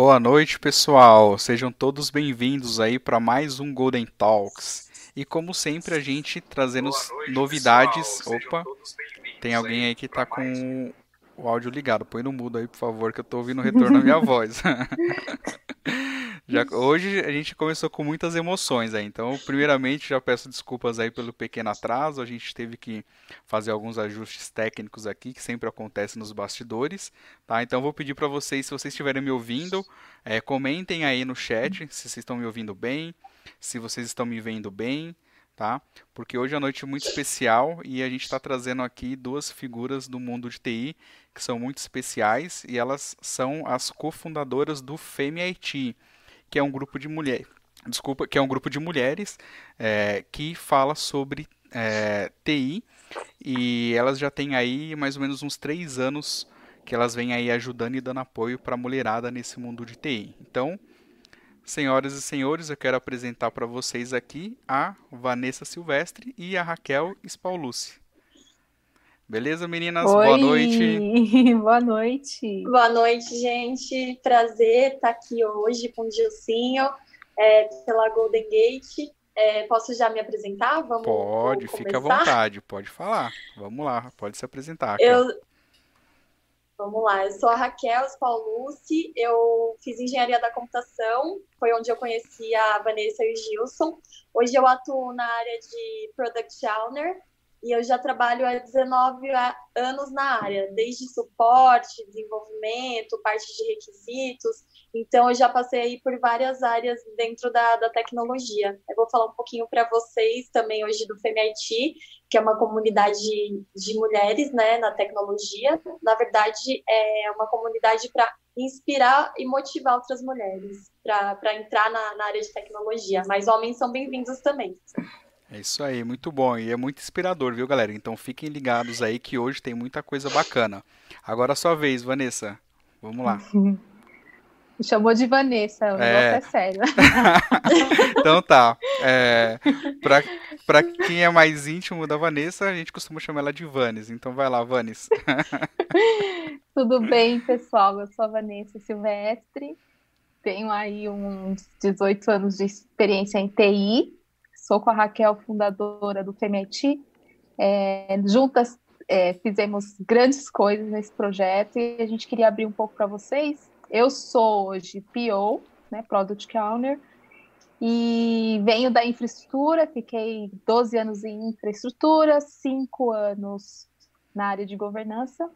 Boa noite, pessoal. Sejam todos bem-vindos aí para mais um Golden Talks. E como sempre, a gente trazendo noite, novidades. Opa, tem alguém aí que está com o áudio ligado. Põe no mudo aí, por favor, que eu estou ouvindo o retorno da minha voz. Já, hoje a gente começou com muitas emoções aí, então primeiramente já peço desculpas aí pelo pequeno atraso, a gente teve que fazer alguns ajustes técnicos aqui que sempre acontece nos bastidores, tá? Então vou pedir para vocês, se vocês estiverem me ouvindo, é, comentem aí no chat se vocês estão me ouvindo bem, se vocês estão me vendo bem, tá? Porque hoje é uma noite muito especial e a gente está trazendo aqui duas figuras do mundo de TI que são muito especiais e elas são as cofundadoras do FEME IT que é um grupo de mulheres. Desculpa, que é um grupo de mulheres é, que fala sobre é, TI e elas já têm aí mais ou menos uns três anos que elas vêm aí ajudando e dando apoio para a mulherada nesse mundo de TI. Então, senhoras e senhores, eu quero apresentar para vocês aqui a Vanessa Silvestre e a Raquel Spaulucci. Beleza, meninas? Oi. Boa noite. Boa noite. Boa noite, gente. Prazer estar aqui hoje com o Gilcinho, é, pela Golden Gate. É, posso já me apresentar? Vamos, pode, vamos fica à vontade, pode falar. Vamos lá, pode se apresentar. Eu... Vamos lá, eu sou a Raquel Spaulucci, eu fiz engenharia da computação, foi onde eu conheci a Vanessa e o Gilson. Hoje eu atuo na área de Product Owner, e eu já trabalho há 19 anos na área, desde suporte, desenvolvimento, parte de requisitos. Então, eu já passei por várias áreas dentro da, da tecnologia. Eu vou falar um pouquinho para vocês também hoje do FEMIT, que é uma comunidade de mulheres né, na tecnologia. Na verdade, é uma comunidade para inspirar e motivar outras mulheres para entrar na, na área de tecnologia. Mas homens são bem-vindos também. É isso aí, muito bom e é muito inspirador, viu, galera? Então fiquem ligados aí que hoje tem muita coisa bacana. Agora a sua vez, Vanessa. Vamos lá. Me chamou de Vanessa, o é... é sério. então tá. É, pra, pra quem é mais íntimo da Vanessa, a gente costuma chamar ela de Vanes. Então vai lá, Vanes. Tudo bem, pessoal? Eu sou a Vanessa Silvestre. Tenho aí uns 18 anos de experiência em TI Sou com a Raquel, fundadora do FEMETI. É, juntas é, fizemos grandes coisas nesse projeto e a gente queria abrir um pouco para vocês. Eu sou hoje PO, né, Product Owner, e venho da infraestrutura, fiquei 12 anos em infraestrutura, 5 anos na área de governança,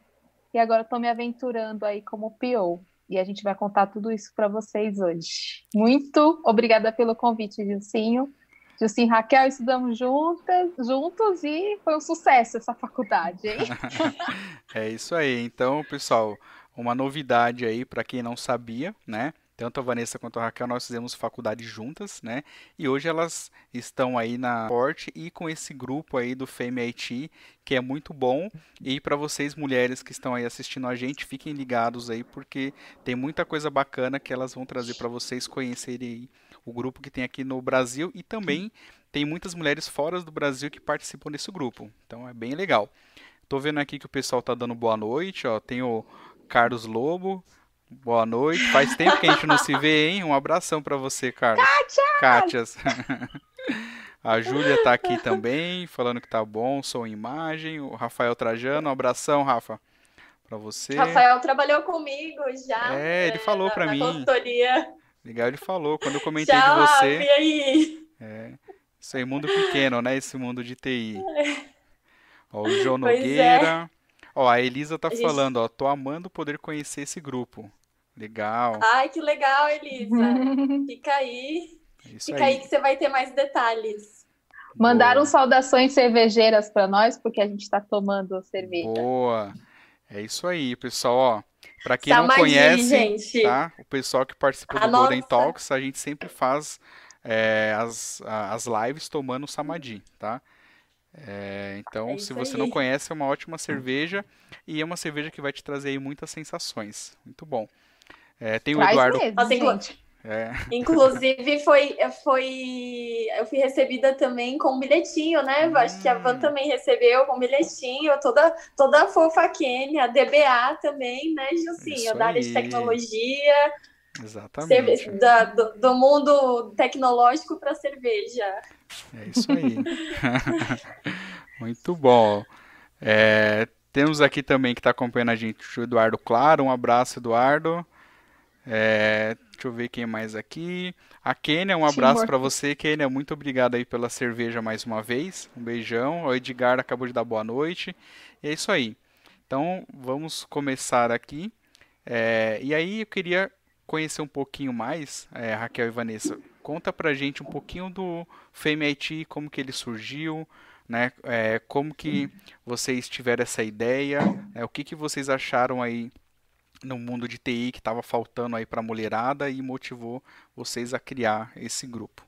e agora estou me aventurando aí como PO. E a gente vai contar tudo isso para vocês hoje. Muito obrigada pelo convite, Gilcinho. Assim, Raquel, estudamos juntas, juntos e foi um sucesso essa faculdade, hein? é isso aí. Então, pessoal, uma novidade aí para quem não sabia, né? Tanto a Vanessa quanto a Raquel nós fizemos faculdade juntas, né? E hoje elas estão aí na Porte e com esse grupo aí do Fame IT, que é muito bom. E para vocês mulheres que estão aí assistindo a gente, fiquem ligados aí porque tem muita coisa bacana que elas vão trazer para vocês conhecerem o grupo que tem aqui no Brasil e também tem muitas mulheres fora do Brasil que participam desse grupo. Então é bem legal. Tô vendo aqui que o pessoal tá dando boa noite, ó. Tem o Carlos Lobo. Boa noite. Faz tempo que a gente não se vê, hein? Um abração para você, Carlos. Kátia! A Júlia tá aqui também, falando que tá bom, som e imagem. O Rafael Trajano, um abração, Rafa, para você. Rafael trabalhou comigo já. É, ele falou para mim. Consultoria. Legal, ele falou. Quando eu comentei Tchau, de você. E aí? É, isso aí, mundo pequeno, né? Esse mundo de TI. Ó, o João Pois é. Ó, a Elisa tá gente- falando, ó, tô amando poder conhecer esse grupo. Legal. Ai, que legal, Elisa. Fica aí. Isso Fica aí que você vai ter mais detalhes. Mandaram Boa. saudações cervejeiras para nós, porque a gente está tomando cerveja. Boa. É isso aí, pessoal, ó. Pra quem não Samadhi, conhece, gente. tá? O pessoal que participou do A Golden nossa. Talks, a gente sempre faz é, as, a- as lives tomando Samadhi, tá? É, então, É se você aí. não conhece, é uma ótima cerveja e é uma cerveja que vai te trazer aí muitas sensações. Muito bom. É, tem o Traz Eduardo. mesmo, Nossa, gente. é, Inclusive, foi, foi. Eu fui recebida também com um bilhetinho, né? Acho que a Van Hum. também recebeu com um bilhetinho, toda, toda fofa Kenny, a DBA também, né, Isso Gilcinho? Da área de tecnologia. Exatamente. Da, do, do, mundo tecnológico para cerveja. É isso aí. Muito bom. É, temos aqui também que está acompanhando a gente o Eduardo Claro. Um abraço, Eduardo. É, deixa eu ver quem mais aqui. A Kênia, um abraço para você, Kênia. Muito obrigado aí pela cerveja mais uma vez. Um beijão. O Edgar acabou de dar boa noite. E é isso aí. Então, vamos começar aqui. É, e aí, eu queria conhecer um pouquinho mais, é, Raquel e Vanessa, conta pra gente um pouquinho do Fame IT, como que ele surgiu, né? É, como que vocês tiveram essa ideia, né? o que, que vocês acharam aí no mundo de TI que estava faltando aí para a mulherada e motivou vocês a criar esse grupo?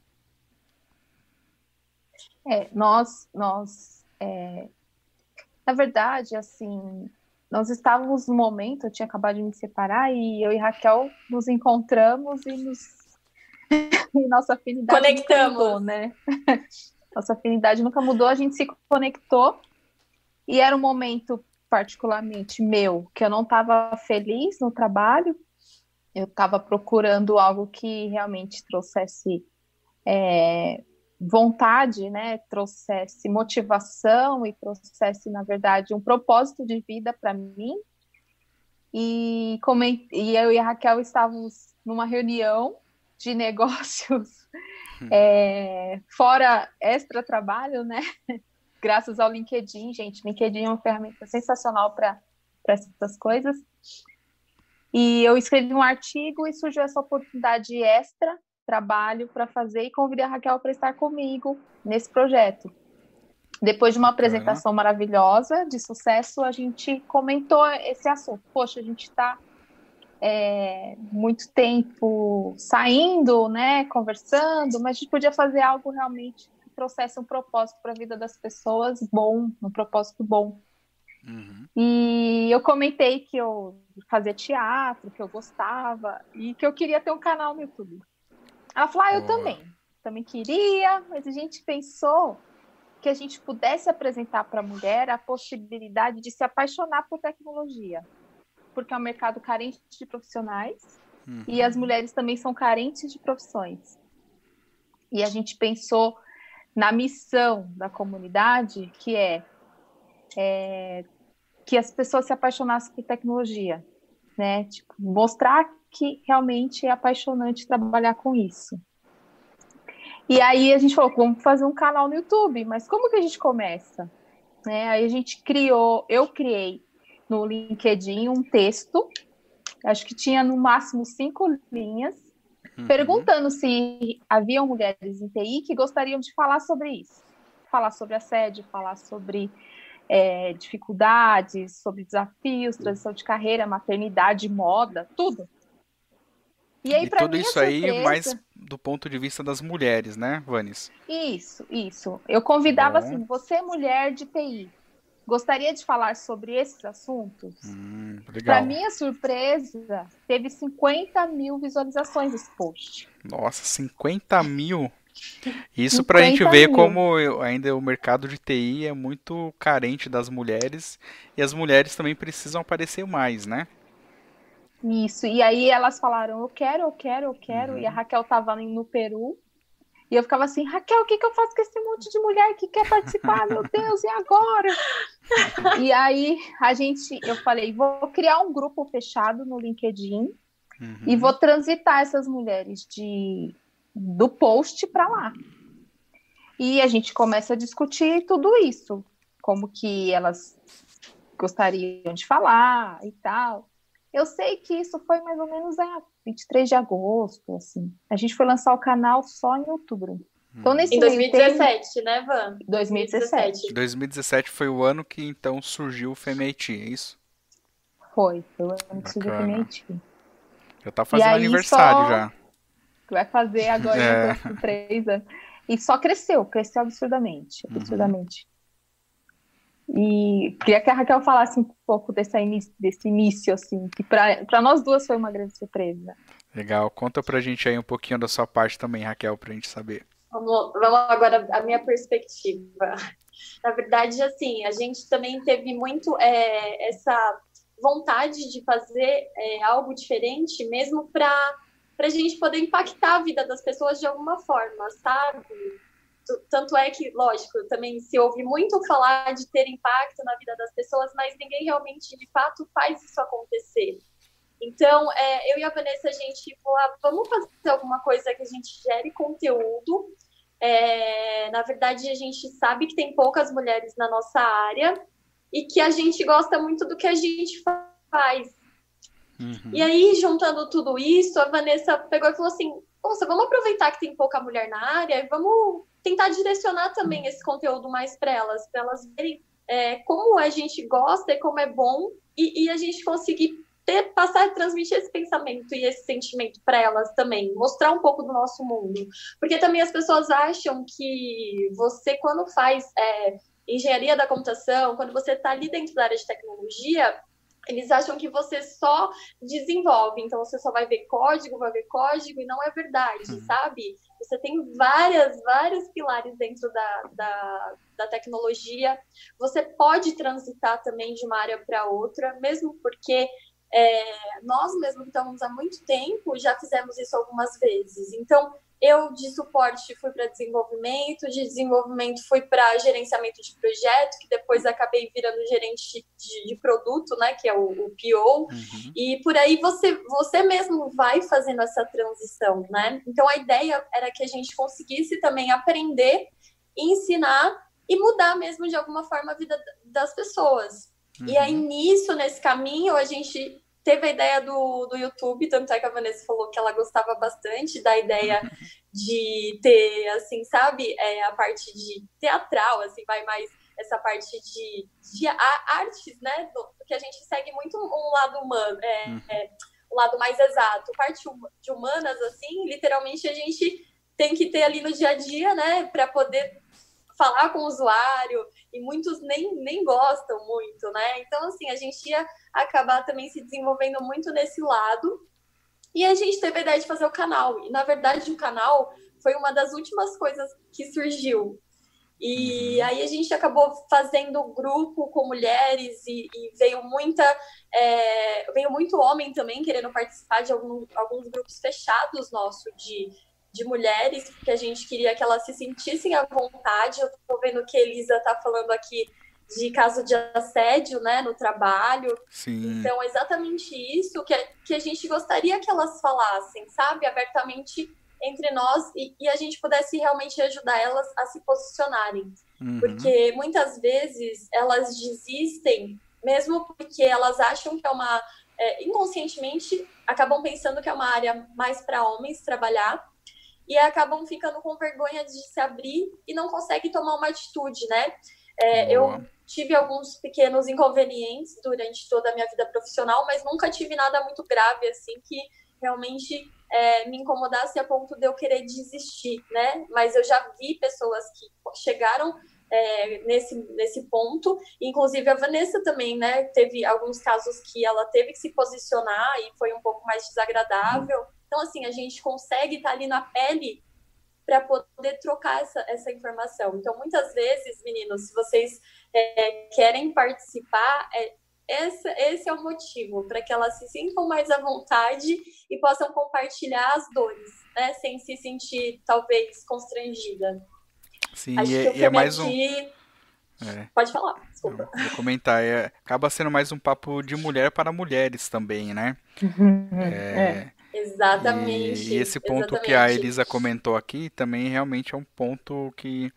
É, nós, nós, é, na verdade, assim, nós estávamos no momento, eu tinha acabado de me separar e eu e Raquel nos encontramos e nos e nossa afinidade conectamos, mudou, né? nossa afinidade nunca mudou, a gente se conectou. E era um momento particularmente meu que eu não estava feliz no trabalho, eu estava procurando algo que realmente trouxesse é, vontade, né, trouxesse motivação e trouxesse, na verdade, um propósito de vida para mim. E, coment... e eu e a Raquel estávamos numa reunião de negócios hum. é, fora extra trabalho, né? Graças ao LinkedIn, gente. LinkedIn é uma ferramenta sensacional para essas coisas. E eu escrevi um artigo e surgiu essa oportunidade extra trabalho para fazer e convidei a Raquel para estar comigo nesse projeto. Depois de uma apresentação maravilhosa, de sucesso, a gente comentou esse assunto. Poxa, a gente está é, muito tempo saindo, né, conversando, mas a gente podia fazer algo realmente que trouxesse um propósito para a vida das pessoas bom, um propósito bom. Uhum. E eu comentei que eu fazia teatro, que eu gostava e que eu queria ter um canal no YouTube. Ela falou: ah, eu também. Também queria, mas a gente pensou que a gente pudesse apresentar para a mulher a possibilidade de se apaixonar por tecnologia, porque é um mercado carente de profissionais uhum. e as mulheres também são carentes de profissões. E a gente pensou na missão da comunidade, que é, é que as pessoas se apaixonassem por tecnologia, né? Tipo, mostrar que realmente é apaixonante trabalhar com isso. E aí a gente falou, vamos fazer um canal no YouTube, mas como que a gente começa? Né? Aí a gente criou, eu criei no LinkedIn um texto, acho que tinha no máximo cinco linhas, uhum. perguntando se haviam mulheres em TI que gostariam de falar sobre isso. Falar sobre assédio, falar sobre é, dificuldades, sobre desafios, transição de carreira, maternidade, moda, tudo. E, aí, e tudo isso surpresa... aí mais do ponto de vista das mulheres, né, Vanis? Isso, isso. Eu convidava Bom. assim, você mulher de TI, gostaria de falar sobre esses assuntos? Hum, Para minha surpresa, teve 50 mil visualizações esse post. Nossa, 50 mil? Isso para a gente ver mil. como ainda o mercado de TI é muito carente das mulheres e as mulheres também precisam aparecer mais, né? Isso. E aí elas falaram, eu quero, eu quero, eu quero. Uhum. E a uhum. Raquel tava no Peru. E eu ficava assim, Raquel, o que, que eu faço com esse monte de mulher que quer participar? Meu Deus, e agora? e aí a gente, eu falei, vou criar um grupo fechado no LinkedIn uhum. e vou transitar essas mulheres de do post para lá. E a gente começa a discutir tudo isso, como que elas gostariam de falar e tal. Eu sei que isso foi mais ou menos em 23 de agosto, assim. A gente foi lançar o canal só em outubro. Então, hum. nesse em 2017, né, Van? 2017. 2017 foi o ano que então surgiu o FEMEIT, é isso? Foi, foi o ano que surgiu o FEMEIT. Já tá fazendo aniversário só... já. Vai fazer agora é. em três anos. E só cresceu, cresceu absurdamente, absurdamente. Uhum. E queria que a Raquel falasse um pouco desse início, desse início assim, que para nós duas foi uma grande surpresa. Legal, conta pra gente aí um pouquinho da sua parte também, Raquel, pra gente saber. Vamos, vamos agora a minha perspectiva. Na verdade, assim, a gente também teve muito é, essa vontade de fazer é, algo diferente, mesmo para para a gente poder impactar a vida das pessoas de alguma forma, sabe? Tanto é que, lógico, também se ouve muito falar de ter impacto na vida das pessoas, mas ninguém realmente, de fato, faz isso acontecer. Então, é, eu e a Vanessa, a gente falou, ah, vamos fazer alguma coisa que a gente gere conteúdo. É, na verdade, a gente sabe que tem poucas mulheres na nossa área e que a gente gosta muito do que a gente faz. Uhum. E aí, juntando tudo isso, a Vanessa pegou e falou assim: Nossa, vamos aproveitar que tem pouca mulher na área e vamos tentar direcionar também esse conteúdo mais para elas, para elas verem é, como a gente gosta e como é bom, e, e a gente conseguir ter, passar, transmitir esse pensamento e esse sentimento para elas também, mostrar um pouco do nosso mundo. Porque também as pessoas acham que você, quando faz é, engenharia da computação, quando você está ali dentro da área de tecnologia, eles acham que você só desenvolve, então você só vai ver código, vai ver código, e não é verdade, uhum. sabe? Você tem várias, vários pilares dentro da, da, da tecnologia. Você pode transitar também de uma área para outra, mesmo porque é, nós mesmo que estamos há muito tempo já fizemos isso algumas vezes. Então, eu de suporte fui para desenvolvimento, de desenvolvimento fui para gerenciamento de projeto, que depois acabei virando gerente de, de produto, né, que é o, o PO. Uhum. E por aí você você mesmo vai fazendo essa transição, né? Então a ideia era que a gente conseguisse também aprender, ensinar e mudar mesmo de alguma forma a vida das pessoas. Uhum. E aí nisso, nesse caminho, a gente teve a ideia do, do YouTube, tanto é que a Vanessa falou que ela gostava bastante da ideia de ter, assim, sabe, é, a parte de teatral, assim, vai mais essa parte de, de artes, né, do, que a gente segue muito um lado humano, é, uhum. é, um lado mais exato. Parte de humanas, assim, literalmente a gente tem que ter ali no dia a dia, né, para poder falar com o usuário, e muitos nem, nem gostam muito, né? Então, assim, a gente ia acabar também se desenvolvendo muito nesse lado. E a gente teve a ideia de fazer o canal. E, na verdade, o canal foi uma das últimas coisas que surgiu. E uhum. aí a gente acabou fazendo grupo com mulheres e, e veio muita é, veio muito homem também querendo participar de algum, alguns grupos fechados nossos de de mulheres, porque a gente queria que elas se sentissem à vontade. Eu estou vendo que a Elisa está falando aqui de caso de assédio né, no trabalho. Sim. Então, exatamente isso que, que a gente gostaria que elas falassem, sabe? Abertamente entre nós e, e a gente pudesse realmente ajudar elas a se posicionarem. Uhum. Porque muitas vezes elas desistem, mesmo porque elas acham que é uma. É, inconscientemente acabam pensando que é uma área mais para homens trabalhar e acabam ficando com vergonha de se abrir e não conseguem tomar uma atitude, né? É, eu tive alguns pequenos inconvenientes durante toda a minha vida profissional, mas nunca tive nada muito grave assim que realmente é, me incomodasse a ponto de eu querer desistir, né? Mas eu já vi pessoas que chegaram é, nesse, nesse ponto, inclusive a Vanessa também, né? Teve alguns casos que ela teve que se posicionar e foi um pouco mais desagradável. Então, assim, a gente consegue estar ali na pele para poder trocar essa, essa informação. Então, muitas vezes, meninos, se vocês é, querem participar, é, esse, esse é o motivo, para que elas se sintam mais à vontade e possam compartilhar as dores, né? Sem se sentir, talvez, constrangida. Sim, Acho e, é, e é mais um. É. Pode falar, desculpa. vou comentar. É, acaba sendo mais um papo de mulher para mulheres também, né? é. é. Exatamente. E, e esse ponto exatamente. que a Elisa comentou aqui também realmente é um ponto que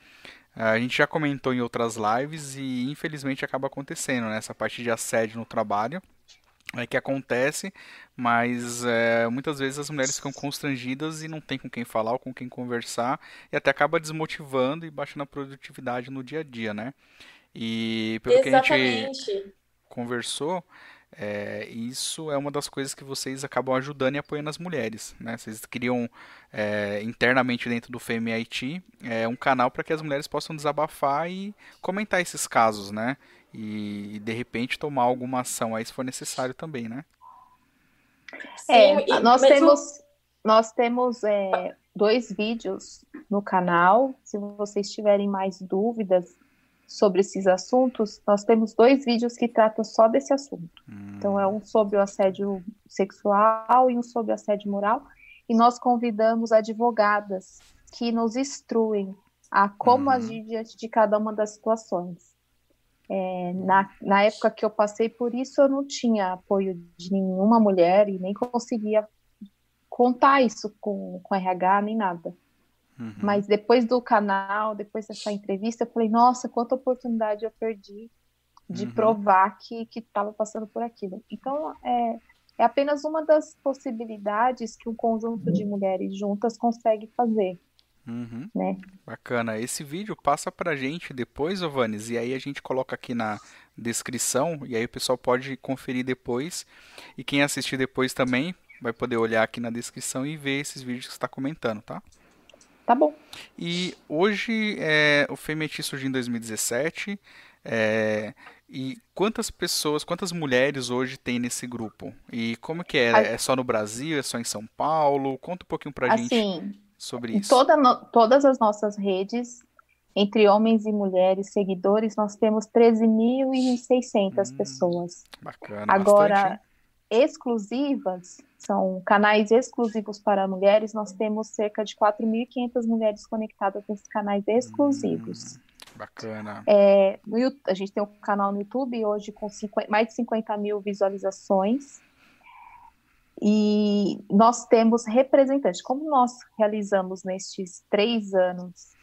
a gente já comentou em outras lives e infelizmente acaba acontecendo, né? Essa parte de assédio no trabalho é que acontece, mas é, muitas vezes as mulheres ficam constrangidas e não tem com quem falar ou com quem conversar e até acaba desmotivando e baixando a produtividade no dia a dia, né? E pelo Exatamente. que a gente conversou, é, isso é uma das coisas que vocês acabam ajudando e apoiando as mulheres. Né? Vocês criam é, internamente dentro do FMIT é, um canal para que as mulheres possam desabafar e comentar esses casos, né? E, e, de repente tomar alguma ação aí se for necessário também, né? É, Sim, nós, temos, nós temos é, dois vídeos no canal. Se vocês tiverem mais dúvidas, sobre esses assuntos, nós temos dois vídeos que tratam só desse assunto. Hum. Então, é um sobre o assédio sexual e um sobre o assédio moral. e nós convidamos advogadas que nos instruem a como uhum. agir diante de cada uma das situações. É, na, na época que eu passei por isso, eu não tinha apoio de nenhuma mulher e nem conseguia contar isso com, com RH nem nada. Uhum. Mas depois do canal, depois dessa entrevista, eu falei, nossa, quanta oportunidade eu perdi de uhum. provar que estava passando por aquilo. Então, é, é apenas uma das possibilidades que um conjunto de mulheres juntas consegue fazer. Uhum. Né? Bacana. Esse vídeo passa pra gente depois, Ovanes, e aí a gente coloca aqui na descrição, e aí o pessoal pode conferir depois. E quem assistir depois também vai poder olhar aqui na descrição e ver esses vídeos que você está comentando, tá? Tá bom. E hoje é, o Femeti surgiu em 2017. É, e quantas pessoas, quantas mulheres hoje tem nesse grupo? E como que é? É só no Brasil? É só em São Paulo? Conta um pouquinho pra assim, gente sobre isso. Toda no, todas as nossas redes, entre homens e mulheres, seguidores, nós temos 13.600 hum, pessoas. Bacana. Agora, bastante, exclusivas, são canais exclusivos para mulheres, nós temos cerca de 4.500 mulheres conectadas nesses canais exclusivos. Hum. Bacana. É, no, a gente tem um canal no YouTube hoje com 50, mais de 50 mil visualizações. E nós temos representantes. Como nós realizamos nestes três anos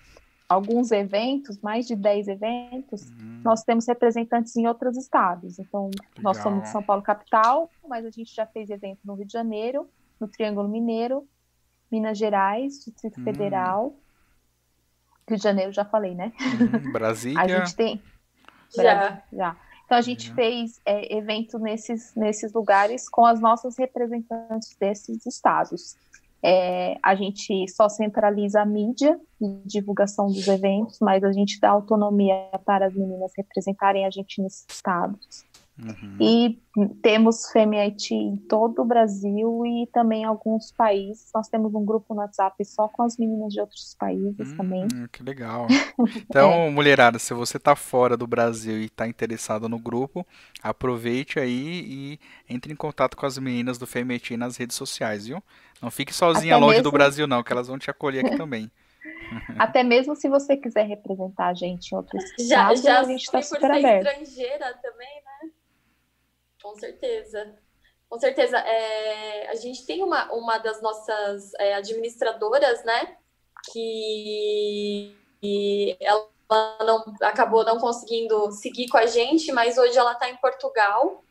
alguns eventos, mais de 10 eventos, uhum. nós temos representantes em outros estados. Então, Legal. nós somos de São Paulo capital, mas a gente já fez evento no Rio de Janeiro, no Triângulo Mineiro, Minas Gerais, Distrito uhum. Federal, Rio de Janeiro, já falei, né? Uhum, Brasília. a gente tem. Já. já. Então a gente uhum. fez é, evento nesses, nesses lugares com as nossas representantes desses estados. É, a gente só centraliza a mídia e divulgação dos eventos, mas a gente dá autonomia para as meninas representarem a gente nesses estados. Uhum. E temos FEMIT em todo o Brasil e também em alguns países. Nós temos um grupo no WhatsApp só com as meninas de outros países hum, também. Que legal. Então, é. mulherada, se você está fora do Brasil e está interessado no grupo, aproveite aí e entre em contato com as meninas do FEMIT nas redes sociais, viu? Não fique sozinha Até longe mesmo... do Brasil, não, que elas vão te acolher aqui também. Até mesmo se você quiser representar a gente em outros estados, já, já a gente está super aberto. estrangeira também, né? Com certeza. Com certeza. É, a gente tem uma, uma das nossas é, administradoras, né? Que ela não, acabou não conseguindo seguir com a gente, mas hoje ela está em Portugal.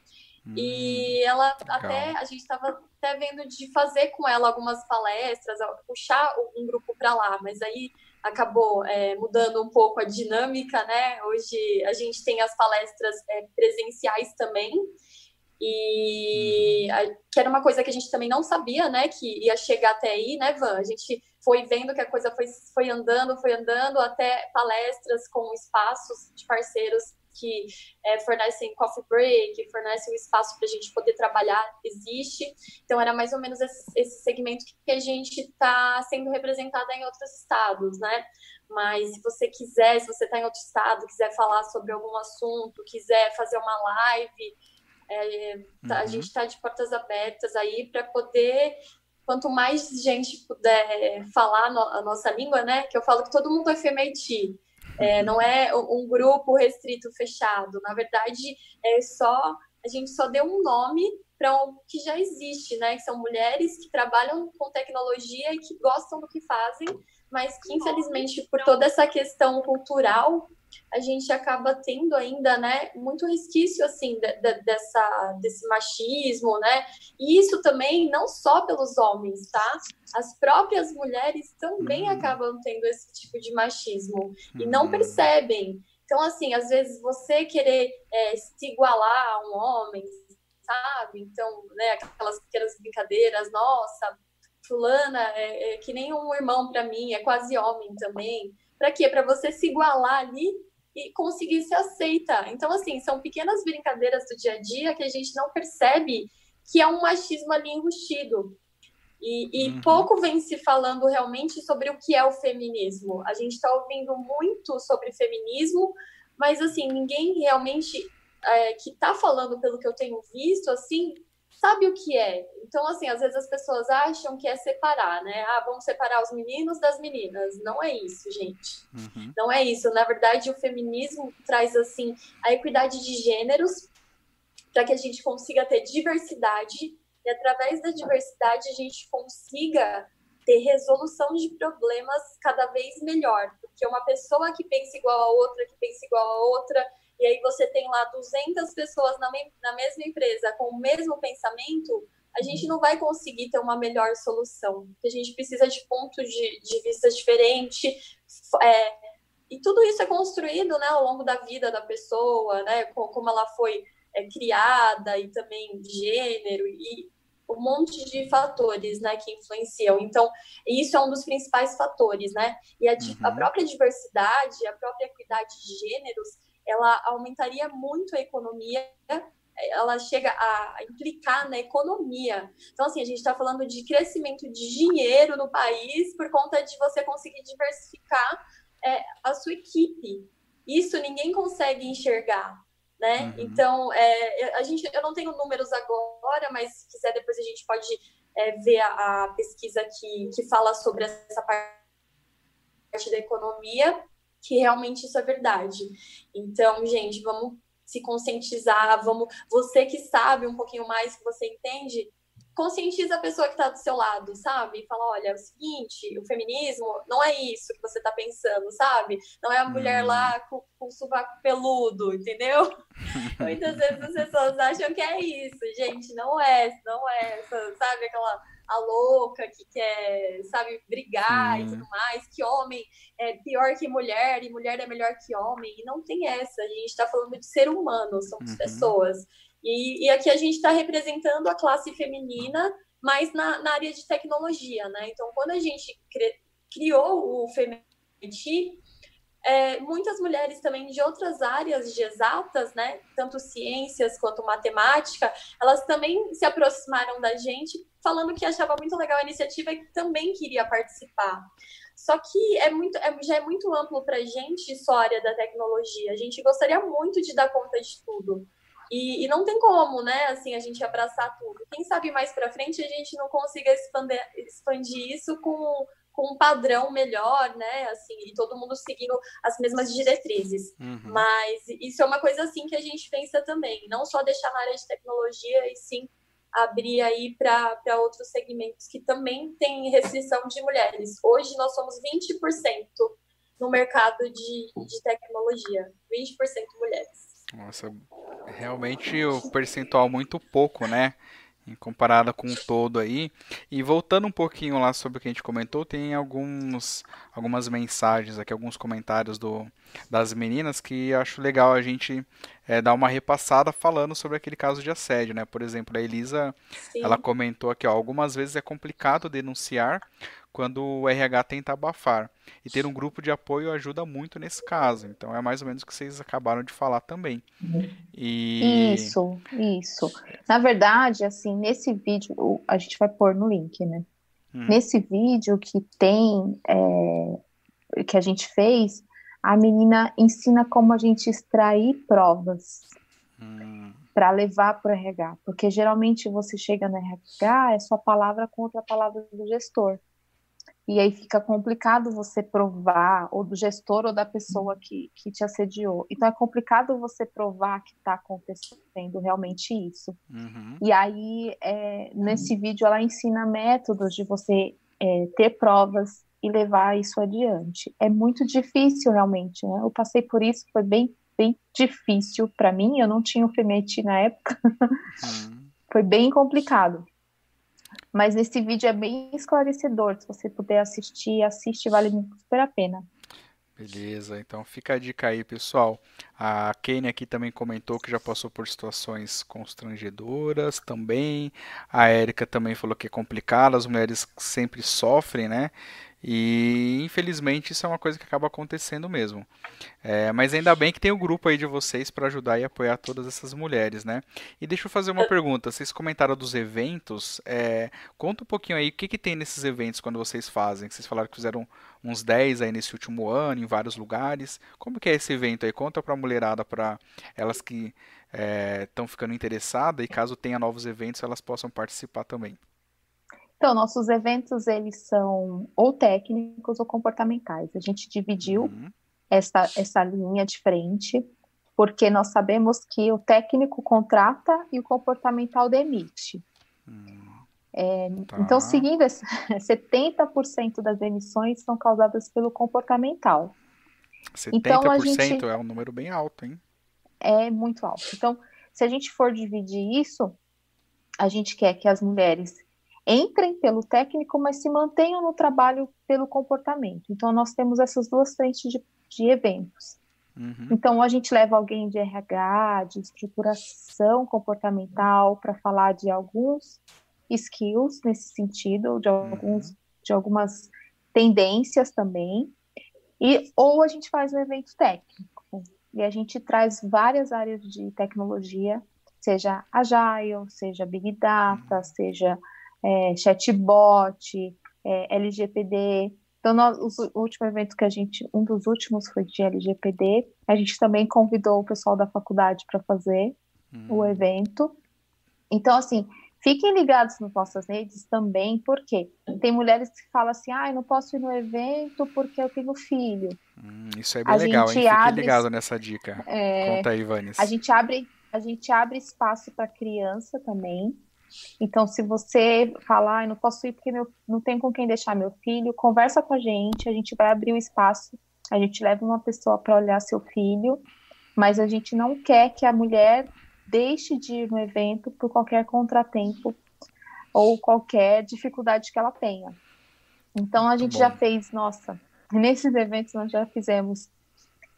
Hum, e ela legal. até, a gente estava até vendo de fazer com ela algumas palestras, puxar um grupo para lá, mas aí acabou é, mudando um pouco a dinâmica, né? Hoje a gente tem as palestras é, presenciais também, e uhum. que era uma coisa que a gente também não sabia, né, que ia chegar até aí, né, Van? A gente foi vendo que a coisa foi, foi andando, foi andando, até palestras com espaços de parceiros que é, fornecem coffee break, fornecem um espaço para a gente poder trabalhar, existe. Então, era mais ou menos esse, esse segmento que a gente está sendo representada em outros estados, né? Mas se você quiser, se você está em outro estado, quiser falar sobre algum assunto, quiser fazer uma live, é, tá, uhum. A gente está de portas abertas aí para poder, quanto mais gente puder falar no, a nossa língua, né? Que eu falo que todo mundo é FEMEITI. É, não é um grupo restrito, fechado. Na verdade, é só a gente só deu um nome para o que já existe, né? Que são mulheres que trabalham com tecnologia e que gostam do que fazem, mas que infelizmente por toda essa questão cultural a gente acaba tendo ainda, né, muito resquício, assim, de, de, dessa, desse machismo, né, e isso também não só pelos homens, tá? As próprias mulheres também uhum. acabam tendo esse tipo de machismo e não uhum. percebem. Então, assim, às vezes você querer é, se igualar a um homem, sabe? Então, né, aquelas pequenas brincadeiras, nossa, fulana é, é que nem um irmão para mim, é quase homem também. Para quê? Para você se igualar ali e conseguir ser aceita. Então, assim, são pequenas brincadeiras do dia a dia que a gente não percebe que é um machismo ali enrustido. E, e uhum. pouco vem se falando realmente sobre o que é o feminismo. A gente está ouvindo muito sobre feminismo, mas, assim, ninguém realmente é, que está falando, pelo que eu tenho visto, assim, sabe o que é. Então, assim, às vezes as pessoas acham que é separar, né? Ah, vamos separar os meninos das meninas. Não é isso, gente. Uhum. Não é isso. Na verdade, o feminismo traz, assim, a equidade de gêneros para que a gente consiga ter diversidade e, através da diversidade, a gente consiga ter resolução de problemas cada vez melhor. Porque uma pessoa que pensa igual a outra, que pensa igual a outra, e aí você tem lá 200 pessoas na, me na mesma empresa com o mesmo pensamento, a gente não vai conseguir ter uma melhor solução. A gente precisa de pontos de, de vista diferentes. É, e tudo isso é construído né, ao longo da vida da pessoa, né, como ela foi é, criada e também gênero e um monte de fatores né, que influenciam. Então, isso é um dos principais fatores, né? E a, uhum. a própria diversidade, a própria equidade de gêneros, ela aumentaria muito a economia ela chega a implicar na economia. Então, assim, a gente está falando de crescimento de dinheiro no país por conta de você conseguir diversificar é, a sua equipe. Isso ninguém consegue enxergar, né? Uhum. Então, é, a gente, eu não tenho números agora, mas se quiser depois a gente pode é, ver a, a, pesquisa que, que fala sobre essa parte da economia que realmente isso é verdade. Então, gente, vamos se conscientizar, vamos. Você que sabe um pouquinho mais, que você entende, conscientiza a pessoa que está do seu lado, sabe? E fala, olha, é o seguinte, o feminismo não é isso que você está pensando, sabe? Não é a mulher hum. lá com, com o sovaco peludo, entendeu? Muitas vezes as pessoas acham que é isso, gente, não é, não é, sabe? Aquela a louca que quer, sabe, brigar Sim. e tudo mais, que homem é pior que mulher e mulher é melhor que homem. E não tem essa. A gente está falando de ser humano, somos uhum. pessoas. E, e, aqui a gente está representando a classe feminina, mas na, na, área de tecnologia, né? Então, quando a gente cri, criou o Fementi, é, muitas mulheres também de outras áreas de exatas, né, tanto ciências quanto matemática, elas também se aproximaram da gente falando que achava muito legal a iniciativa e que também queria participar. Só que é muito, é, já é muito amplo para a gente só a área da tecnologia. A gente gostaria muito de dar conta de tudo. E, e, não tem como, né, assim, a gente abraçar tudo. Quem sabe mais para frente a gente não consiga expandir, expandir isso com, com um padrão melhor, né, assim, e todo mundo seguindo as mesmas diretrizes. Uhum. Mas isso é uma coisa, assim, que a gente pensa também. Não só deixar na área de tecnologia, e sim abrir aí para outros segmentos que também têm restrição de mulheres. Hoje nós somos 20% no mercado de, de tecnologia, 20% mulheres. Nossa, realmente o percentual muito pouco, né? Comparada com o todo aí. E voltando um pouquinho lá sobre o que a gente comentou, tem alguns, algumas mensagens aqui, alguns comentários do, das meninas que acho legal a gente é, dar uma repassada falando sobre aquele caso de assédio, né? Por exemplo, a Elisa, Sim. ela comentou aqui, ó, algumas vezes é complicado denunciar quando o RH tenta abafar. E ter um grupo de apoio ajuda muito nesse caso. Então é mais ou menos o que vocês acabaram de falar também. E... Isso, isso. Na verdade, assim, nesse vídeo, a gente vai pôr no link, né? Hum. Nesse vídeo que tem, é, que a gente fez, a menina ensina como a gente extrair provas. Hum para levar para o RH, porque geralmente você chega no RH, é sua palavra contra a palavra do gestor e aí fica complicado você provar, ou do gestor ou da pessoa que, que te assediou. Então é complicado você provar que está acontecendo realmente isso. Uhum. E aí, é, nesse vídeo, ela ensina métodos de você é, ter provas e levar isso adiante. É muito difícil, realmente. Né? Eu passei por isso, foi bem, bem difícil para mim. Eu não tinha o FEMET na época. Uhum. foi bem complicado. Mas nesse vídeo é bem esclarecedor. Se você puder assistir, assiste, vale super a pena. Beleza, então fica a dica aí, pessoal. A Kênia aqui também comentou que já passou por situações constrangedoras também. A Érica também falou que é complicado, as mulheres sempre sofrem, né? E infelizmente isso é uma coisa que acaba acontecendo mesmo. É, mas ainda bem que tem o um grupo aí de vocês para ajudar e apoiar todas essas mulheres, né? E deixa eu fazer uma pergunta. Vocês comentaram dos eventos. É, conta um pouquinho aí o que, que tem nesses eventos quando vocês fazem. Vocês falaram que fizeram uns 10 aí nesse último ano, em vários lugares. Como que é esse evento aí? Conta pra mulherada, para elas que estão é, ficando interessadas e caso tenha novos eventos, elas possam participar também. Então, nossos eventos, eles são ou técnicos ou comportamentais. A gente dividiu uhum. essa, essa linha de frente, porque nós sabemos que o técnico contrata e o comportamental demite. Hum, é, tá. Então, seguindo esse, 70% das emissões são causadas pelo comportamental. 70% então, a gente, é um número bem alto, hein? É muito alto. Então, se a gente for dividir isso, a gente quer que as mulheres entrem pelo técnico, mas se mantenham no trabalho pelo comportamento. Então, nós temos essas duas frentes de, de eventos. Uhum. Então, a gente leva alguém de RH, de estruturação comportamental, para falar de alguns skills nesse sentido, de, alguns, uhum. de algumas tendências também. E, ou a gente faz um evento técnico, e a gente traz várias áreas de tecnologia, seja Agile, seja Big Data, uhum. seja é, chatbot, é, LGPD. Então, nós, o último evento que a gente, um dos últimos foi de LGPD. A gente também convidou o pessoal da faculdade para fazer hum. o evento. Então, assim, fiquem ligados nas nossas redes também, porque tem mulheres que falam assim, ah, eu não posso ir no evento porque eu tenho filho. Hum, isso é bem a legal, hein? Fiquem abre... ligado nessa dica. É... Conta aí, Vanis. A gente abre, a gente abre espaço para criança também. Então, se você falar, ah, não posso ir porque meu, não tem com quem deixar meu filho, conversa com a gente, a gente vai abrir o um espaço, a gente leva uma pessoa para olhar seu filho, mas a gente não quer que a mulher deixe de ir no evento por qualquer contratempo ou qualquer dificuldade que ela tenha. Então, a gente já fez, nossa, nesses eventos nós já fizemos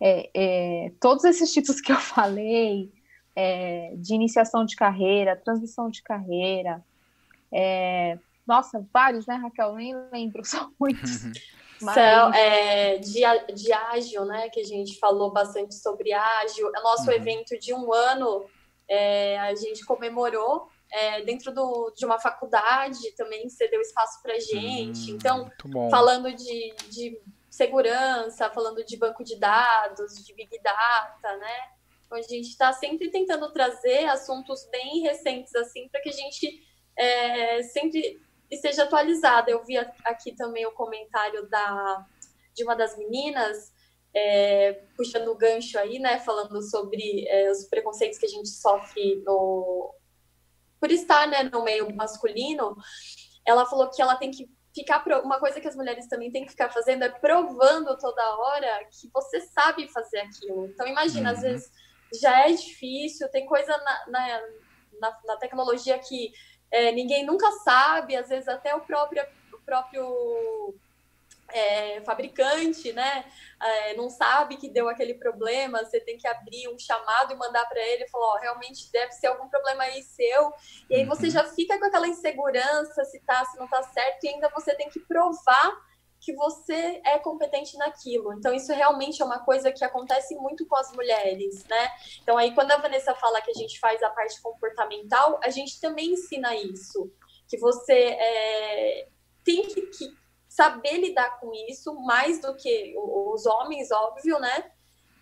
é, é, todos esses tipos que eu falei, é, de iniciação de carreira, transição de carreira. É, nossa, vários, né, Raquel? Nem lembro, são muitos. Mas... São, é, de, de ágil, né, que a gente falou bastante sobre ágil. É nosso uhum. evento de um ano, é, a gente comemorou é, dentro do, de uma faculdade, também cedeu espaço para gente. Hum, então, falando de, de segurança, falando de banco de dados, de big data, né? A gente está sempre tentando trazer assuntos bem recentes, assim, para que a gente é, sempre esteja atualizada. Eu vi aqui também o comentário da, de uma das meninas, é, puxando o gancho aí, né, falando sobre é, os preconceitos que a gente sofre no, por estar né, no meio masculino. Ela falou que ela tem que ficar. Uma coisa que as mulheres também têm que ficar fazendo é provando toda hora que você sabe fazer aquilo. Então, imagina, uhum. às vezes já é difícil, tem coisa na, na, na, na tecnologia que é, ninguém nunca sabe, às vezes até o próprio, o próprio é, fabricante, né, é, não sabe que deu aquele problema, você tem que abrir um chamado e mandar para ele e falar, ó, realmente deve ser algum problema aí seu, e aí você uhum. já fica com aquela insegurança se tá, se não tá certo, e ainda você tem que provar que você é competente naquilo. Então, isso realmente é uma coisa que acontece muito com as mulheres, né? Então, aí, quando a Vanessa fala que a gente faz a parte comportamental, a gente também ensina isso. Que você é, tem que, que saber lidar com isso mais do que os homens, óbvio, né?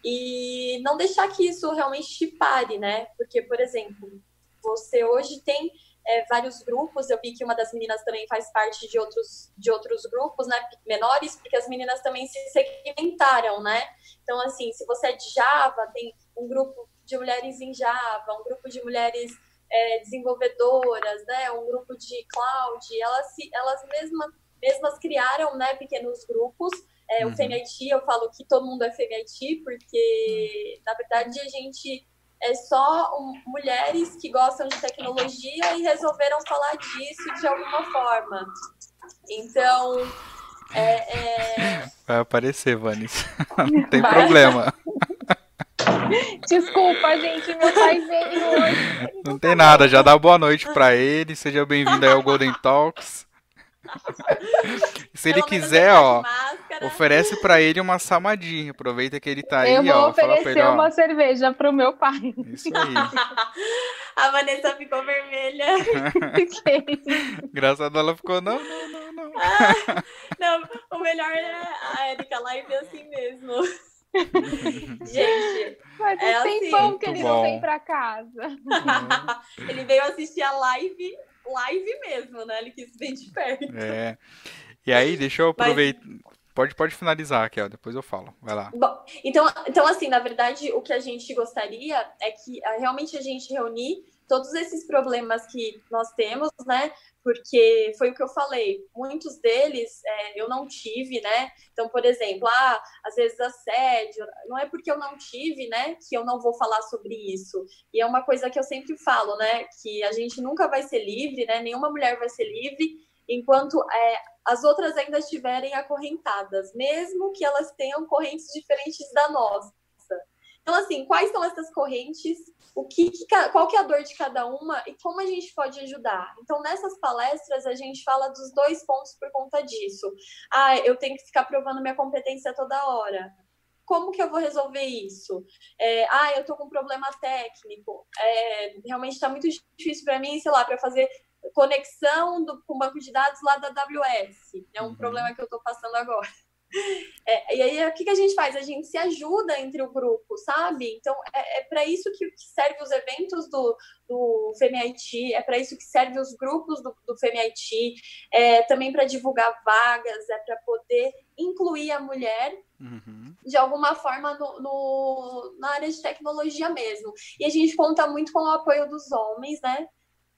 E não deixar que isso realmente te pare, né? Porque, por exemplo, você hoje tem é, vários grupos. Eu vi que uma das meninas também faz parte de outros, de outros grupos, né, menores, porque as meninas também se segmentaram, né? Então, assim, se você é de Java, tem um grupo de mulheres em Java, um grupo de mulheres é, desenvolvedoras, né, um grupo de cloud. Elas, se, elas mesmas, mesmas criaram, né, pequenos grupos. É, uhum. O FEMIT, eu falo que todo mundo é FEMIT, porque, na verdade, a gente é só um, mulheres que gostam de tecnologia e resolveram falar disso de alguma forma. Então, é, é... Vai aparecer, Vanis. Não tem Vai. problema. Desculpa, gente, meu pai veio hoje. Não tem nada, já dá boa noite para ele. Seja bem-vindo aí ao Golden Talks. Se ele quiser, ó, oferece para ele uma samadinha. Aproveita que ele tá aí, Eu vou ó. oferecer ele, ó, uma cerveja pro meu pai. Isso aí. a Vanessa ficou vermelha. Graças a Deus ela ficou, não, não, não, não. Ah, não, o melhor é a Erika Live é assim mesmo. Gente, Faz um é tempão assim. que ele não vem pra casa. ele veio assistir a live, live mesmo, né? Ele quis ver de perto. É. E aí, deixa eu aproveitar. Mas... Pode, pode finalizar, Raquel, depois eu falo. Vai lá. Bom, então, então, assim, na verdade, o que a gente gostaria é que ah, realmente a gente reunir todos esses problemas que nós temos, né? Porque foi o que eu falei, muitos deles é, eu não tive, né? Então, por exemplo, ah, às vezes assédio, não é porque eu não tive, né, que eu não vou falar sobre isso. E é uma coisa que eu sempre falo, né, que a gente nunca vai ser livre, né? Nenhuma mulher vai ser livre enquanto é, as outras ainda estiverem acorrentadas, mesmo que elas tenham correntes diferentes da nossa. Então, assim, quais são essas correntes? O que, que, qual que é a dor de cada uma e como a gente pode ajudar? Então, nessas palestras, a gente fala dos dois pontos por conta disso. Ah, eu tenho que ficar provando minha competência toda hora. Como que eu vou resolver isso? É, ah, eu tô com um problema técnico. É, realmente está muito difícil para mim, sei lá, para fazer conexão do, com o banco de dados lá da AWS. É um uhum. problema que eu estou passando agora. É, e aí, o que, que a gente faz? A gente se ajuda entre o grupo, sabe? Então, é, é para isso que, que serve os eventos do, do FEMIT, é para isso que serve os grupos do, do FEMIT, é também para divulgar vagas, é para poder incluir a mulher uhum. de alguma forma no, no, na área de tecnologia mesmo. E a gente conta muito com o apoio dos homens, né?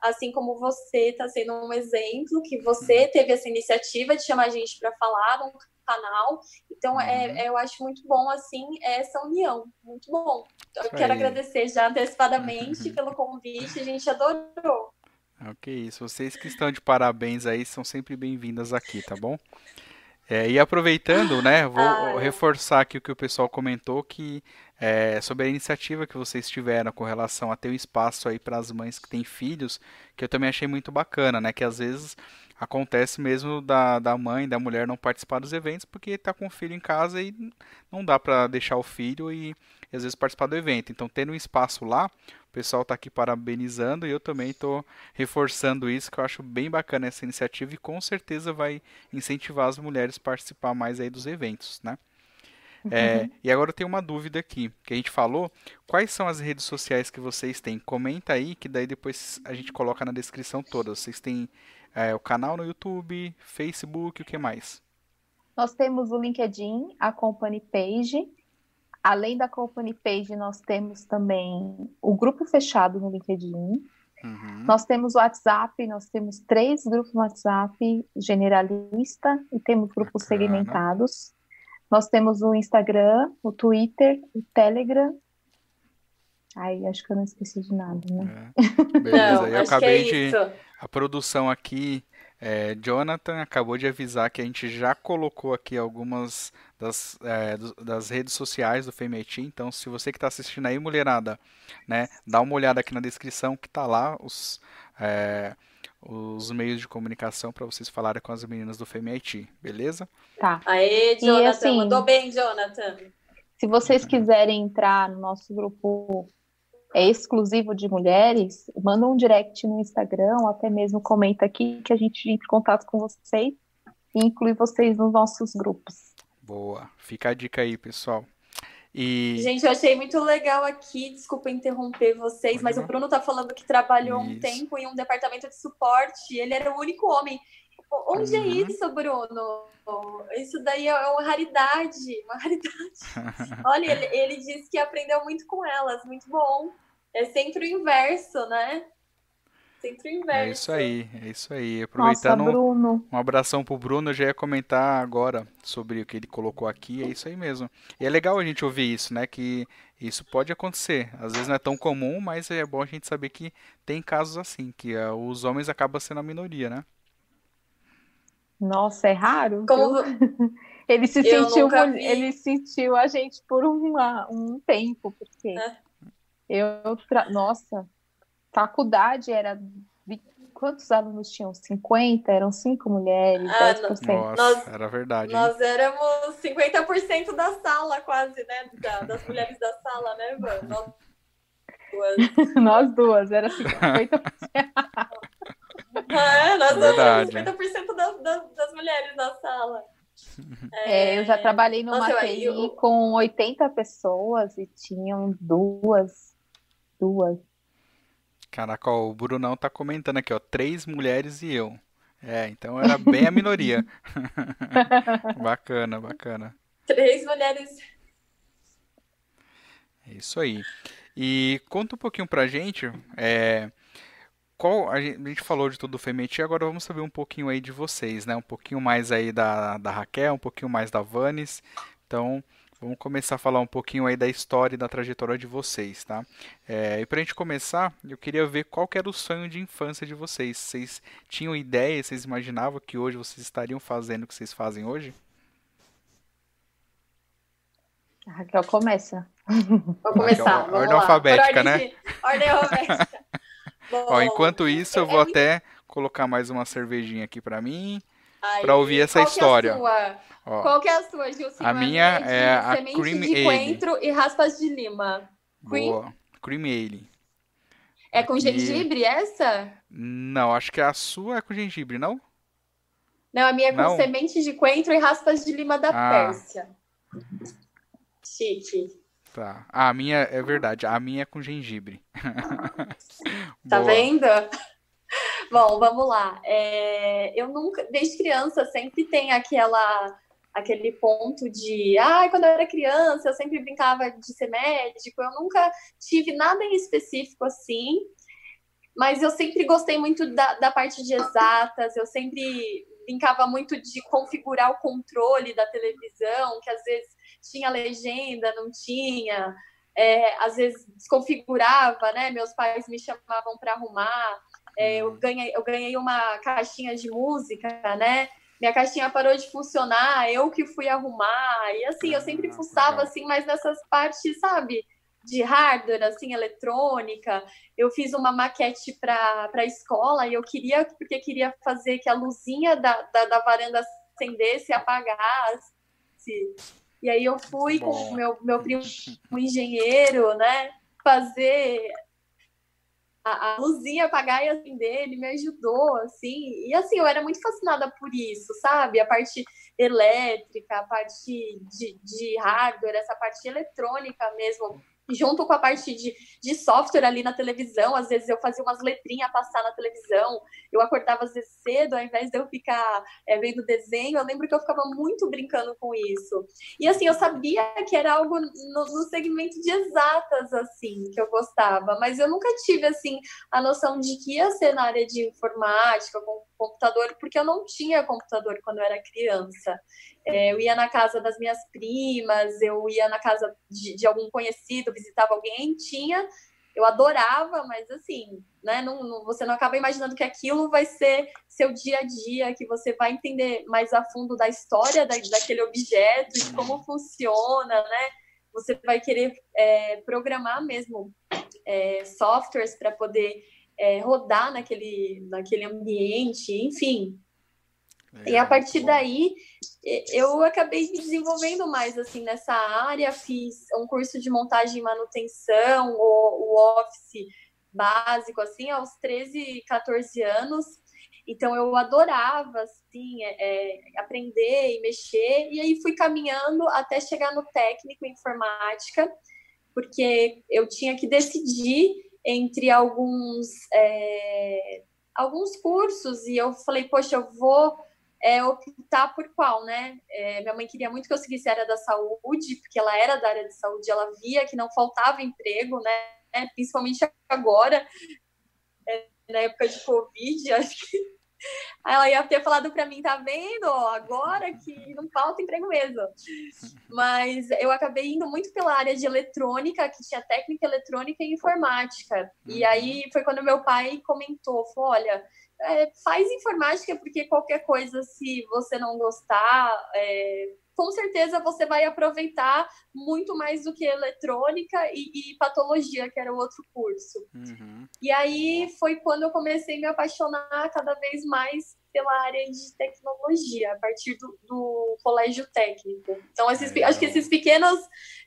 Assim como você está sendo um exemplo, que você uhum. teve essa iniciativa de chamar a gente para falar num canal. Então, é, uhum. é, eu acho muito bom, assim, essa união. Muito bom. Eu quero agradecer já antecipadamente pelo convite, a gente adorou. Ok, isso. Vocês que estão de parabéns aí são sempre bem-vindas aqui, tá bom? É, e aproveitando, né, vou ah, reforçar aqui o que o pessoal comentou, que é, sobre a iniciativa que vocês tiveram com relação a ter um espaço aí para as mães que têm filhos, que eu também achei muito bacana, né, que às vezes acontece mesmo da, da mãe, da mulher não participar dos eventos porque está com o filho em casa e não dá para deixar o filho e, e, às vezes participar do evento. Então, tendo um espaço lá, o pessoal está aqui parabenizando e eu também estou reforçando isso, que eu acho bem bacana essa iniciativa e com certeza vai incentivar as mulheres a participar mais aí dos eventos, né? É, uhum. e agora eu tenho uma dúvida aqui, que a gente falou. Quais são as redes sociais que vocês têm? Comenta aí, que daí depois a gente coloca na descrição toda. Vocês têm é, o canal no YouTube, Facebook, o que mais? Nós temos o LinkedIn, a Company Page. Além da Company Page, nós temos também o grupo fechado no LinkedIn. Uhum. Nós temos o WhatsApp, nós temos três grupos no WhatsApp generalista e temos grupos Bacana. segmentados. Nós temos o Instagram, o Twitter, o Telegram. Ai, acho que eu não esqueci de nada, né? É. Beleza, não, eu acabei é de. A produção aqui, é, Jonathan acabou de avisar que a gente já colocou aqui algumas das, é, das redes sociais do FEMET. Então, se você que está assistindo aí, mulherada, né, dá uma olhada aqui na descrição que tá lá os, é, os meios de comunicação para vocês falarem com as meninas do FEMET, beleza? Tá. Aê, Jonathan, e, assim, mandou bem, Jonathan. Se vocês quiserem entrar no nosso grupo é exclusivo de mulheres, manda um direct no Instagram, ou até mesmo comenta aqui que a gente entra em contato com vocês e inclui vocês nos nossos grupos. Boa, fica a dica aí, pessoal. E... Gente, eu achei muito legal aqui, desculpa interromper vocês, mas o Bruno tá falando que trabalhou isso. um tempo em um departamento de suporte, ele era o único homem. Onde é uhum. é isso, Bruno? Isso daí é uma raridade, uma raridade. Olha, ele, ele disse que aprendeu muito com elas, muito bom. É sempre o inverso, né? Sempre o inverso. É isso aí, é isso aí. Aproveitando Nossa, Bruno. um abração pro Bruno, eu já ia comentar agora sobre o que ele colocou aqui, é isso aí mesmo. E é legal a gente ouvir isso, né? Que isso pode acontecer. Às vezes não é tão comum, mas é bom a gente saber que tem casos assim, que uh, os homens acabam sendo a minoria, né? Nossa, é raro. Como... ele se sentiu, ele sentiu a gente por uma, um tempo, porque é. Eu, tra... nossa, faculdade era. Quantos alunos tinham? 50? Eram cinco mulheres, ah, 10%. Nossa, nós, era verdade. Hein? Nós éramos 50% da sala, quase, né? Da, das mulheres da sala, né, Van? Nós duas. nós duas, era 50%. é, nós duas éramos 50% das, das, das mulheres da sala. É, eu já trabalhei numa Nossa, TI eu... com 80 pessoas e tinham duas. Duas. Caraca, ó, o Brunão tá comentando aqui, ó. Três mulheres e eu. É, então era bem a minoria. bacana, bacana. Três mulheres. É isso aí. E conta um pouquinho pra gente, é, qual a gente, a gente, falou de tudo do Femeti, agora vamos saber um pouquinho aí de vocês, né? Um pouquinho mais aí da, da Raquel, um pouquinho mais da Vanes. Então, vamos começar a falar um pouquinho aí da história e da trajetória de vocês, tá? É, e pra gente começar, eu queria ver qual que era o sonho de infância de vocês. Vocês tinham ideia, vocês imaginavam que hoje vocês estariam fazendo o que vocês fazem hoje? A Raquel começa. Vou começar. Raquel, ordem alfabética, né? De... Ordem alfabética. Bom, Ó, enquanto isso, eu vou é até colocar mais uma cervejinha aqui para mim, para ouvir essa qual história. Que é? Ó, qual que é a sua, Gilson? A minha é a Cream de coentro e raspas de lima. Cream? Boa. Cream Ale. É com gengibre essa? Não, acho que a sua é com gengibre, não? Não, a minha é com não. semente de coentro e raspas de lima da ah. Pérsia. Chique. Tá. A minha é verdade, a minha é com gengibre. tá vendo? Bom, vamos lá. É, eu nunca, desde criança, sempre tem aquela aquele ponto de, ah, quando eu era criança, eu sempre brincava de ser médico. Eu nunca tive nada em específico assim, mas eu sempre gostei muito da, da parte de exatas. Eu sempre brincava muito de configurar o controle da televisão, que às vezes tinha legenda, não tinha, é, às vezes desconfigurava, né? Meus pais me chamavam para arrumar. É, eu, ganhei, eu ganhei uma caixinha de música, né? Minha caixinha parou de funcionar, eu que fui arrumar. E assim, eu sempre ah, fuçava assim, mas nessas partes, sabe? De hardware, assim, eletrônica. Eu fiz uma maquete para a escola e eu queria, porque queria fazer que a luzinha da, da, da varanda acendesse e apagasse. E aí eu fui Bom. com meu, meu primo um engenheiro, né, fazer a, a luzinha apagar e acender, ele me ajudou, assim, e assim, eu era muito fascinada por isso, sabe? A parte elétrica, a parte de, de hardware, essa parte eletrônica mesmo, junto com a parte de, de software ali na televisão. Às vezes eu fazia umas letrinhas passar na televisão, eu acordava às vezes cedo, ao invés de eu ficar é, vendo desenho, eu lembro que eu ficava muito brincando com isso. E assim, eu sabia que era algo no, no segmento de exatas, assim, que eu gostava, mas eu nunca tive, assim, a noção de que ia ser na área de informática, com computador, porque eu não tinha computador quando eu era criança. É, eu ia na casa das minhas primas, eu ia na casa de, de, algum conhecido, visitava alguém, tinha, eu adorava, mas assim, né, não, não, você não acaba imaginando que aquilo vai ser seu dia a dia, que você vai entender mais a fundo da história da, daquele objeto, de como funciona, né? Você vai querer é, programar mesmo é, softwares para poder é, rodar naquele, naquele ambiente, enfim, é, e a partir bom. daí eu acabei me desenvolvendo mais assim nessa área, fiz um curso de montagem e manutenção, o, o Office básico, assim, aos 13, 14 anos. Então eu adorava assim é, é, aprender e mexer e aí fui caminhando até chegar no técnico em informática, porque eu tinha que decidir entre alguns é, alguns cursos e eu falei poxa eu vou é, optar por qual, né? É, minha mãe queria muito que eu seguisse a área da saúde, porque ela era da área de saúde, ela via que não faltava emprego, né? Principalmente agora, é, na época de Covid, acho que ela ia ter falado para mim, tá vendo? agora que não falta emprego mesmo. Mas eu acabei indo muito pela área de eletrônica, que tinha técnica eletrônica e informática. E uhum. aí foi quando meu pai comentou, falou, olha, é, faz informática, porque qualquer coisa, se você não gostar, é, com certeza você vai aproveitar muito mais do que eletrônica e, e patologia, que era o outro curso. Uhum. E aí foi quando eu comecei a me apaixonar cada vez mais pela área de tecnologia, a partir do, do colégio técnico. Então, esses, acho que esses pequenos,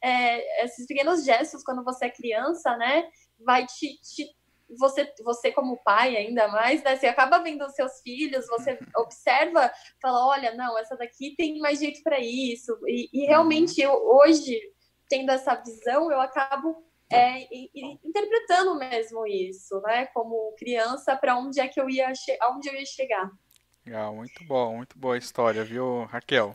é, esses pequenos gestos, quando você é criança, né, vai te, te você, você como pai ainda mais, né? Você acaba vendo os seus filhos, você observa, fala, olha, não, essa daqui tem mais jeito para isso. E, e realmente, eu, hoje, tendo essa visão, eu acabo é, e, e interpretando mesmo isso, né? Como criança, para onde é que eu ia, aonde eu ia chegar. Legal, muito bom, muito boa história, viu, Raquel?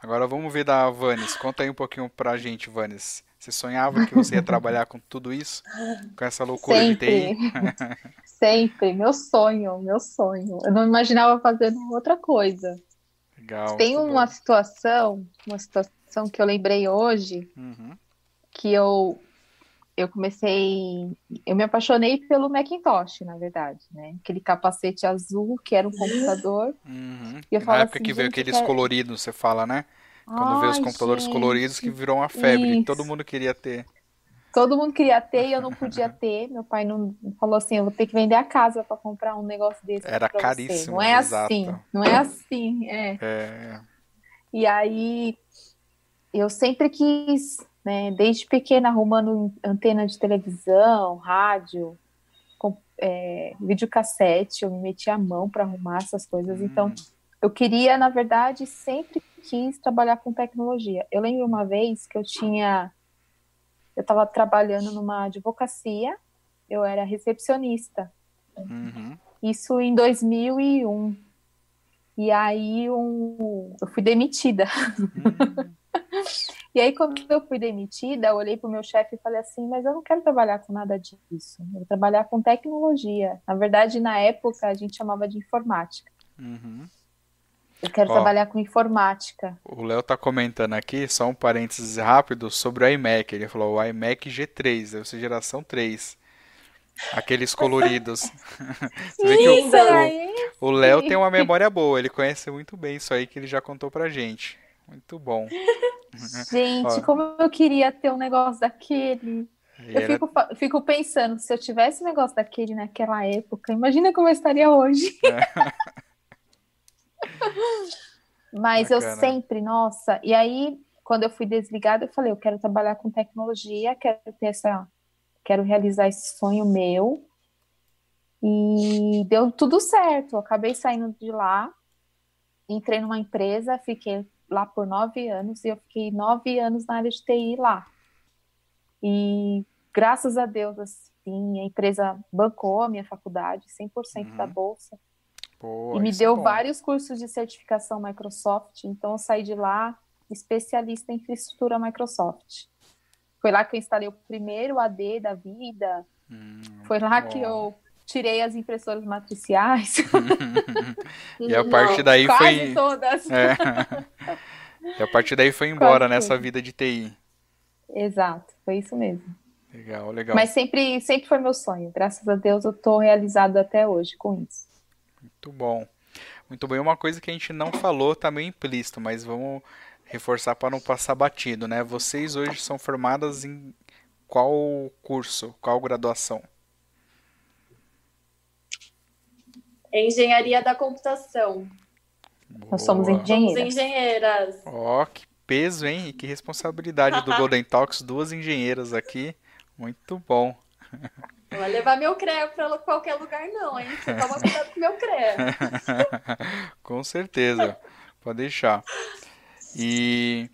Agora vamos ver da Vanes. Conta aí um pouquinho pra gente, Vanes. Você sonhava que você ia trabalhar com tudo isso? Com essa loucura Sempre. de TI? Sempre, meu sonho, meu sonho. Eu não imaginava fazendo outra coisa. Legal. Tem uma bom. situação, uma situação que eu lembrei hoje, Uhum. que eu eu comecei, eu me apaixonei pelo Macintosh, na verdade, né? Aquele capacete azul que era um computador. Uhum. E eu Na época assim, que veio aqueles eu quero- coloridos, você fala, né? Quando veio os Ai, computadores gente, coloridos que virou uma febre, isso. todo mundo queria ter. Todo mundo queria ter e eu não podia ter. Meu pai não falou assim, eu vou ter que vender a casa para comprar um negócio desse Era pra você. caríssimo, Não é exato. assim, não é assim, é. É, E aí eu sempre quis, né, desde pequena arrumando antena de televisão, rádio, com, é, videocassete, eu me metia a mão para arrumar essas coisas. Hum. Então eu queria, na verdade, sempre quis trabalhar com tecnologia. Eu lembro uma vez que eu tinha, eu estava trabalhando numa advocacia, eu era recepcionista. uhum. Isso em 2001. E aí um, eu fui demitida. Hum. E aí, quando eu fui demitida, eu olhei para o meu chefe e falei assim: Mas eu não quero trabalhar com nada disso. Eu vou trabalhar com tecnologia. Na verdade, na época, a gente chamava de informática. Uhum. Eu quero Ó. trabalhar com informática. O Léo tá comentando aqui, só um parênteses rápido, sobre o iMac. Ele falou o iMac G3, deve ser geração 3. Aqueles coloridos. Você vê que o- Linda. aí, o Léo tem uma memória boa, ele conhece muito bem isso aí que ele já contou pra gente. Muito bom. gente, Ó. como eu queria ter um negócio daquele. E Eu era- fico, fico pensando, se eu tivesse um negócio daquele naquela época, imagina como eu estaria hoje. Mas eu Bacana. sempre, nossa, e aí, quando eu fui desligada, eu falei, eu quero trabalhar com tecnologia, quero ter essa, quero realizar esse sonho meu. E deu tudo certo. Eu acabei saindo de lá, entrei numa empresa, fiquei lá por nove anos, e eu fiquei nove anos na área de TI lá. E graças a Deus, assim, a empresa bancou a minha faculdade, 100% da Uhum. bolsa. E me é deu bom. vários cursos de certificação Microsoft, então eu saí de lá especialista em infraestrutura Microsoft. Foi lá que eu instalei o primeiro AD da vida, Hum, foi lá bom. que eu tirei as impressoras matriciais, E a partir daí quase foi. todas. É. E a partir daí foi embora Quase nessa tudo. vida de TI. Exato, foi isso mesmo. Legal, legal. Mas sempre, sempre foi meu sonho. Graças a Deus eu tô realizado até hoje com isso. Muito bom. Muito bem. Uma coisa que a gente não falou, tá meio implícito, mas vamos reforçar para não passar batido, né? Vocês hoje são formadas em qual curso, qual graduação? Engenharia da computação. Nós somos Boa. Somos engenheiras. engenheiras. Ó, que peso, hein? E que responsabilidade do Golden Talks, duas engenheiras aqui. Muito bom. Não vai levar meu CREA pra qualquer lugar, não, hein? Toma cuidado com meu CREA. Com certeza. Pode deixar. E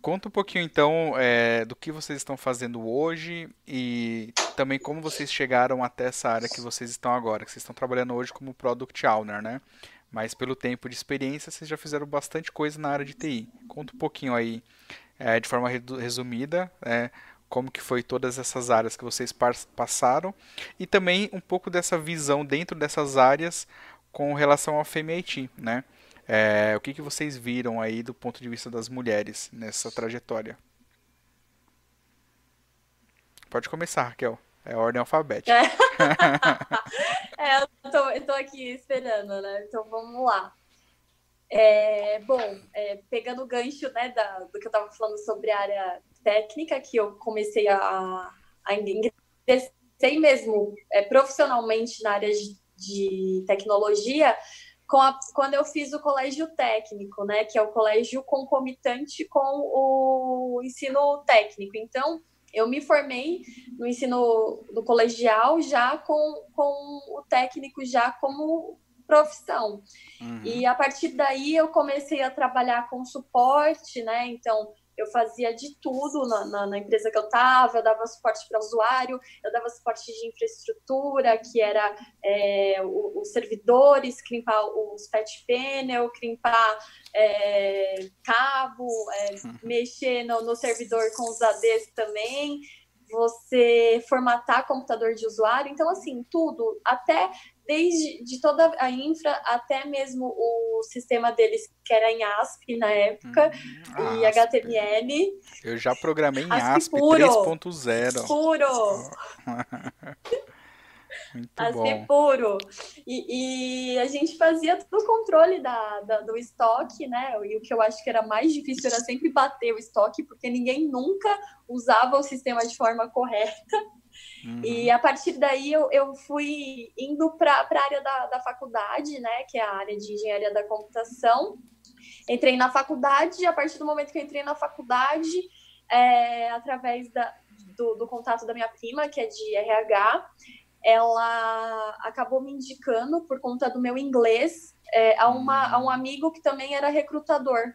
conta um pouquinho então é, do que vocês estão fazendo hoje e também como vocês chegaram até essa área que vocês estão agora, que vocês estão trabalhando hoje como Product Owner, né? Mas pelo tempo de experiência, vocês já fizeram bastante coisa na área de TI. Conta um pouquinho aí, é, de forma resumida, é, como que foi todas essas áreas que vocês passaram e também um pouco dessa visão dentro dessas áreas com relação ao FMIT, né? É, o que, que vocês viram aí do ponto de vista das mulheres nessa trajetória? Pode começar, Raquel. É ordem alfabética. É, eu tô, eu tô aqui esperando, né? Então vamos lá. É, bom, é, pegando o gancho né, da, do que eu estava falando sobre a área técnica, que eu comecei a, a ingressei mesmo é, profissionalmente na área de, de tecnologia, a, quando eu fiz o colégio técnico, né? Que é o colégio concomitante com o ensino técnico. Então, Eu me formei no ensino do colegial já com, com o técnico já como profissão. Uhum. E a partir daí eu comecei a trabalhar com suporte, né? Então eu fazia de tudo na, na, na empresa que eu estava, eu dava suporte para usuário, eu dava suporte de infraestrutura, que era é, os servidores, crimpar os patch panel, crimpar é, cabo, é, uhum. mexer no, no servidor com os ADs também você formatar computador de usuário. Então, assim, tudo, até desde de toda a infra até mesmo o sistema deles que era em ASP na época hum, e ASP. HTML. Eu já programei em ASP, ASP 3.0. Puro. Muito ASP bom. puro. E, e, a gente fazia todo o controle da, da, do estoque, né? E o que eu acho que era mais difícil era sempre bater o estoque, porque ninguém nunca usava o sistema de forma correta. Uhum. E a partir daí eu, eu fui indo para a área da, da faculdade, né? Que é a área de engenharia da computação. Entrei na faculdade, e a partir do momento que eu entrei na faculdade, é, através da, do, do contato da minha prima, que é de RH, ela acabou me indicando por conta do meu inglês é, a, uma, a um amigo que também era recrutador.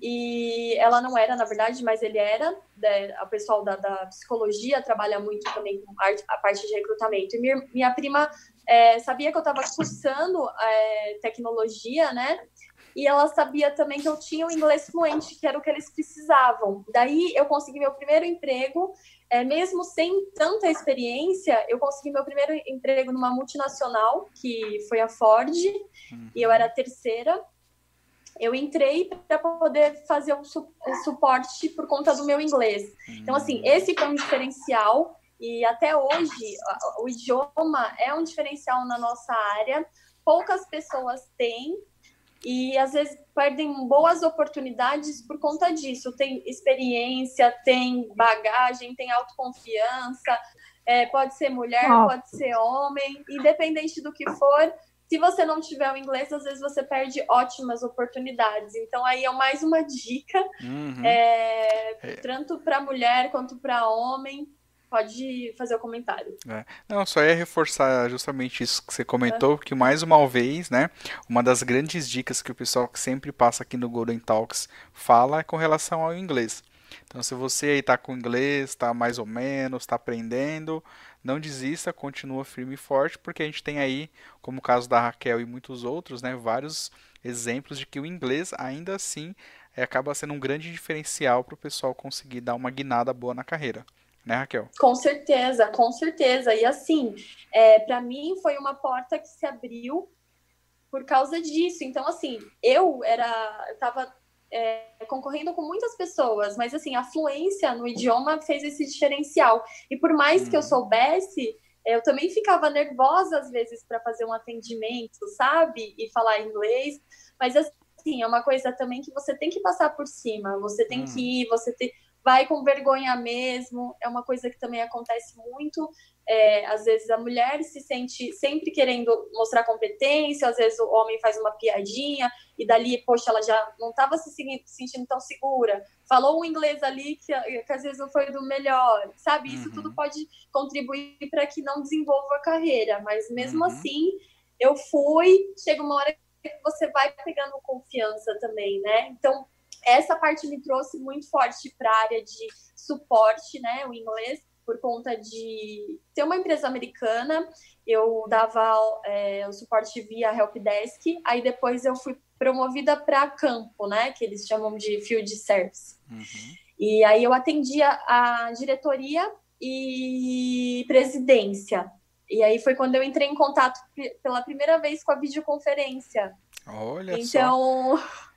E ela não era, na verdade, mas ele era. Né, a pessoal da, da, psicologia trabalha muito também com a parte de recrutamento. E minha, minha prima é, sabia que eu estava cursando é, tecnologia, né? E ela sabia também que eu tinha o inglês fluente, que era o que eles precisavam. Daí eu consegui meu primeiro emprego é, mesmo sem tanta experiência, eu consegui meu primeiro emprego numa multinacional, que foi a Ford, uhum. e eu era a terceira. Eu entrei para poder fazer o, su o, suporte por conta do meu inglês. Então, assim, uhum. esse foi um diferencial, e até hoje o idioma é um diferencial na nossa área. Poucas pessoas têm, e às vezes perdem boas oportunidades por conta disso. Tem experiência, tem bagagem, tem autoconfiança, é, pode ser mulher, Nossa. pode ser homem, independente do que for. Se você não tiver o inglês, às vezes você perde ótimas oportunidades. Então, aí é mais uma dica, uhum. é, é. tanto para mulher quanto para homem pode fazer o comentário. É. Não, só ia reforçar justamente isso que você comentou, é. porque mais uma vez, né, uma das grandes dicas que o pessoal que sempre passa aqui no Golden Talks fala é com relação ao inglês. Então, se você aí está com inglês, está mais ou menos, está aprendendo, não desista, continua firme e forte, porque a gente tem aí, como o caso da Raquel e muitos outros, né, vários exemplos de que o inglês ainda assim é, acaba sendo um grande diferencial para o pessoal conseguir dar uma guinada boa na carreira né, Raquel? Com certeza, com certeza. E assim, é, para mim foi uma porta que se abriu por causa disso. Então, assim, eu era, eu tava é, concorrendo com muitas pessoas, mas assim, a fluência no idioma fez esse diferencial. E por mais hum. que eu uhum. soubesse, eu também ficava nervosa às vezes para fazer um atendimento, sabe? E falar inglês. Mas assim, é uma coisa também que você tem que passar por cima. Você tem hum. que ir, você tem vai com vergonha mesmo, é uma coisa que também acontece muito. É, às vezes a mulher se sente sempre querendo mostrar competência, às vezes o homem faz uma piadinha e dali, poxa, ela já não estava se sentindo tão segura. Falou um inglês ali que, que às vezes não foi do melhor, sabe? Isso uhum. tudo pode contribuir para que não desenvolva a carreira, mas mesmo uhum. assim, eu fui, chega uma hora que você vai pegando confiança também, né? Então, essa parte me trouxe muito forte para a área de suporte, né, o inglês, por conta de ter uma empresa americana, eu dava é, o suporte via helpdesk, aí depois eu fui promovida para campo, né, que eles chamam de field service. Uhum. E aí eu atendia a diretoria e presidência. E aí foi quando eu entrei em contato pela primeira vez com a videoconferência. Olha então, só.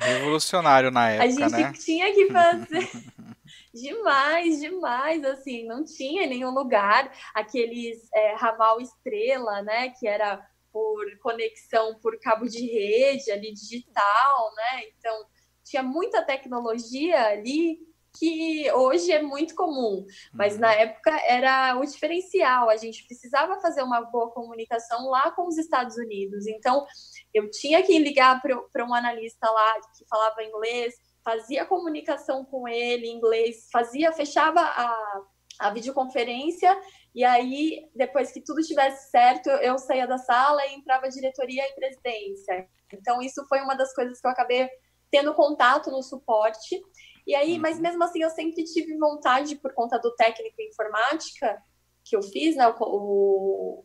Revolucionário na época, A gente né? tinha que fazer demais, demais, assim, não tinha nenhum lugar, aqueles é, ramal estrela, né, que era por conexão por cabo de rede ali digital, né? Então tinha muita tecnologia ali que hoje é muito comum, mas uhum. na época era o diferencial. A gente precisava fazer uma boa comunicação lá com os Estados Unidos. Então, eu tinha que ligar para um analista lá que falava inglês, fazia comunicação com ele em inglês, fazia, fechava a, a videoconferência e aí, depois que tudo estivesse certo, eu saía da sala e entrava diretoria e presidência. Então, isso foi uma das coisas que eu acabei tendo contato no suporte. E aí, mas uhum. mesmo assim, eu sempre tive vontade, por conta do técnico em informática que eu fiz, né, o, o,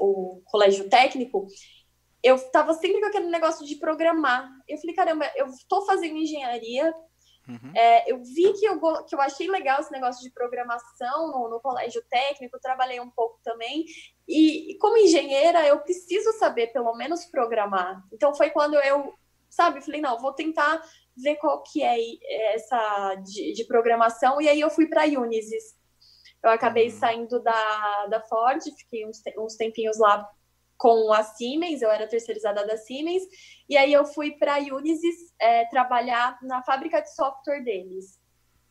o colégio técnico, eu estava sempre com aquele negócio de programar. Eu falei, caramba, eu estou fazendo engenharia, Uhum. É, eu vi que eu, que eu achei legal esse negócio de programação no, no colégio técnico, trabalhei um pouco também. E, e, como engenheira, eu preciso saber pelo menos programar. Então foi quando eu, sabe, falei, não, vou tentar ver qual que é essa de, de programação. E aí eu fui para a Unisys. Eu acabei uhum. saindo da, da Ford, fiquei uns, uns tempinhos lá com a Siemens, eu era terceirizada da Siemens, e aí eu fui para a Unisys é, trabalhar na fábrica de software deles.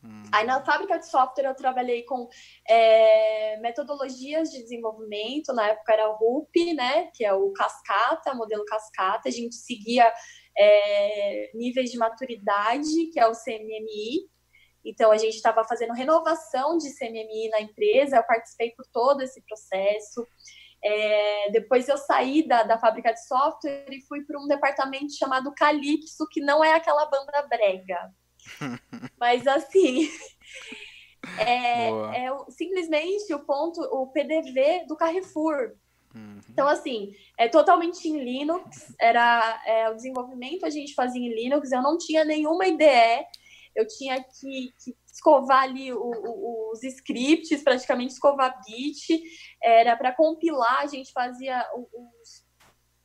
Hum. Aí na fábrica de software eu trabalhei com é, metodologias de desenvolvimento, na época era o RUP, né, que é o Cascata, modelo Cascata, a gente seguia é, níveis de maturidade, que é o CMMI, então, a gente estava fazendo renovação de CMMI na empresa, eu participei por todo esse processo. É, depois eu saí da, da fábrica de software e fui para um departamento chamado Calypso, que não é aquela banda brega. Mas assim, é, é, simplesmente o ponto, o PDV do Carrefour. Uhum. Então, assim, é totalmente em Linux, era é, o desenvolvimento a gente fazia em Linux, eu não tinha nenhuma IDE, eu tinha que, que escovar ali o, o, os scripts, praticamente escovar bit, era para compilar, a gente fazia os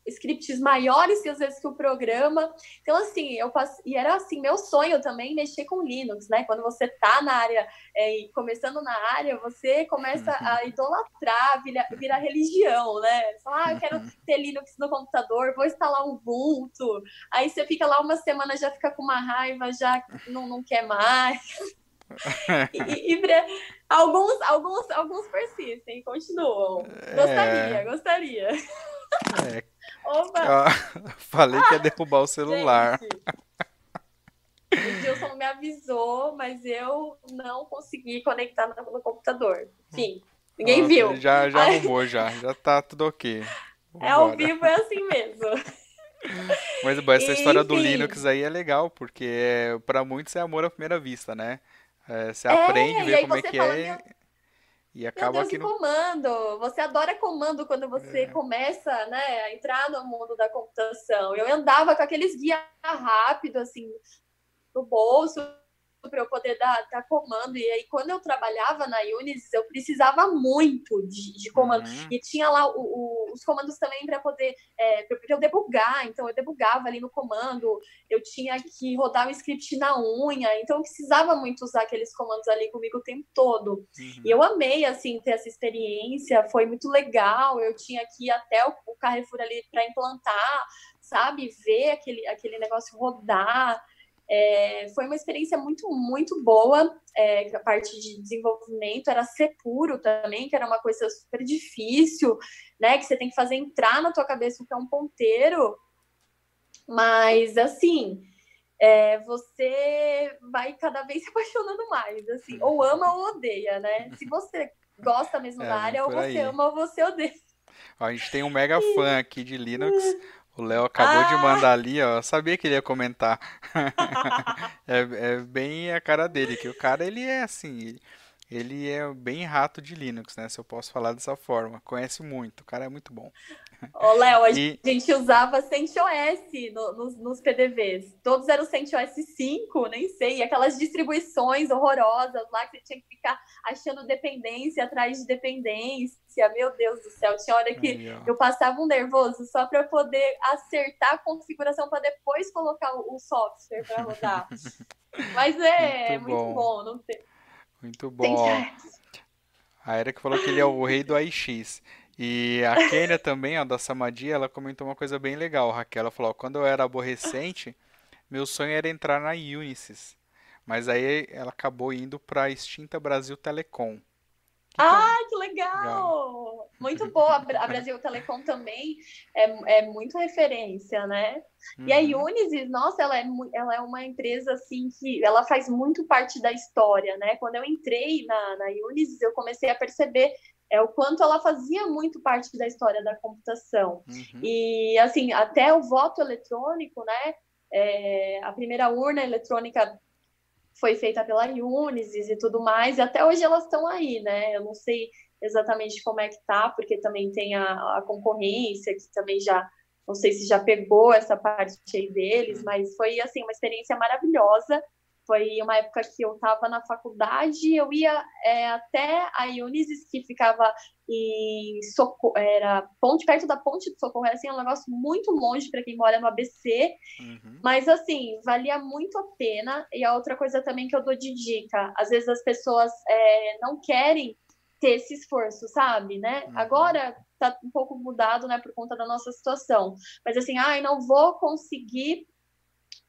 scripts maiores que às vezes que o programa. Então, assim, eu passei, e era assim, meu sonho também mexer com Linux, né? Quando você tá na área, é, começando na área, você começa a uhum. idolatrar, vira, vira religião, né? Fala, ah, eu quero uhum. ter Linux no computador, vou instalar um Ubuntu. Aí você fica lá uma semana, já fica com uma raiva, já não, não quer mais e, e alguns, alguns, alguns persistem, continuam. Gostaria, é... gostaria. É. Opa. falei que ia derrubar o celular. o Gilson me avisou, mas eu não consegui conectar no, no computador. Enfim, ninguém viu. Já, já arrumou, já. Já tá tudo ok. Vambora. É ao vivo, é assim mesmo. Mas bom, essa e, história do Linux aí é legal, porque é, para muitos é amor à primeira vista, né? É, você é, aprende, vê como é que fala, é. Meu... E acaba Meu Deus, que no... comando. Você adora comando quando você é. começa, né, a entrar no mundo da computação. Eu andava com aqueles guias rápido assim no bolso, para eu poder dar, dar, comando. E aí, quando eu trabalhava na Unisys, eu precisava muito de, de comando. Uhum. E tinha lá o, o, os comandos também para poder é, pra eu debugar. Então, eu debugava ali no comando. Eu tinha que rodar o script na unha. Então, eu precisava muito usar aqueles comandos ali comigo o tempo todo. Uhum. E eu amei, assim, ter essa experiência. Foi muito legal. Eu tinha que ir até o, o Carrefour ali para implantar, sabe? Ver aquele, aquele negócio rodar. É, foi uma experiência muito, muito boa. É, a parte de desenvolvimento era ser puro também, que era uma coisa super difícil, né? Que você tem que fazer entrar na tua cabeça o que é um ponteiro. Mas, assim, é, você vai cada vez se apaixonando mais, assim, ou ama ou odeia, né? Se você gosta mesmo é, da área, ou você aí. ama ou você odeia. A gente tem um mega fã aqui de Linux, o Léo acabou ah! de mandar ali, ó. Eu sabia que ele ia comentar. é, é, bem a cara dele, que o cara ele é assim, ele é bem rato de Linux, né? Se eu posso falar dessa forma. Conhece muito, o cara é muito bom. Ô, Léo, a e... gente usava CentOS no, nos, nos PDVs. Todos eram CentOS 5, nem sei. E aquelas distribuições horrorosas lá que você tinha que ficar achando dependência atrás de dependência. Meu Deus do céu, tinha hora que Aí, eu passava um nervoso só para poder acertar a configuração para depois colocar o, o software para rodar. Mas é muito, muito bom. não tem. Muito bom. A Erika falou que ele é o rei do AIX. E a Kênia também, ó, da Samadia, ela comentou uma coisa bem legal. Raquel, ela falou, quando eu era aborrecente, meu sonho era entrar na Unisys. Mas aí ela acabou indo para a extinta Brasil Telecom. Que ah, que legal! legal! muito boa. A Brasil Telecom também é, é muito referência, né? Uhum. E a uhum. Unisys, nossa, ela é, ela é uma empresa assim que ela faz muito parte da história, né? Quando eu entrei na, na Unisys, eu comecei a perceber é o quanto ela fazia muito parte da história da computação. Uhum. E assim, até o voto eletrônico, né? É, a primeira urna eletrônica foi feita pela Unisys e tudo mais, e até hoje elas estão aí, né? Eu não sei exatamente como é que tá, porque também tem a, a concorrência, que também já, não sei se já pegou essa parte aí deles, uhum. mas foi, assim, uma experiência maravilhosa, foi uma época que eu estava na faculdade, eu ia é, até a Unisys, que ficava em Socorro, era ponte, perto da ponte de Socorro, era assim, um negócio muito longe para quem mora no ABC, uhum. mas assim, valia muito a pena. E a outra coisa também que eu dou de dica, às vezes as pessoas é, não querem ter esse esforço, sabe, né? Uhum. Agora tá um pouco mudado, né, por conta da nossa situação. Mas assim, ai, ah, não vou conseguir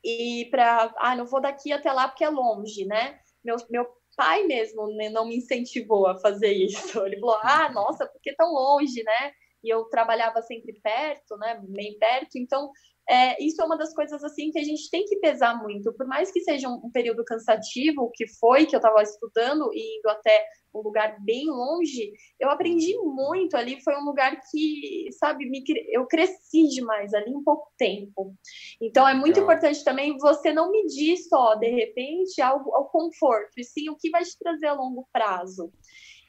e para, ah, não vou daqui até lá porque é longe, né? Meu, meu pai mesmo né, não me incentivou a fazer isso. Ele falou, ah, nossa, porque tão longe, né? E eu trabalhava sempre perto, né? Bem perto, então é, isso é uma das coisas assim que a gente tem que pesar muito, por mais que seja um, um período cansativo, que foi que eu estava estudando e indo até um lugar bem longe, eu aprendi muito ali. Foi um lugar que, sabe, me, eu cresci demais ali em pouco tempo. Então é muito Legal. importante também você não medir só, de repente, algo ao conforto, e sim o que vai te trazer a longo prazo.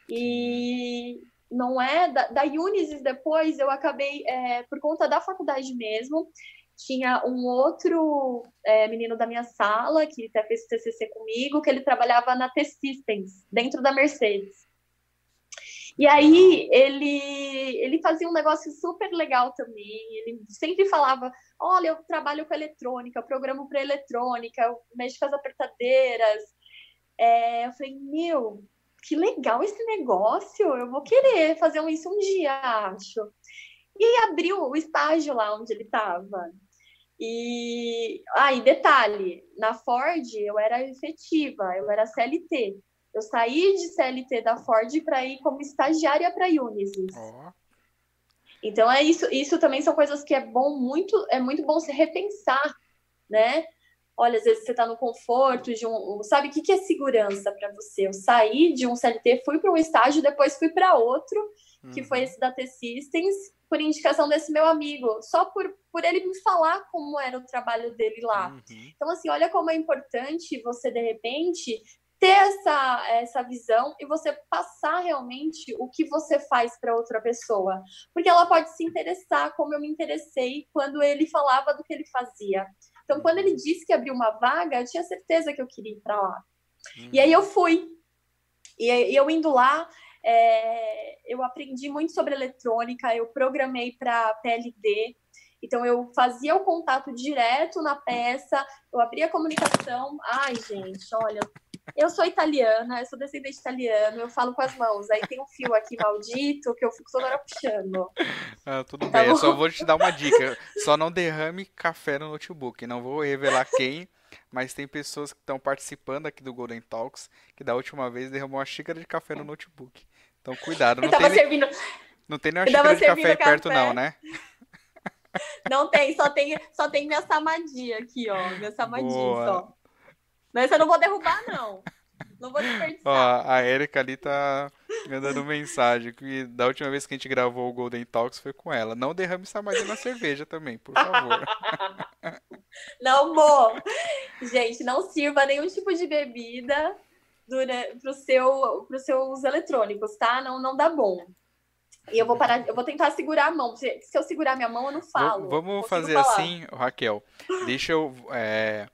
E não é da, da Unisys depois eu acabei é, por conta da faculdade mesmo tinha um outro é, menino da minha sala, que até fez TCC comigo, que ele trabalhava na T-Systems, dentro da Mercedes. E aí ele, ele fazia um negócio super legal também. Ele sempre falava: Olha, eu trabalho com eletrônica, eu programo para eletrônica, eu mexo com as apertadeiras. É, eu falei: Meu, que legal esse negócio, eu vou querer fazer isso um dia, acho. E abriu o estágio lá onde ele estava. E aí, ah, detalhe, na Ford eu era efetiva, eu era CLT. Eu saí de CLT da Ford para ir como estagiária para Unisys. Oh. Então é isso, isso também são coisas que é bom muito, é muito bom se repensar, né? Olha, às vezes você está no conforto de um, sabe o que, que é segurança para você? Eu saí de um CLT, fui para um estágio, depois fui para outro, uhum. que foi uhum. esse da T-Systems, por indicação desse meu amigo, só por, por ele me falar como era o trabalho dele lá. Uhum. Então, assim, olha como é importante você, de repente, ter essa, essa visão e você passar realmente o que você faz para outra pessoa. Porque ela pode se interessar, como eu me interessei quando ele falava do que ele fazia. Então, quando ele disse que abriu uma vaga, eu tinha certeza que eu queria ir para lá. Uhum. E aí eu fui. E eu indo lá, é, eu aprendi muito sobre eletrônica, eu programei para PLD, então eu fazia o contato direto na peça, eu abria a comunicação. Ai, gente, olha, eu sou italiana, eu sou descendente italiano, eu falo com as mãos. Aí tem um fio aqui maldito que eu fico toda hora puxando. Ah, tudo tá bem, bom? eu só vou te dar uma dica. Só não derrame café no notebook. Não vou revelar quem, mas tem pessoas que estão participando aqui do Golden Talks que da última vez derramou uma xícara de café no notebook. Então cuidado, não tem, servindo... não tem nenhuma xícara de café perto não, né? Não tem, só tem, só tem minha samadinha aqui, ó. Minha samadinha só. Mas eu não vou derrubar, não. Não vou desperdiçar. Ó, a Erika ali tá mandando mensagem que da última vez que a gente gravou o Golden Talks foi com ela. Não derrame samadinha na cerveja também, por favor. Não vou. Gente, não sirva nenhum tipo de bebida para os seu, seus eletrônicos, tá? Não, não dá bom. E eu vou parar, eu vou tentar segurar a mão. Se, eu segurar minha mão, eu não falo. Vamos fazer falar. assim, Raquel. Deixa eu, é,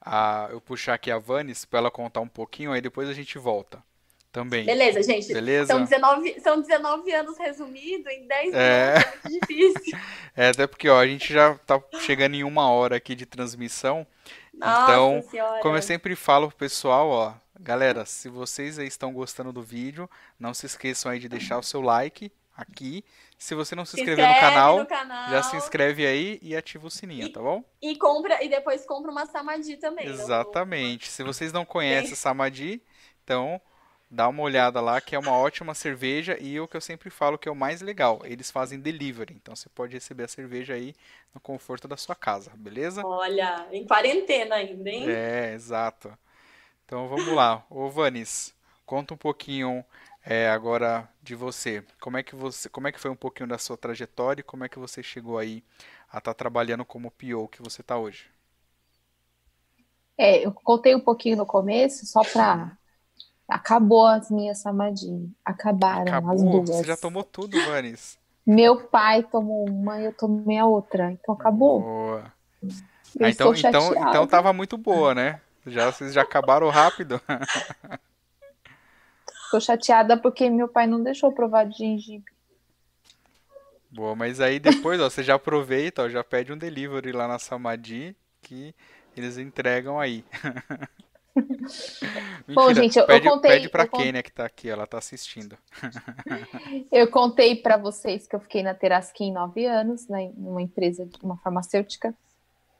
a, eu puxar aqui a Vanes para ela contar um pouquinho, aí depois a gente volta. Também. Beleza, gente. Beleza? São 19, são 19 anos resumido em 10 é... minutos, é muito difícil. É, até porque ó, a gente já tá chegando em uma hora aqui de transmissão. Nossa então, senhora. como eu sempre falo pro pessoal, ó, Galera, se vocês aí estão gostando do vídeo, não se esqueçam aí de deixar o seu like aqui. Se você não se, se inscreveu no canal, no canal, já se inscreve aí e ativa o sininho, e, tá bom? E compra e depois compra uma Samadi também. Exatamente. Se vocês não conhecem Samadi, então Dá uma olhada lá, que é uma ótima cerveja e o que eu sempre falo que é o mais legal, eles fazem delivery, então você pode receber a cerveja aí no conforto da sua casa, beleza? Olha, em quarentena ainda, hein? É, exato. Então vamos lá, ô Vanis, conta um pouquinho é, agora de você. Como é que você, como é que foi um pouquinho da sua trajetória e como é que você chegou aí a estar tá trabalhando como PO que você está hoje? É, eu contei um pouquinho no começo, só para Acabou as minhas samadhi. Acabaram Acabou? as duas. Você já tomou tudo, Vanis? Meu pai tomou uma e eu tomei a outra. Então acabou. Boa. Ah, então, então, então tava muito boa, né? Já, vocês já acabaram rápido. Tô chateada porque meu pai não deixou provar de gengibre. Boa, mas aí depois, ó, você já aproveita, ó, já pede um delivery lá na Samadhi que eles entregam aí. Bom, gente, eu, pede, eu contei. Pede pra Kênia que tá aqui, ela tá assistindo. eu contei para vocês que eu fiquei na Teraskin nove anos, né, numa empresa, uma farmacêutica.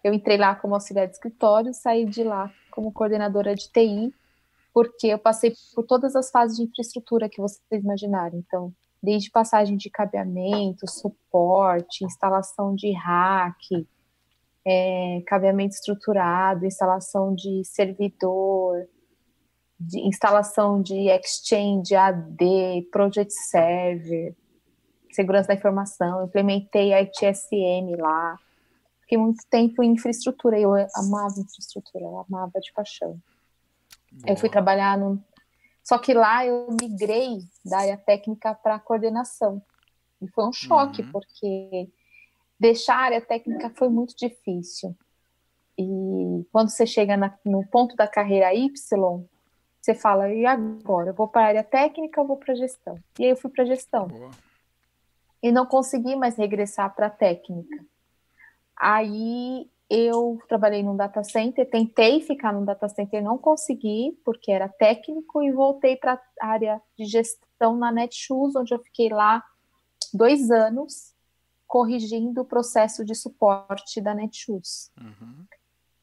Eu entrei lá como auxiliar de escritório, saí de lá como coordenadora de TI, porque eu passei por todas as fases de infraestrutura que vocês imaginarem. Então, desde passagem de cabeamento, suporte, instalação de rack, é, cabeamento estruturado, instalação de servidor, de instalação de Exchange, AD, Project Server, segurança da informação, implementei a ITSM lá. Fiquei muito tempo em infraestrutura, eu amava infraestrutura, eu amava de paixão. Boa. Eu fui trabalhar num... Só que lá eu migrei da área técnica para coordenação. E foi um choque, uhum. porque deixar a área técnica foi muito difícil. E quando você chega na, no ponto da carreira Y, você fala, e agora? Eu vou para a área técnica ou vou para a gestão? E aí eu fui para a gestão. Boa. E não consegui mais regressar para a técnica. Aí eu trabalhei num data center, tentei ficar num data center, não consegui, porque era técnico, e voltei para a área de gestão na Netshoes, onde eu fiquei lá dois anos corrigindo o processo de suporte da Netshoes. Uhum.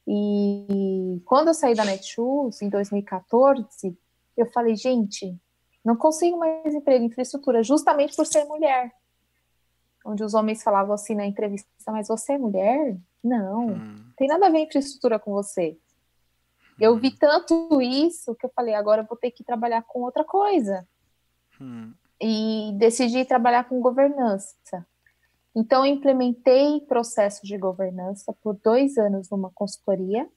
E quando eu saí da Netshoes, em 2014, eu falei, gente, não consigo mais emprego em infraestrutura, justamente por ser mulher. Onde os homens falavam assim na entrevista, mas você é mulher? Não, uhum. tem nada a ver infraestrutura com você. Eu vi hum. tanto isso que eu falei, agora eu vou ter que trabalhar com outra coisa. Hum. E decidi trabalhar com governança. Então, eu implementei processos de governança por dois anos numa consultoria.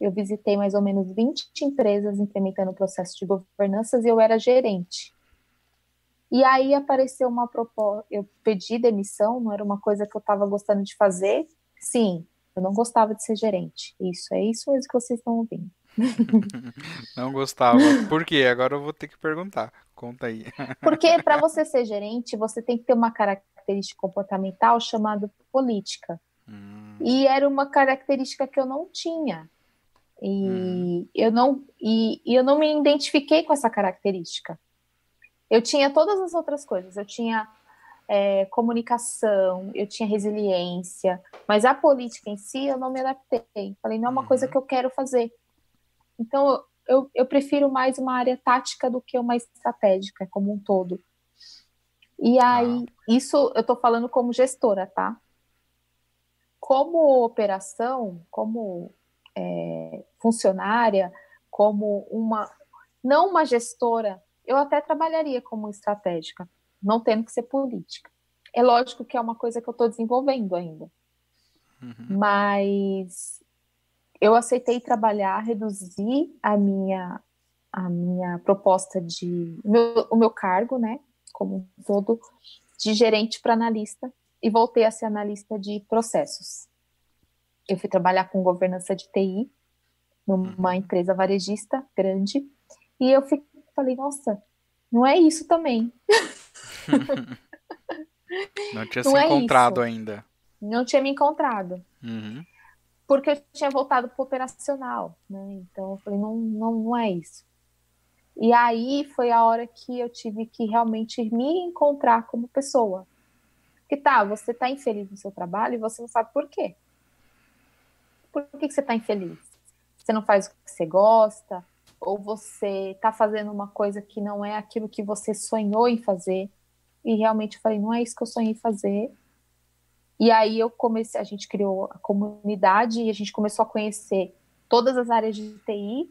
Eu visitei mais ou menos 20 empresas implementando processo de governança e eu era gerente. E aí apareceu uma proposta, eu pedi demissão, não era uma coisa que eu estava gostando de fazer. Sim, eu não gostava de ser gerente. Isso, é isso mesmo que vocês estão ouvindo. não gostava. Por quê? Agora eu vou ter que perguntar. Conta aí. Porque para você ser gerente, você tem que ter uma característica comportamental chamada política. Hum. E era uma característica que eu não tinha. E hum. eu não e, e eu não me identifiquei com essa característica. Eu tinha todas as outras coisas. Eu tinha é, comunicação, eu tinha resiliência, mas a política em si eu não me adaptei. Falei, não é uma uhum. coisa que eu quero fazer. Então eu, eu prefiro mais uma área tática do que uma estratégica como um todo. E aí, ah. isso eu estou falando como gestora, tá? Como operação, como é, funcionária, como uma. Não uma gestora, eu até trabalharia como estratégica, não tendo que ser política. É lógico que é uma coisa que eu estou desenvolvendo ainda. Uhum. Mas eu aceitei trabalhar, reduzir a minha, a minha proposta de. O meu, o meu cargo, né? como um todo, de gerente para analista e voltei a ser analista de processos. Eu fui trabalhar com governança de TI numa uhum. empresa varejista grande e eu fiquei, falei, nossa, não é isso também. não tinha não se é encontrado isso. ainda. Não tinha me encontrado. Uhum. Porque eu tinha voltado para o operacional, né? Então eu falei, não, não, não é isso. E aí foi a hora que eu tive que realmente me encontrar como pessoa. Que tá, você tá infeliz no seu trabalho e você não sabe por quê. Por que, que você tá infeliz? Você não faz o que você gosta? Ou você está fazendo uma coisa que não é aquilo que você sonhou em fazer. E realmente eu falei, não é isso que eu sonhei fazer. E aí eu comecei, a gente criou a comunidade e a gente começou a conhecer todas as áreas de TI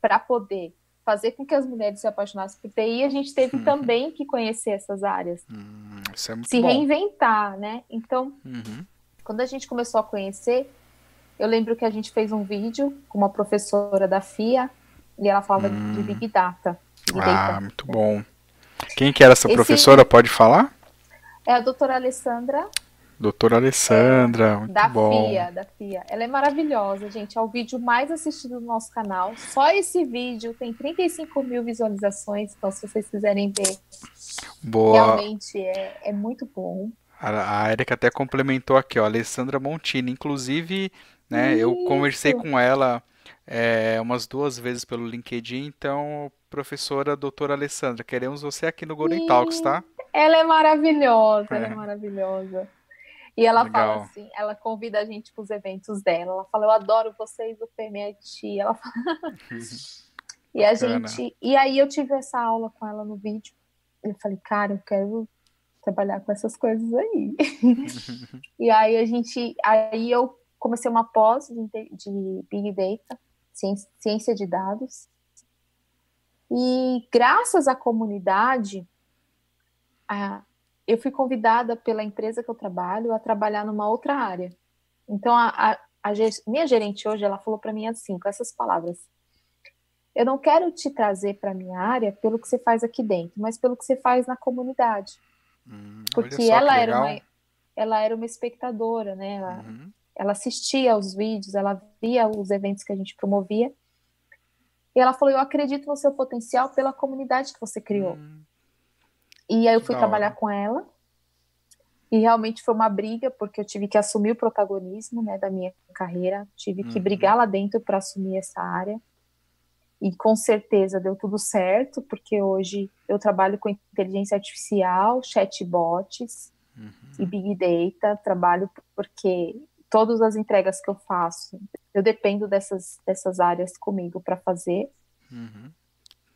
para poder fazer com que as mulheres se apaixonassem por TI, a gente teve uhum. também que conhecer essas áreas. Hum, é se bom. reinventar, né? Então, uhum. quando a gente começou a conhecer, eu lembro que a gente fez um vídeo com uma professora da FIA e ela falava hum. de Big Data. Big ah, data. muito bom. Quem que era essa Esse... professora? Pode falar? É a doutora Alessandra. Doutora Alessandra, é, muito da bom. FIA, da FIA. Ela é maravilhosa, gente. É o vídeo mais assistido do nosso canal. Só esse vídeo tem 35 mil visualizações, então se vocês quiserem ver, Boa. realmente é, é muito bom. A, a Erika até complementou aqui, ó, Alessandra Montini. Inclusive, né, eu conversei com ela é, umas duas vezes pelo LinkedIn, então, professora doutora Alessandra, queremos você aqui no Golden Sim. Talks, tá? Ela é maravilhosa, é. ela é maravilhosa. E ela Legal. fala assim, ela convida a gente para os eventos dela. Ela fala, eu adoro vocês do PMIT. Ela fala... e a gente. E aí eu tive essa aula com ela no vídeo. Eu falei, cara, eu quero trabalhar com essas coisas aí. e aí a gente. Aí eu comecei uma pós de, de Big Data, ciência de dados. E graças à comunidade, a, eu fui convidada pela empresa que eu trabalho a trabalhar numa outra área. Então, a, a, a minha gerente hoje, ela falou para mim assim, com essas palavras: Eu não quero te trazer para minha área pelo que você faz aqui dentro, mas pelo que você faz na comunidade. Hum, Porque ela era, uma, ela era uma espectadora, né? Ela, uhum. Ela assistia aos vídeos, ela via os eventos que a gente promovia. E ela falou: Eu acredito no seu potencial pela comunidade que você criou. Hum. E aí eu fui trabalhar com ela. E realmente foi uma briga, porque eu tive que assumir o protagonismo né, da minha carreira, tive que uhum. brigar lá dentro para assumir essa área. E com certeza deu tudo certo, porque hoje eu trabalho com inteligência artificial, chatbots uhum. e big data. Trabalho porque todas as entregas que eu faço, eu dependo dessas, dessas áreas comigo para fazer. Uhum.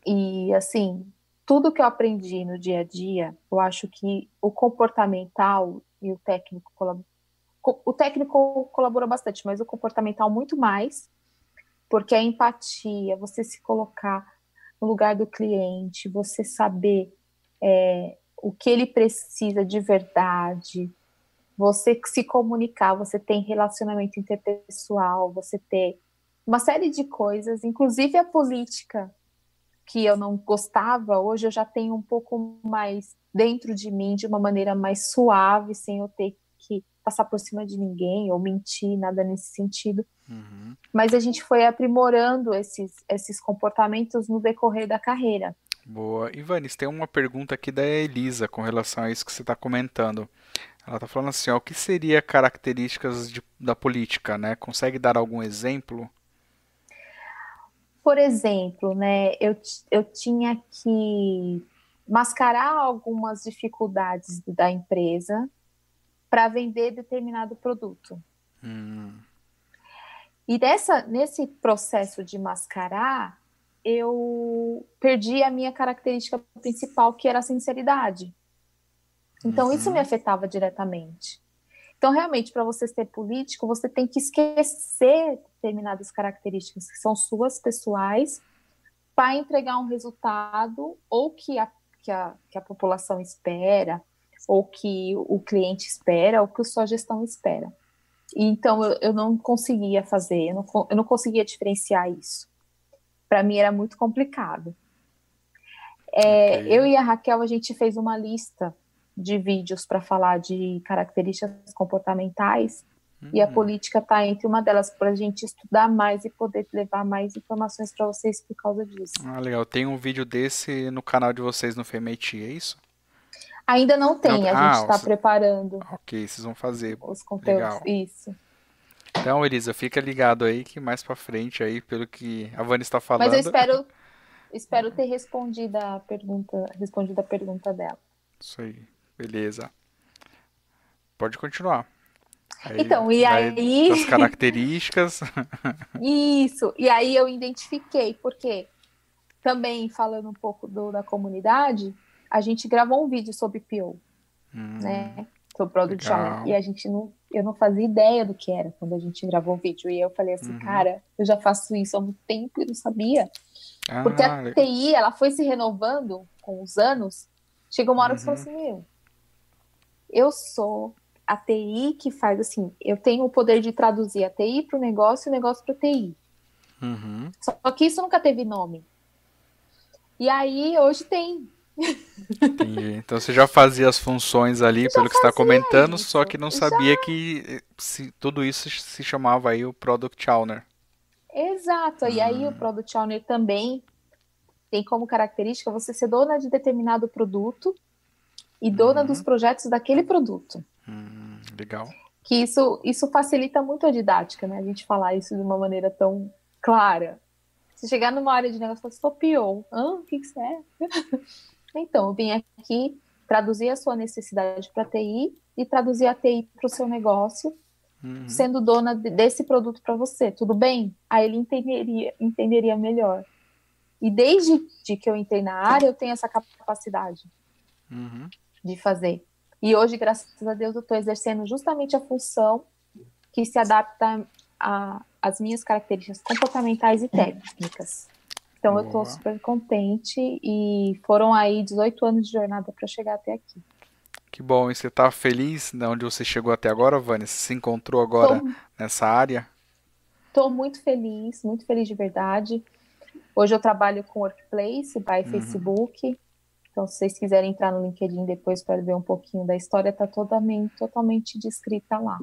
E assim, tudo que eu aprendi no dia a dia, eu acho que o comportamental e o técnico o técnico colabora bastante, mas o comportamental muito mais, porque a empatia, você se colocar no lugar do cliente, você saber é, o que ele precisa de verdade, você se comunicar, você tem relacionamento interpessoal, você ter uma série de coisas, inclusive a política, que eu não gostava, hoje eu já tenho um pouco mais dentro de mim, de uma maneira mais suave, sem eu ter que passar por cima de ninguém ou mentir, nada nesse sentido. Uhum. Mas a gente foi aprimorando esses, esses comportamentos no decorrer da carreira. Boa. Ivanes, tem uma pergunta aqui da Elisa com relação a isso que você está comentando. Ela está falando assim, ó, o que seria características de, da política, né? Consegue dar algum exemplo? por exemplo, né, eu, eu tinha que mascarar algumas dificuldades da empresa para vender determinado produto. Hum. E dessa, nesse processo de mascarar, eu perdi a minha característica principal, que era a sinceridade. Então, uhum. isso me afetava diretamente. Então, realmente, para você ser político, você tem que esquecer determinadas características que são suas pessoais para entregar um resultado ou que a, que, a, que a população espera, ou que o cliente espera, ou que a sua gestão espera. E, então, eu, eu não conseguia fazer, eu não, eu não conseguia diferenciar isso. Para mim era muito complicado. É, okay. Eu e a Raquel, a gente fez uma lista de vídeos para falar de características comportamentais uhum. e a uhum. política está entre uma delas para a gente estudar mais e poder levar mais informações para vocês por causa disso. Ah, legal. Tem um vídeo desse no canal de vocês no FMIT, é isso? Ainda não tem, não... a gente está ah, preparando. Ok, vocês vão fazer. Os conteúdos, legal. isso. Então, Elisa, fica ligado aí que mais para frente aí, pelo que a Vani está falando. Mas eu espero, espero ter respondido a pergunta, respondido a pergunta dela. Isso aí. Beleza. Pode continuar. Aí, então, e aí. As características. Isso. E aí eu identifiquei, porque também falando um pouco do, da comunidade, a gente gravou um vídeo sobre PO, hum, né? Sobre Product Owner. E a gente não, eu não fazia ideia do que era quando a gente gravou o vídeo. E eu falei assim, uhum. cara, eu já faço isso há muito tempo e não sabia. Ah, Porque a. TI, ela foi se renovando com os anos. Chegou uma hora uhum. que você falou assim, meu, eu sou a TI que faz assim, eu tenho o poder de traduzir a TI para o negócio e o negócio para a TI. Uhum. Só que isso nunca teve nome. E aí, hoje tem. Entendi. Então você já fazia as funções ali, pelo que está comentando, isso. só que não sabia já... que se, tudo isso se chamava aí o Product Owner. Exato. Hum. E aí o hum. Product Owner também tem como característica você ser dona de determinado produto e dona dos uhum. projetos daquele produto. Hum, legal. Que isso, isso facilita muito a didática, né? A gente falar isso de uma maneira tão clara. Se chegar numa área de negócio e falar, PO, ah, o que, que é? então, eu vim aqui traduzir a sua necessidade para TI e traduzir a TI para o seu negócio, uhum. sendo dona desse produto para você, tudo bem? Aí ele entenderia, entenderia melhor. E desde que eu entrei na área, eu tenho essa capacidade uhum. De fazer. E hoje, graças a Deus, eu estou exercendo justamente a função que se adapta às minhas características comportamentais e técnicas. Então, Boa. eu estou super contente e foram aí 18 anos de jornada para chegar até aqui. Que bom. E você está feliz de onde você chegou até agora, Vânia? Você se encontrou agora tô, nessa área? Estou muito feliz, muito feliz de verdade. Hoje eu trabalho com Workplace by uhum. Facebook. Então, se vocês quiserem entrar no LinkedIn depois para ver um pouquinho da história, está totalmente, totalmente descrita lá.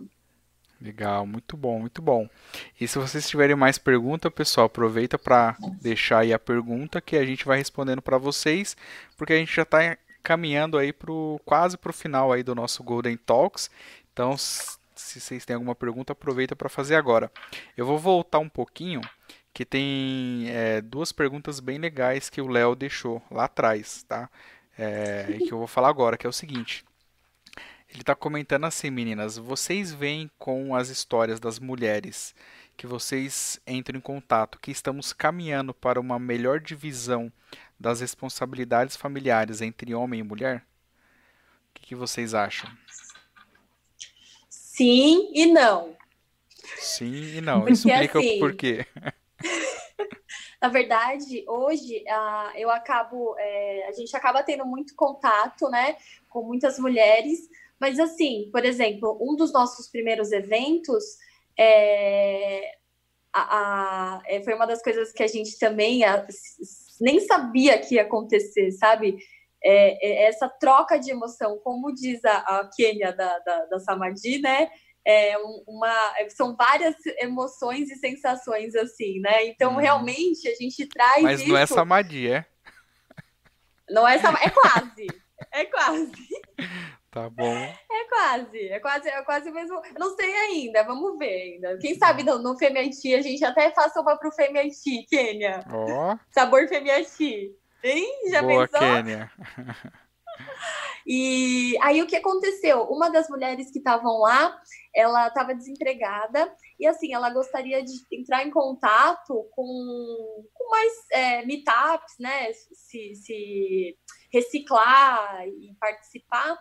Legal, muito bom, muito bom. E se vocês tiverem mais perguntas, pessoal, aproveita para deixar aí a pergunta que a gente vai respondendo para vocês, porque a gente já está caminhando aí pro, quase para o final aí do nosso Golden Talks. Então, se vocês têm alguma pergunta, aproveita para fazer agora. Eu vou voltar um pouquinho que tem é, duas perguntas bem legais que o Léo deixou lá atrás, tá? É, e que eu vou falar agora, que é o seguinte. Ele está comentando assim, meninas, vocês veem com as histórias das mulheres que vocês entram em contato, que estamos caminhando para uma melhor divisão das responsabilidades familiares entre homem e mulher? O que, que vocês acham? Sim e não. Sim e não. Porque, Explica assim, o porquê. Na verdade, hoje uh, eu acabo, é, a gente acaba tendo muito contato, né, com muitas mulheres. Mas assim, por exemplo, um dos nossos primeiros eventos é, a, a, é, foi uma das coisas que a gente também a, nem sabia que ia acontecer, sabe? É, é, essa troca de emoção, como diz a, a Kênia da, da, da Samadhi, né? É uma, são várias emoções e sensações assim, né? Então, hum. realmente, a gente traz. Mas isso... não é samadhi, é? Não é samadhi, é quase. É quase. Tá bom. É quase, é quase, é quase mesmo. Não sei ainda, vamos ver ainda. Quem sabe no, no Femiati a gente até faça uma pro Femiati, Kênia. Ó. Oh. Sabor Femiati. Hein? Já Boa, pensou? Kênia. E aí o que aconteceu? Uma das mulheres que estavam lá, ela estava desempregada e assim, ela gostaria de entrar em contato com, com mais é, meetups, né? Se, se reciclar e participar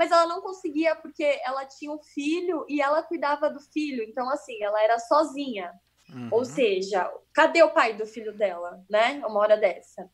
mas ela não conseguia porque ela tinha um filho e ela cuidava do filho, então assim, ela era sozinha. Uhum. Ou seja, cadê o pai do filho dela, né? Uma hora dessa.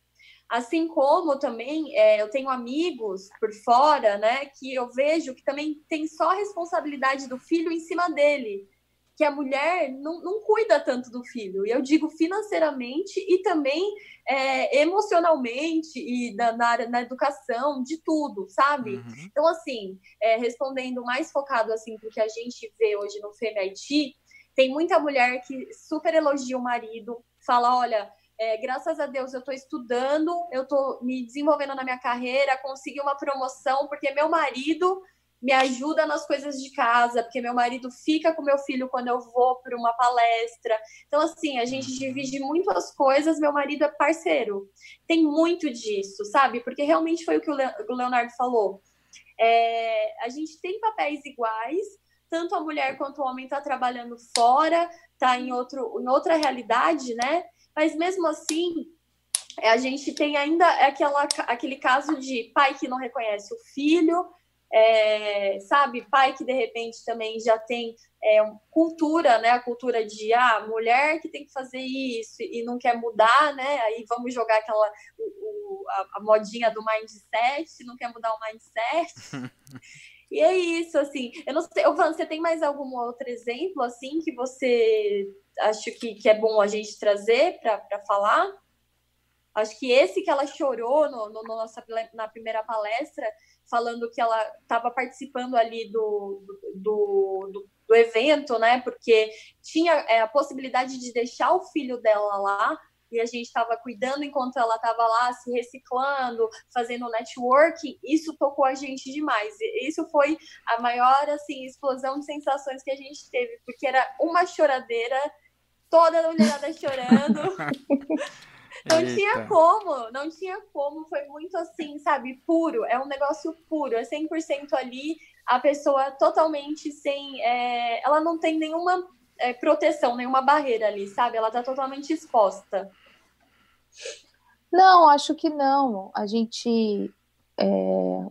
Assim como também é, eu tenho amigos por fora, né, que eu vejo que também tem só a responsabilidade do filho em cima dele, que a mulher não, não cuida tanto do filho. E eu digo financeiramente e também é, emocionalmente e na, na, na educação, de tudo, sabe? Uhum. Então, assim, é, respondendo mais focado assim porque a gente vê hoje no FEMIT, tem muita mulher que super elogia o marido, fala, olha é, graças a Deus eu estou estudando, eu estou me desenvolvendo na minha carreira, consegui uma promoção porque meu marido me ajuda nas coisas de casa, porque meu marido fica com meu filho quando eu vou para uma palestra. Então, assim, a gente divide muito as coisas, meu marido é parceiro. Tem muito disso, sabe? Porque realmente foi o que o Leonardo falou. É, a gente tem papéis iguais, tanto a mulher quanto o homem está trabalhando fora, está em, outro, em outra realidade, né? Mas mesmo assim, é, a gente tem ainda aquela, aquele caso de pai que não reconhece o filho, é, sabe, pai que de repente também já tem é, cultura, né, a cultura de ah, mulher que tem que fazer isso e não quer mudar, né, aí vamos jogar aquela o, o, a, a, modinha do mindset, não quer mudar o mindset. e é isso, assim, eu não sei, você tem mais algum outro exemplo, assim, que você acha que, que é bom a gente trazer para falar? Acho que esse que ela chorou no, no, no nossa, na primeira palestra, falando que ela estava participando ali do, do, do, do, evento, né? Porque tinha é, a possibilidade de deixar o filho dela lá e a gente estava cuidando enquanto ela estava lá se reciclando, fazendo networking, isso tocou a gente demais. Isso foi a maior assim explosão de sensações que a gente teve, porque era uma choradeira, toda a mulherada chorando. Não Eita. tinha como, não tinha como, foi muito assim, sabe, puro, é um negócio puro, é 100% ali, a pessoa totalmente sem, é, ela não tem nenhuma é, proteção, nenhuma barreira ali, sabe, ela tá totalmente exposta. Não, acho que não, a gente, é,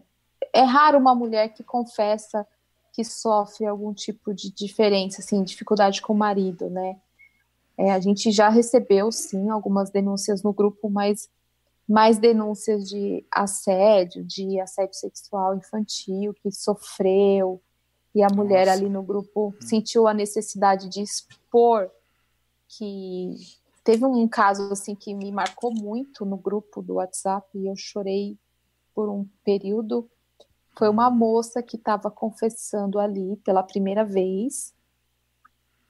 é raro uma mulher que confessa que sofre algum tipo de diferença, assim, dificuldade com o marido, né, é, a gente já recebeu, sim, algumas denúncias no grupo, mas mais denúncias de assédio, de assédio sexual infantil que sofreu, e a mulher ali no grupo hum. sentiu a necessidade de expor que teve um caso assim que me marcou muito no grupo do WhatsApp e eu chorei por um período. Foi uma moça que estava confessando ali pela primeira vez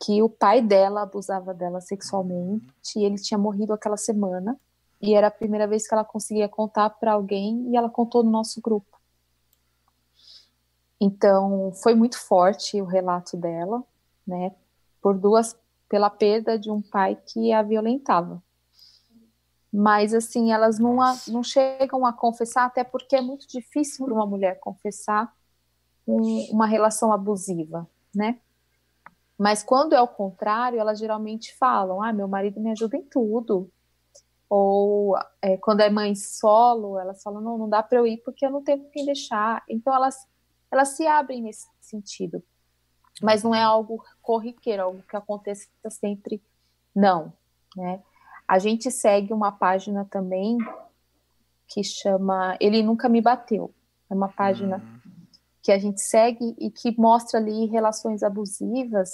que o pai dela abusava dela sexualmente e ele tinha morrido aquela semana e era a primeira vez que ela conseguia contar para alguém e ela contou no nosso grupo. Então, foi muito forte o relato dela, né? Por duas pela perda de um pai que a violentava. Mas assim, elas não, a, não chegam a confessar, até porque é muito difícil para uma mulher confessar um, uma relação abusiva, né? Mas quando é o contrário, elas geralmente falam: ah, meu marido me ajuda em tudo. Ou é, quando é mãe solo, elas falam: não, não dá para eu ir porque eu não tenho quem deixar. Então elas, elas se abrem nesse sentido. Mas não é algo corriqueiro, algo que aconteça sempre, não. Né? A gente segue uma página também que chama Ele Nunca Me Bateu. É uma página hum que a gente segue e que mostra ali relações abusivas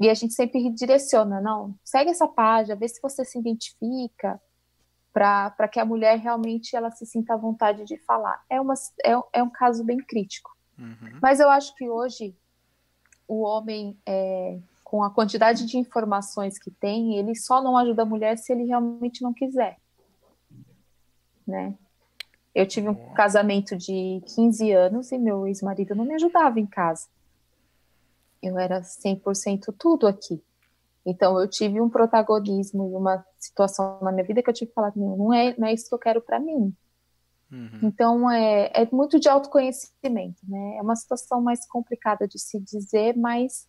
e a gente sempre direciona, não, segue essa página, vê se você se identifica para que a mulher realmente ela se sinta à vontade de falar. É, uma, é, é um caso bem crítico. Uhum. Mas eu acho que hoje o homem, é, com a quantidade de informações que tem, ele só não ajuda a mulher se ele realmente não quiser. Né? Eu tive um casamento de 15 anos e meu ex-marido não me ajudava em casa. Eu era 100% tudo aqui. Então eu tive um protagonismo e uma situação na minha vida que eu tive que falar, não é, não é isso que eu quero para mim. Uhum. Então é, é muito de autoconhecimento, né? É uma situação mais complicada de se dizer, mas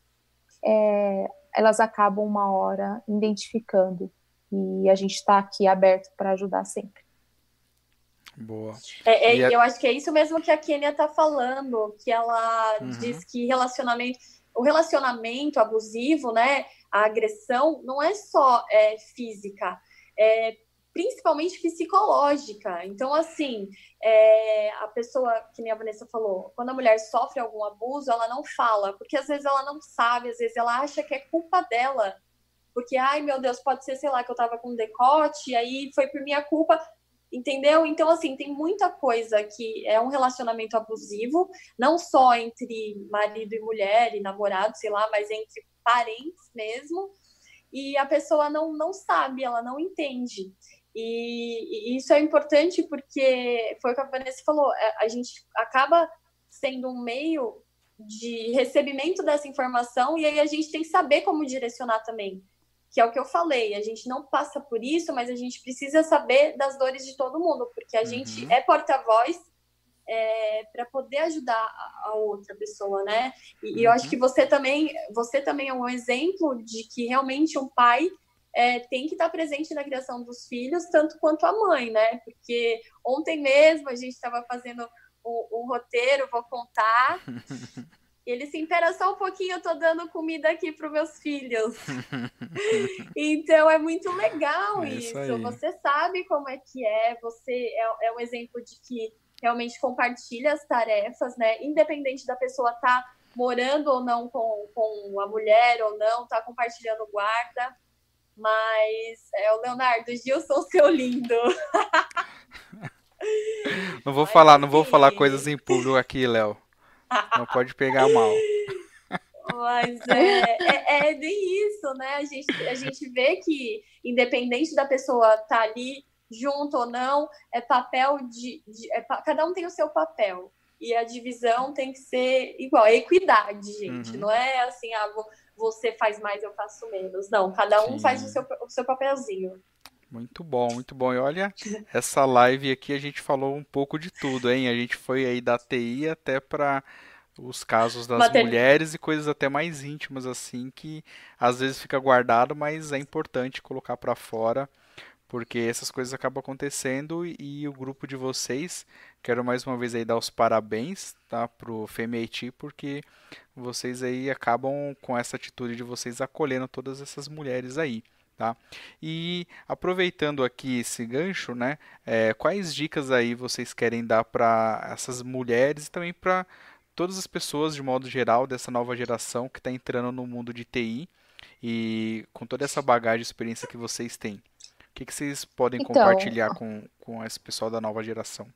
é, elas acabam uma hora identificando e a gente está aqui aberto para ajudar sempre. Boa. É, é, a... Eu acho que é isso mesmo que a Kênia tá falando, que ela uhum. diz que relacionamento, o relacionamento abusivo, né, a agressão, não é só é, física, é principalmente psicológica. Então, assim, é, a pessoa, que nem a Vanessa falou, quando a mulher sofre algum abuso, ela não fala, porque às vezes ela não sabe, às vezes ela acha que é culpa dela. Porque, ai meu Deus, pode ser, sei lá, que eu tava com decote, aí foi por minha culpa Entendeu? Então, assim, tem muita coisa que é um relacionamento abusivo, não só entre marido e mulher e namorado, sei lá, mas entre parentes mesmo. E a pessoa não, não sabe, ela não entende. E, e isso é importante porque foi o que a Vanessa falou, é, a gente acaba sendo um meio de recebimento dessa informação e aí a gente tem que saber como direcionar também que é o que eu falei, a gente não passa por isso, mas a gente precisa saber das dores de todo mundo, porque a uhum. gente é porta-voz é, para poder ajudar a, outra pessoa, né? E, uhum. e, eu acho uhum. que você também, você também é um exemplo de que realmente um pai é, tem que estar presente na criação dos filhos, tanto quanto a mãe, né? Porque ontem mesmo a gente estava fazendo o, o, roteiro, vou contar. ele assim, pera só um pouquinho, eu tô dando comida aqui para os meus filhos. então é muito legal é isso. isso. Você sabe como é que é, você é, é um exemplo de que realmente compartilha as tarefas, né? Independente da pessoa estar tá morando ou não com, com a mulher ou não, tá compartilhando guarda. Mas é o Leonardo, Gilson, seu lindo. Não vou Mas, falar, não vou falar coisas em público aqui, Léo. Não pode pegar mal. Mas é, é, é bem isso, né? A gente, a gente vê que, independente da pessoa estar tá ali junto ou não, é papel de. de é, cada um tem o seu papel. E a divisão tem que ser igual, é equidade, gente. Uhum. Não é assim, ah, você faz mais, eu faço menos. Não, cada um Sim. faz o seu, o seu papelzinho. Muito bom, muito bom. E olha, essa live aqui a gente falou um pouco de tudo, hein? A gente foi aí da TI até para os casos das Mater... mulheres e coisas até mais íntimas assim que às vezes fica guardado, mas é importante colocar para fora porque essas coisas acabam acontecendo e o grupo de vocês, quero mais uma vez aí dar os parabéns, tá, pro FEMEITI, porque vocês aí acabam com essa atitude de vocês acolhendo todas essas mulheres aí. Tá? E aproveitando aqui esse gancho, né, é, quais dicas aí vocês querem dar para essas mulheres e também para todas as pessoas de modo geral dessa nova geração que está entrando no mundo de TI e com toda essa bagagem e experiência que vocês têm? Que, que vocês podem então, compartilhar com, com esse pessoal da nova geração?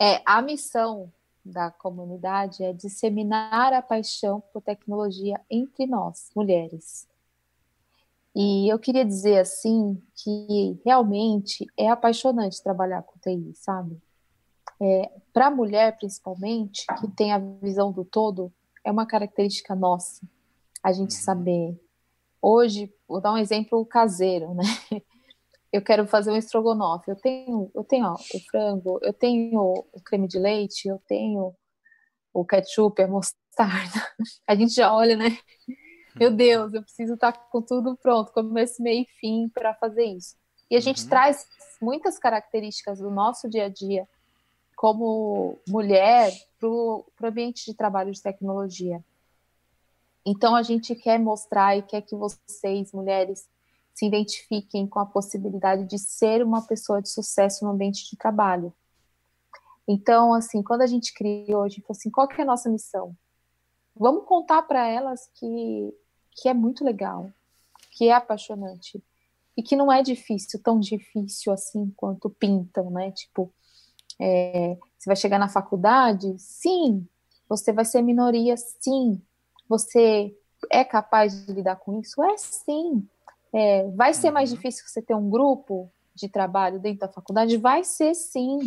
É, a missão da comunidade é disseminar a paixão por tecnologia entre nós, mulheres. E eu queria dizer assim que realmente é apaixonante trabalhar com TI, sabe? É, Para a mulher, principalmente, que tem a visão do todo, é uma característica nossa. A gente uhum. saber Hoje, vou dar um exemplo caseiro, né? Eu quero fazer um estrogonofe. Eu tenho, eu tenho ó, o frango, eu tenho o creme de leite, eu tenho o ketchup, a mostarda. A gente já olha, né? Meu Deus, eu preciso estar com tudo pronto, começo, meio e fim para fazer isso. E a gente uhum. traz muitas características do nosso dia a dia como mulher para o ambiente de trabalho de tecnologia. Então a gente quer mostrar e quer que vocês, mulheres, se identifiquem com a possibilidade de ser uma pessoa de sucesso no ambiente de trabalho. Então, assim, quando a gente criou, a gente falou assim, qual que é a nossa missão? Vamos contar para elas que, que é muito legal, que é apaixonante e que não é difícil, tão difícil assim quanto pintam, né? Tipo, é, você vai chegar na faculdade? Sim. Você vai ser minoria? Sim. Você é capaz de lidar com isso? É sim. É, vai ser mais uhum. difícil você ter um grupo de trabalho dentro da faculdade? Vai ser sim.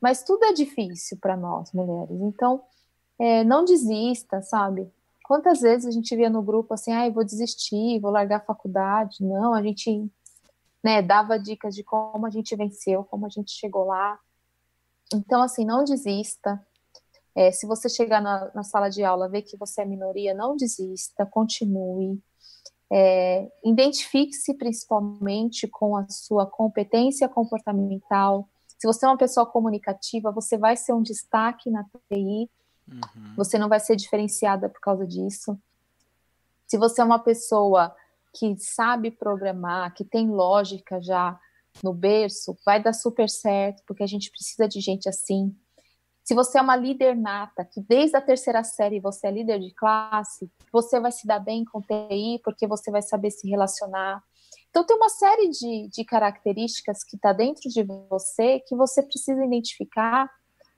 Mas tudo é difícil para nós, mulheres. Então, é, não desista, sabe? Quantas vezes a gente via no grupo assim, ah, vou desistir, vou largar a faculdade. Não, a gente né, dava dicas de como a gente venceu, como a gente chegou lá. Então, assim, não desista. É, se você chegar na, na, sala de aula, ver que você é minoria, não desista, continue. É, Identifique-se principalmente com a sua competência comportamental. Se você é uma pessoa comunicativa, você vai ser um destaque na TI, uhum. você não vai ser diferenciada por causa disso. Se você é uma pessoa que sabe programar, que tem lógica já no berço, vai dar super certo, porque a gente precisa de gente assim. Se você é uma líder nata, que desde a terceira série você é líder de classe, você vai se dar bem com TI, porque você vai saber se relacionar. Então, tem uma série de, de características que está dentro de você que você precisa identificar,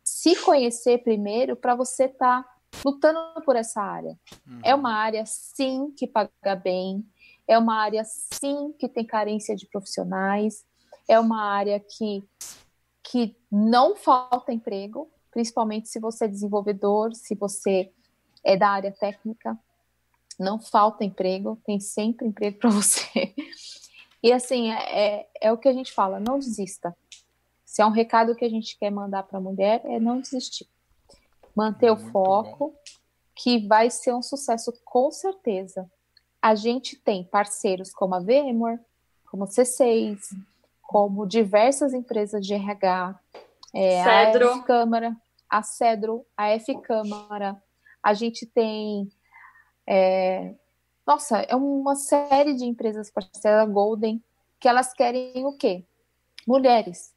se conhecer primeiro, para você estar tá lutando por essa área. Uhum. É uma área, sim, que paga bem, é uma área, sim, que tem carência de profissionais, é uma área que, que não falta emprego, principalmente se você é desenvolvedor, se você é da área técnica, não falta emprego, tem sempre emprego para você. E assim, é, é, o que a gente fala, não desista. Se é um recado que a gente quer mandar para a mulher, é não desistir. Manter Muito o foco, bom. que vai ser um sucesso com certeza. a gente tem parceiros como a VMware, como C6, como diversas empresas de RH, é, Cedro. a Câmara, a Cedro, a F Câmara, a gente tem é, nossa, é uma série de empresas parceiras Golden que elas querem o quê? Mulheres.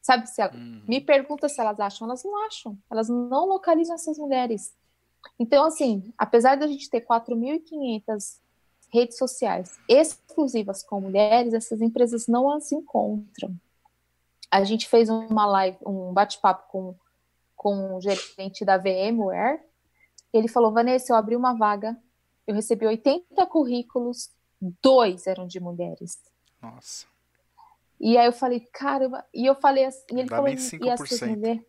Sabe se ela, uhum. me pergunta se elas acham, elas não acham. Elas não localizam essas mulheres. Então, assim, apesar de a gente ter 4.500 redes sociais exclusivas com mulheres, essas empresas não as encontram. A gente fez uma live, um bate-papo com, com o gerente da VMware. Ele falou: Vanessa, eu abri uma vaga eu recebi 80 currículos, dois eram de mulheres. Nossa. E aí eu falei, caramba, e eu falei assim, e ele Dá falou, nem 5%. e essas mulheres?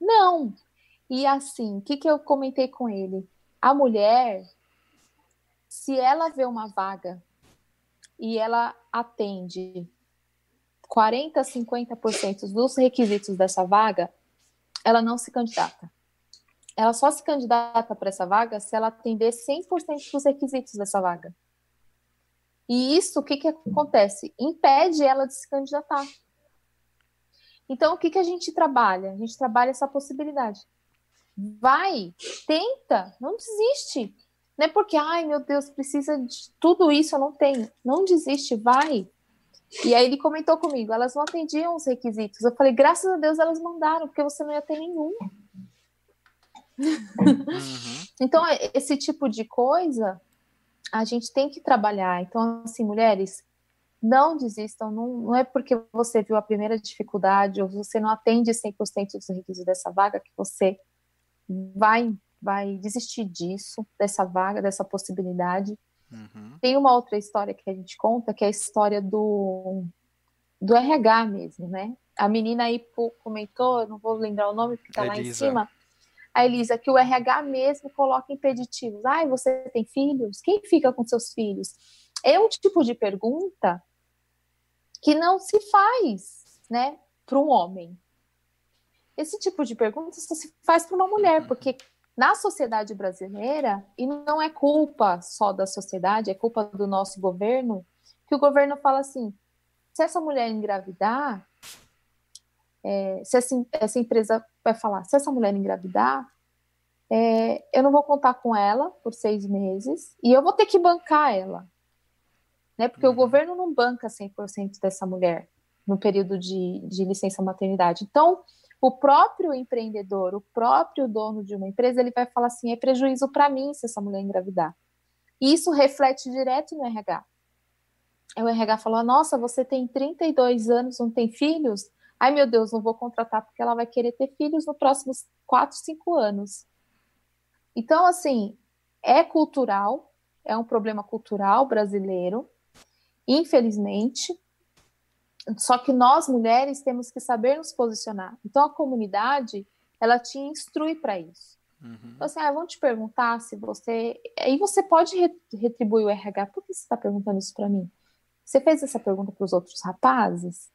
Não. E assim, o que, que eu comentei com ele? A mulher, se ela vê uma vaga e ela atende 40, 50% dos requisitos dessa vaga, ela não se candidata ela só se candidata para essa vaga se ela atender 100% dos requisitos dessa vaga. E isso, o que, que acontece? Impede ela de se candidatar. Então, o que, que a gente trabalha? A gente trabalha essa possibilidade. Vai, tenta, não desiste. Não é porque, ai meu Deus, precisa de tudo isso, eu não tenho. Não desiste, vai. E aí ele comentou comigo, elas não atendiam os requisitos. Eu falei, graças a Deus elas mandaram, porque você não ia ter nenhum. Uhum. então, esse tipo de coisa a gente tem que trabalhar. Então, assim, mulheres, não desistam. Não, não é porque você viu a primeira dificuldade ou você não atende 100% dos requisitos dessa vaga que você vai, vai desistir disso, dessa vaga, dessa possibilidade. Uhum. Tem uma outra história que a gente conta, que é a história do, do RH mesmo, né? A menina aí comentou, não vou lembrar o nome porque tá Elisa. lá em cima a Elisa, que o RH mesmo coloca impeditivos. Ai, você tem filhos? Quem fica com seus filhos? É um tipo de pergunta que não se faz, né, para um homem. Esse tipo de pergunta só se faz para uma mulher, porque na sociedade brasileira, e não é culpa só da sociedade, é culpa do nosso governo, que o governo fala assim: se essa mulher engravidar, é, se essa, essa, empresa vai falar, se essa mulher engravidar, é, eu não vou contar com ela por seis meses e eu vou ter que bancar ela. Né? Porque uhum. o governo não banca 100% dessa mulher no período de, de licença maternidade. Então, o próprio empreendedor, o próprio dono de uma empresa, ele vai falar assim: é prejuízo para mim se essa mulher engravidar. E isso reflete direto no RH. O RH falou: nossa, você tem 32 anos, não tem filhos? Ai, meu Deus, não vou contratar porque ela vai querer ter filhos nos próximos 4, 5 anos. Então, assim, é cultural, é um problema cultural brasileiro, infelizmente. Só que nós mulheres temos que saber nos posicionar. Então, a comunidade, ela te instrui para isso. Uhum. Então, assim, ah, vão te perguntar se você. Aí você pode retribuir o RH. Por que você está perguntando isso para mim? Você fez essa pergunta para os outros rapazes?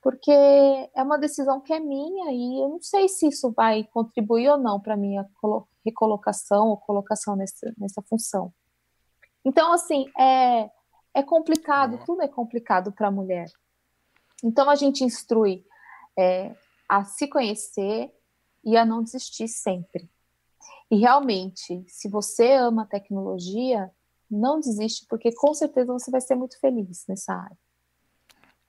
porque é uma decisão que é minha e eu não sei se isso vai contribuir ou não para minha recolocação ou colocação nessa, nessa função. Então, assim, é, é complicado, tudo é complicado para a mulher. Então, a gente instrui é, a se conhecer e a não desistir sempre. E realmente, se você ama a tecnologia, não desiste, porque com certeza você vai ser muito feliz nessa área.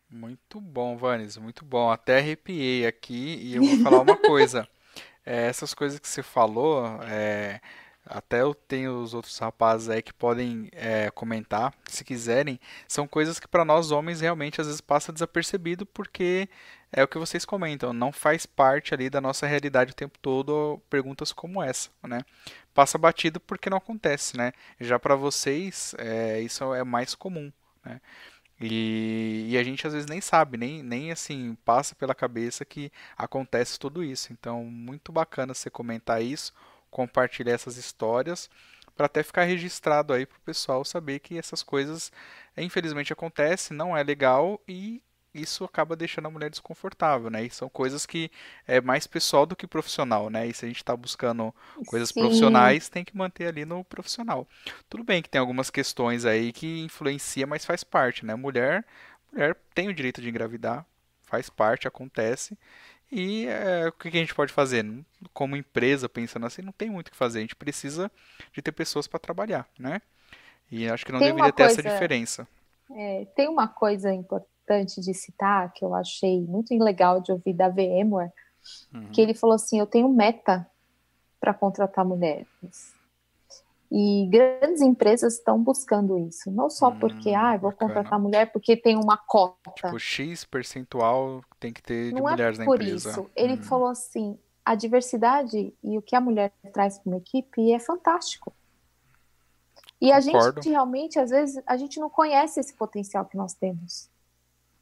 Muito bom, Vanes, muito bom. Até arrepiei aqui e eu vou falar uma coisa. É, essas coisas que você falou, é, até eu tenho os outros rapazes aí que podem é, comentar, se quiserem, são coisas que para nós homens realmente às vezes passa desapercebido porque é o que vocês comentam, não faz parte ali da nossa realidade o tempo todo perguntas como essa, né? Passa batido porque não acontece, né? Já para vocês é, isso é mais comum, né? E, e, a gente às vezes nem sabe, nem, nem assim passa pela cabeça que acontece tudo isso. Então, muito bacana você comentar isso, compartilhar essas histórias, para até ficar registrado aí para o pessoal saber que essas coisas infelizmente acontecem, não é legal e isso acaba deixando a mulher desconfortável, né? E são coisas que é mais pessoal do que profissional, né? E se a gente está buscando coisas Sim. profissionais, tem que manter ali no profissional. Tudo bem que tem algumas questões aí que influencia, mas faz parte, né? Mulher, mulher tem o direito de engravidar, faz parte, acontece. E é, o que a gente pode fazer? Como empresa, pensando assim, não tem muito o que fazer. A gente precisa de ter pessoas para trabalhar, né? E acho que não tem deveria ter coisa, essa diferença. É, tem uma coisa importante de citar que eu achei muito legal de ouvir da VMware, uhum. que ele falou assim: eu tenho meta para contratar mulheres. E grandes empresas estão buscando isso, não só porque, hum, ah, vou bacana. contratar mulher porque tem uma cota. Tipo, X percentual tem que ter de não é mulheres é na empresa. Por isso, ele hum. falou assim, a diversidade e o que a mulher traz para uma equipe é fantástico. E a gente realmente, às vezes, a gente não conhece esse potencial que nós temos.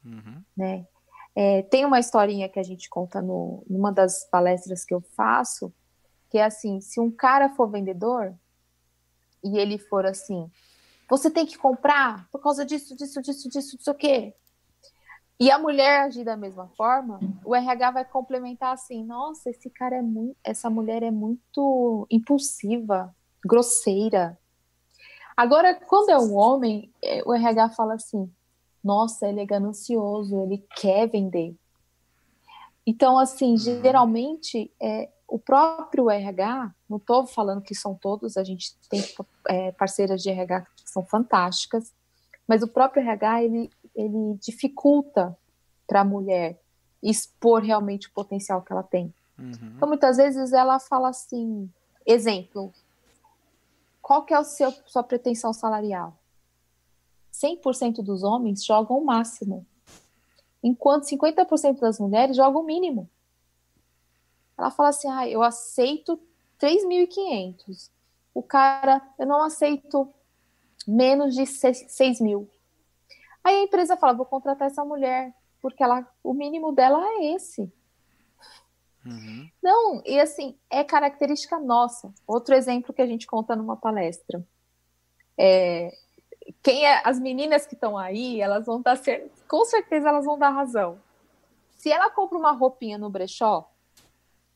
Uhum. Né? É, tem uma historinha que a gente conta no, numa das palestras que eu faço, que é assim, se um cara for vendedor, e ele for assim, você tem que comprar por causa disso, disso, disso, disso, disso o quê? E a mulher agir da mesma forma, o RH vai complementar assim: nossa, esse cara é muito, essa mulher é muito impulsiva, grosseira. Agora, quando é um homem, é, o RH fala assim: nossa, ele é ganancioso, ele quer vender. Então, assim, uhum. geralmente é, o próprio RH, não estou falando que são todos, a gente tem é, parceiras de RH que são fantásticas, mas o próprio RH ele, ele dificulta para a mulher expor realmente o potencial que ela tem. Uhum. Então, muitas vezes ela fala assim, exemplo, qual que é a sua pretensão salarial? 100% dos homens jogam o máximo, enquanto 50% das mulheres jogam o mínimo. Ela fala assim: ah, eu aceito 3.500. O cara, eu não aceito menos de 6 mil. Aí a empresa fala: vou contratar essa mulher, porque ela, o mínimo dela é esse. Uhum. Não, e assim, é característica nossa. Outro exemplo que a gente conta numa palestra. É, quem é, as meninas que estão aí, elas vão certas, com certeza elas vão dar razão. Se ela compra uma roupinha no brechó,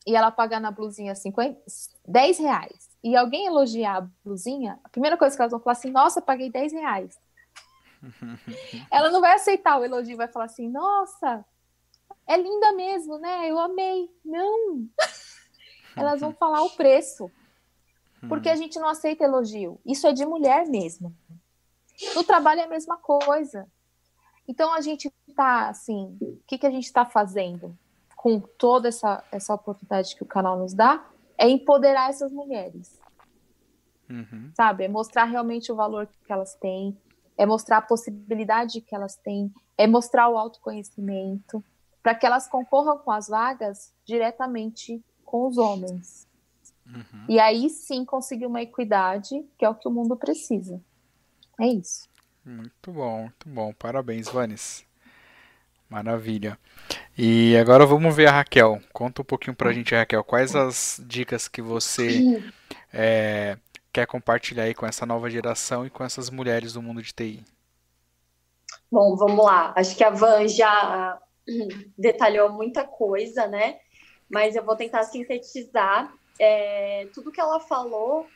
e ela pagar na blusinha 50, 10 reais e alguém elogiar a blusinha, a primeira coisa que elas vão falar assim, nossa, paguei 10 reais. ela não vai aceitar o elogio, vai falar assim, nossa, é linda mesmo, né? Eu amei. Não. elas vão falar o preço. Porque a gente não aceita elogio. Isso é de mulher mesmo. No trabalho é a mesma coisa. Então a gente tá assim, o que, que a gente está fazendo? Com toda essa, essa oportunidade que o canal nos dá, é empoderar essas mulheres. Uhum. Sabe? É mostrar realmente o valor que elas têm, é mostrar a possibilidade que elas têm, é mostrar o autoconhecimento, para que elas concorram com as vagas diretamente com os homens. Uhum. E aí sim conseguir uma equidade, que é o que o mundo precisa. É isso. Muito bom, muito bom. Parabéns, Vanes. Maravilha. E agora vamos ver a Raquel. Conta um pouquinho pra gente, Raquel, quais as dicas que você é, quer compartilhar aí com essa nova geração e com essas mulheres do mundo de TI? Bom, vamos lá. Acho que a Van já detalhou muita coisa, né? Mas eu vou tentar sintetizar. É, tudo que ela falou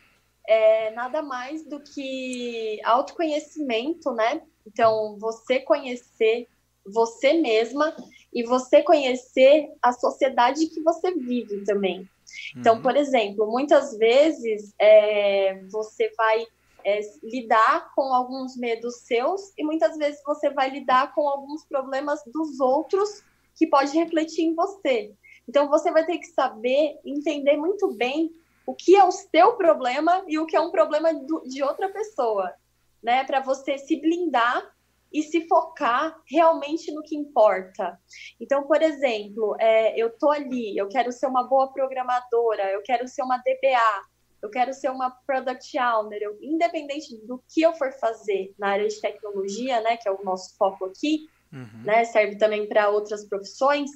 é nada mais do que autoconhecimento, né? Então, você conhecer você mesma e você conhecer a sociedade que você vive também. Então, uhum. por exemplo, muitas vezes é, você vai é, lidar com alguns medos seus e muitas vezes você vai lidar com alguns problemas dos outros que pode refletir em você. Então, você vai ter que saber entender muito bem o que é o seu problema e o que é um problema do, de outra pessoa, né? Para você se blindar e se focar realmente no que importa. Então, por exemplo, é, eu tô ali, eu quero ser uma boa programadora, eu quero ser uma DBA, eu quero ser uma product owner, eu, independente do que eu for fazer na área de tecnologia, né, que é o nosso foco aqui, uhum. né, serve também para outras profissões.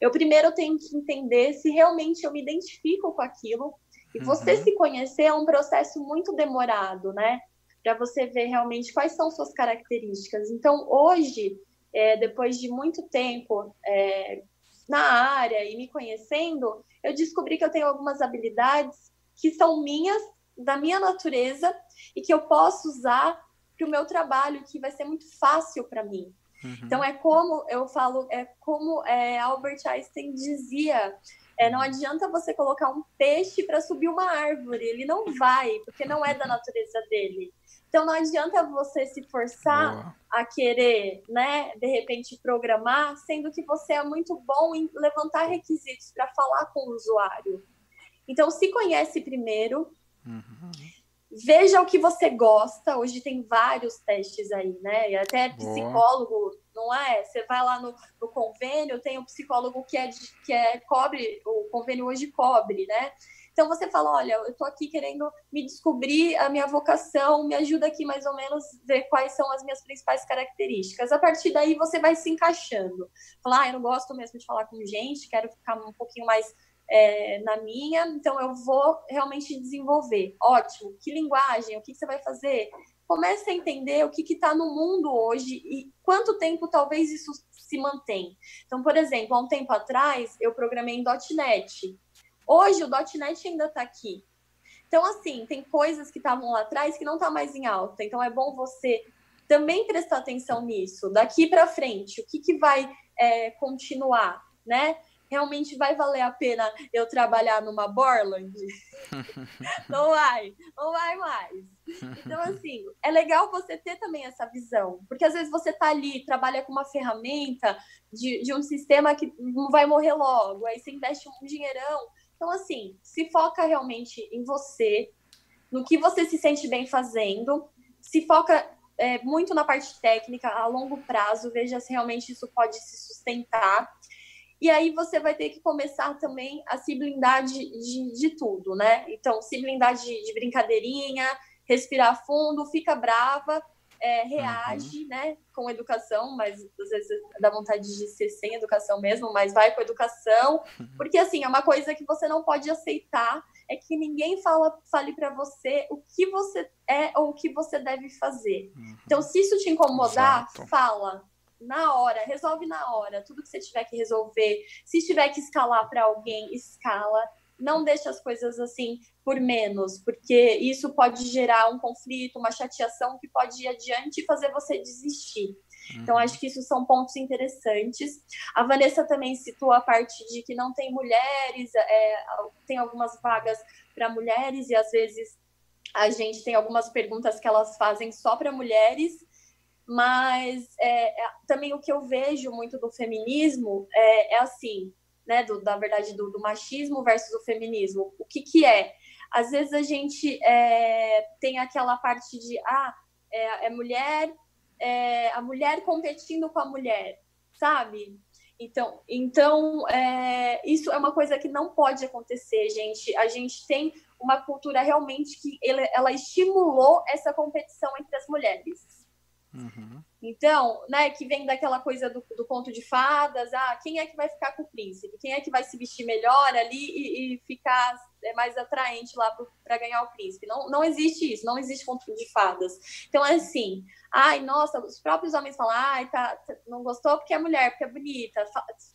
Eu primeiro tenho que entender se realmente eu me identifico com aquilo. E você uhum. se conhecer é um processo muito demorado, né? Para você ver realmente quais são suas características. Então, hoje, é, depois de muito tempo é, na área e me conhecendo, eu descobri que eu tenho algumas habilidades que são minhas, da minha natureza, e que eu posso usar para o meu trabalho, que vai ser muito fácil para mim. Uhum. Então é como eu falo, é como é, Albert Einstein dizia, é, não adianta você colocar um peixe para subir uma árvore, ele não vai, porque não é da natureza dele. Então não adianta você se forçar Boa. a querer, né, de repente programar, sendo que você é muito bom em levantar requisitos para falar com o usuário. Então se conhece primeiro, uhum. veja o que você gosta. Hoje tem vários testes aí, né? E até psicólogo, não é? Você vai lá no, no convênio, tem um psicólogo que é, que é cobre, o convênio hoje cobre, né? Então você fala, olha, eu estou aqui querendo me descobrir a minha vocação, me ajuda aqui mais ou menos ver quais são as minhas principais características. A partir daí você vai se encaixando. Falar, ah, eu não gosto mesmo de falar com gente, quero ficar um pouquinho mais é, na minha, então eu vou realmente desenvolver. Ótimo, que linguagem, o que, que você vai fazer? Comece a entender o que está no mundo hoje e quanto tempo talvez isso se mantém. Então, por exemplo, há um tempo atrás eu programei em .NET. Hoje o .NET ainda está aqui. Então, assim, tem coisas que estavam lá atrás que não está mais em alta. Então, é bom você também prestar atenção nisso. Daqui para frente, o que, que vai é, continuar, né? Realmente vai valer a pena eu trabalhar numa Borland? não vai, não vai mais. Então, assim, é legal você ter também essa visão, porque às vezes você tá ali, trabalha com uma ferramenta de, de um sistema que não vai morrer logo, aí você investe um dinheirão, então, assim, se foca realmente em você, no que você se sente bem fazendo, se foca é, muito na parte técnica, a longo prazo, veja se realmente isso pode se sustentar. E aí você vai ter que começar também a se blindar de, de, de tudo, né? Então, se blindar de, de brincadeirinha, respirar fundo, fica brava, é, reage, uhum. né, com educação, mas às vezes dá vontade de ser sem educação mesmo, mas vai com educação, uhum. porque assim, é uma coisa que você não pode aceitar, é que ninguém fala, fale para você o que você é ou o que você deve fazer. Uhum. Então, se isso te incomodar, Exato. fala, na hora, resolve na hora, tudo que você tiver que resolver. Se tiver que escalar para alguém, escala não deixe as coisas assim por menos, porque isso pode gerar um conflito, uma chateação que pode ir adiante e fazer você desistir. Então, uhum. Então, acho que isso são pontos interessantes. A Vanessa também citou a parte de que não tem mulheres, é, tem algumas vagas para mulheres, e às vezes a gente tem algumas perguntas que elas fazem só para mulheres, mas é, é, também o que eu vejo muito do feminismo é, é assim: né, do, da verdade, do, do, machismo versus o feminismo. O que, que é? Às vezes a gente é, tem aquela parte de, ah, é, é mulher, é, a mulher competindo com a mulher, sabe? Então, então é, isso é uma coisa que não pode acontecer, gente. A gente tem uma cultura realmente que ela, ela estimulou essa competição entre as mulheres. Uhum. Então, né, que vem daquela coisa do, do, conto de fadas, ah, quem é que vai ficar com o príncipe? Quem é que vai se vestir melhor ali e, e ficar é, mais atraente lá para ganhar o príncipe? Não, não existe isso, não existe conto de fadas. Então, é assim, ai, nossa, os próprios homens falam, ai, tá, tá não gostou porque é mulher, porque é bonita,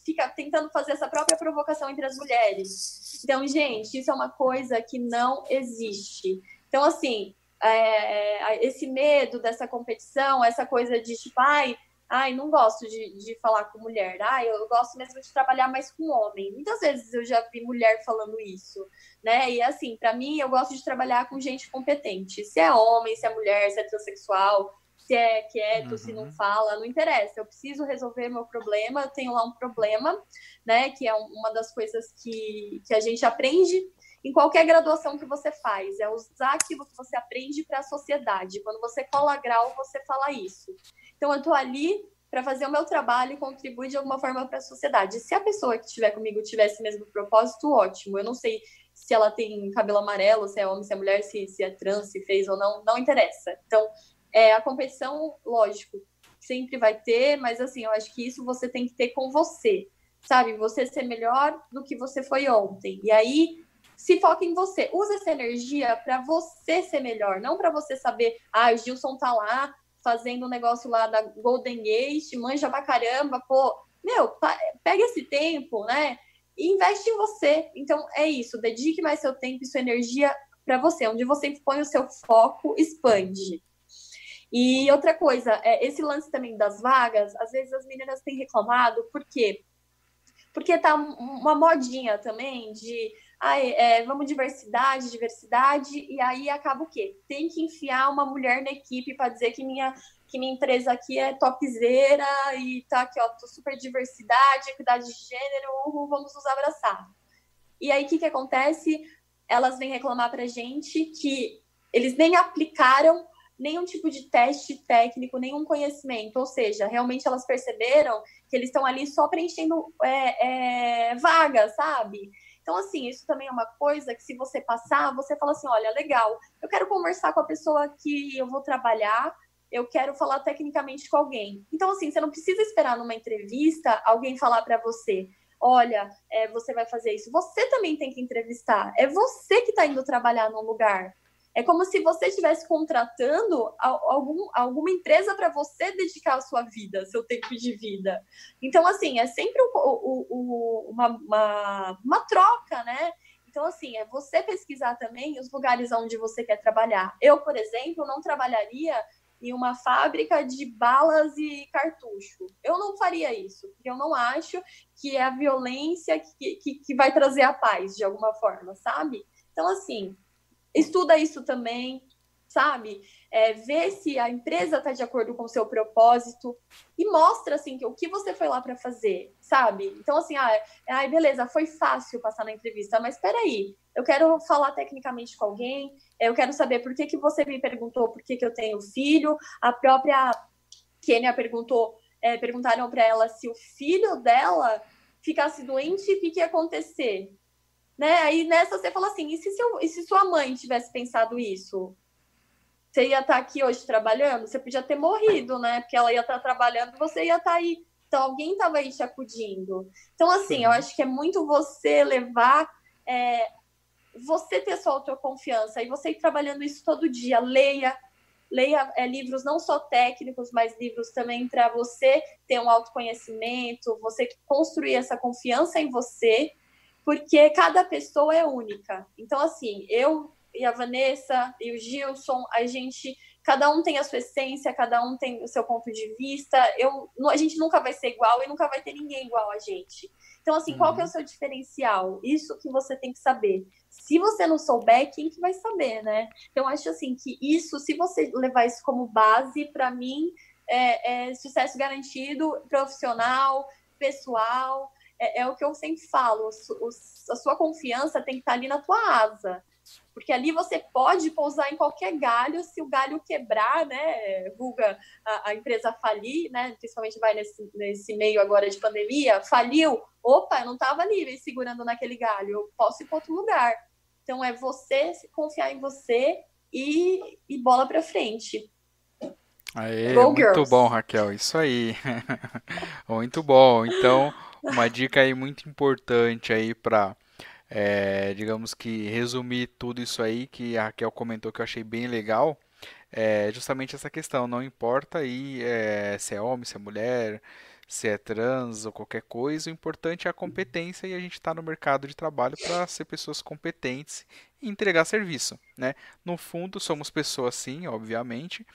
fica tentando fazer essa própria provocação entre as mulheres. Então, gente, isso é uma coisa que não existe. Então, assim, é, é, esse medo dessa competição, essa coisa de tipo, ai, ai não gosto de, de falar com mulher, ai, eu gosto mesmo de trabalhar mais com homem. Muitas vezes eu já vi mulher falando isso, né? E assim, para mim, eu gosto de trabalhar com gente competente. Se é homem, se é mulher, se é transexual, se é quieto, uhum. se não uhum. fala, não interessa. Eu preciso resolver meu problema, eu tenho lá um problema, né? Que é uma das coisas que, que a gente aprende em qualquer graduação que você faz, é usar aquilo que você aprende para a sociedade. Quando você cola grau, você fala isso. Então, eu estou ali para fazer o meu trabalho e contribuir de alguma forma para a sociedade. Se a pessoa que estiver comigo tivesse mesmo propósito, ótimo. Eu não sei se ela tem cabelo amarelo, se é homem, se é mulher, se, se é trans, se fez ou não, não interessa. Então, é, a competição, lógico, sempre vai ter, mas assim, eu acho que isso você tem que ter com você, sabe? Você ser melhor do que você foi ontem. E aí, se foca em você. Usa essa energia para você ser melhor, não para você saber, ah, o Gilson tá lá fazendo um negócio lá da Golden Gate, manja pra caramba, pô, meu, pega esse tempo, né? E investe em você. Então é isso, dedique mais seu tempo e sua energia para você, onde você põe o seu foco, expande. E outra coisa, é, esse lance também das vagas, às vezes as meninas têm reclamado, por quê? Porque tá uma modinha também de ah, é, vamos diversidade, diversidade, e aí acaba o quê? Tem que enfiar uma mulher na equipe para dizer que minha, que minha empresa aqui é topzera e tá aqui, ó, tô super diversidade, equidade de gênero, vamos nos abraçar. E aí o que, que acontece? Elas vêm reclamar pra gente que eles nem aplicaram nenhum tipo de teste técnico, nenhum conhecimento. Ou seja, realmente elas perceberam que eles estão ali só preenchendo é, é, vagas, sabe? Então, assim, isso também é uma coisa que se você passar, você fala assim, olha, legal, eu quero conversar com a pessoa que eu vou trabalhar, eu quero falar tecnicamente com alguém. Então, assim, você não precisa esperar numa entrevista alguém falar para você, olha, é, você vai fazer isso. Você também tem que entrevistar. É você que está indo trabalhar num lugar. É como se você estivesse contratando algum, alguma empresa para você dedicar a sua vida, seu tempo de vida. Então, assim, é sempre uma, uma, uma troca, né? Então, assim, é você pesquisar também os lugares onde você quer trabalhar. Eu, por exemplo, não trabalharia em uma fábrica de balas e cartucho. Eu não faria isso, porque eu não acho que é a violência que, que, que vai trazer a paz, de alguma forma, sabe? Então, assim, estuda isso também, sabe? É, vê se a empresa está de acordo com o seu propósito e mostra assim que o que você foi lá para fazer, sabe? Então assim, ah, ai, beleza, foi fácil passar na entrevista, mas espera aí, eu quero falar tecnicamente com alguém, eu quero saber por que, que você me perguntou por que, que eu tenho filho, a própria Kênia perguntou, é, perguntaram para ela se o filho dela ficasse doente, o que, que ia acontecer? Né? Aí nessa você fala assim: e se, seu, e se sua mãe tivesse pensado isso? Você ia estar tá aqui hoje trabalhando? Você podia ter morrido, né? Porque ela ia estar tá trabalhando, você ia estar tá aí. Então alguém estava aí te acudindo. Então, assim, Sim. eu acho que é muito você levar. É, você ter sua autoconfiança e você ir trabalhando isso todo dia. Leia, leia é, livros não só técnicos, mas livros também para você ter um autoconhecimento, você construir essa confiança em você porque cada pessoa é única. Então, assim, eu e a Vanessa e o Gilson, a gente, cada um tem a sua essência, cada um tem o seu ponto de vista. Eu, a gente nunca vai ser igual e nunca vai ter ninguém igual a gente. Então, assim, uhum. qual que é o uhum. seu diferencial? Isso que você tem que saber. Se você não souber, quem que vai saber, né? Então, acho assim que isso, se você levar isso como base, para mim, é, é sucesso garantido, profissional, pessoal é, é o que eu sempre falo, o, a sua confiança tem que estar ali na tua asa. Porque ali você pode pousar em qualquer galho, se o galho quebrar, né? Vulga a, a, empresa falir, né? Principalmente vai nesse, nesse meio agora de pandemia, faliu. Opa, eu não estava ali segurando naquele galho, eu posso ir para outro lugar. Então é você confiar em você e, e bola para frente. Aê, Go muito girls. bom, Raquel. Isso aí. muito bom. Então, uma dica aí muito importante aí para, é, digamos que resumir tudo isso aí que a Raquel comentou que eu achei bem legal, é justamente essa questão. Não importa aí é, se é homem, se é mulher, se é trans ou qualquer coisa, o importante é a competência e a gente está no mercado de trabalho para ser pessoas competentes e entregar serviço, né? No fundo, somos pessoas sim, obviamente,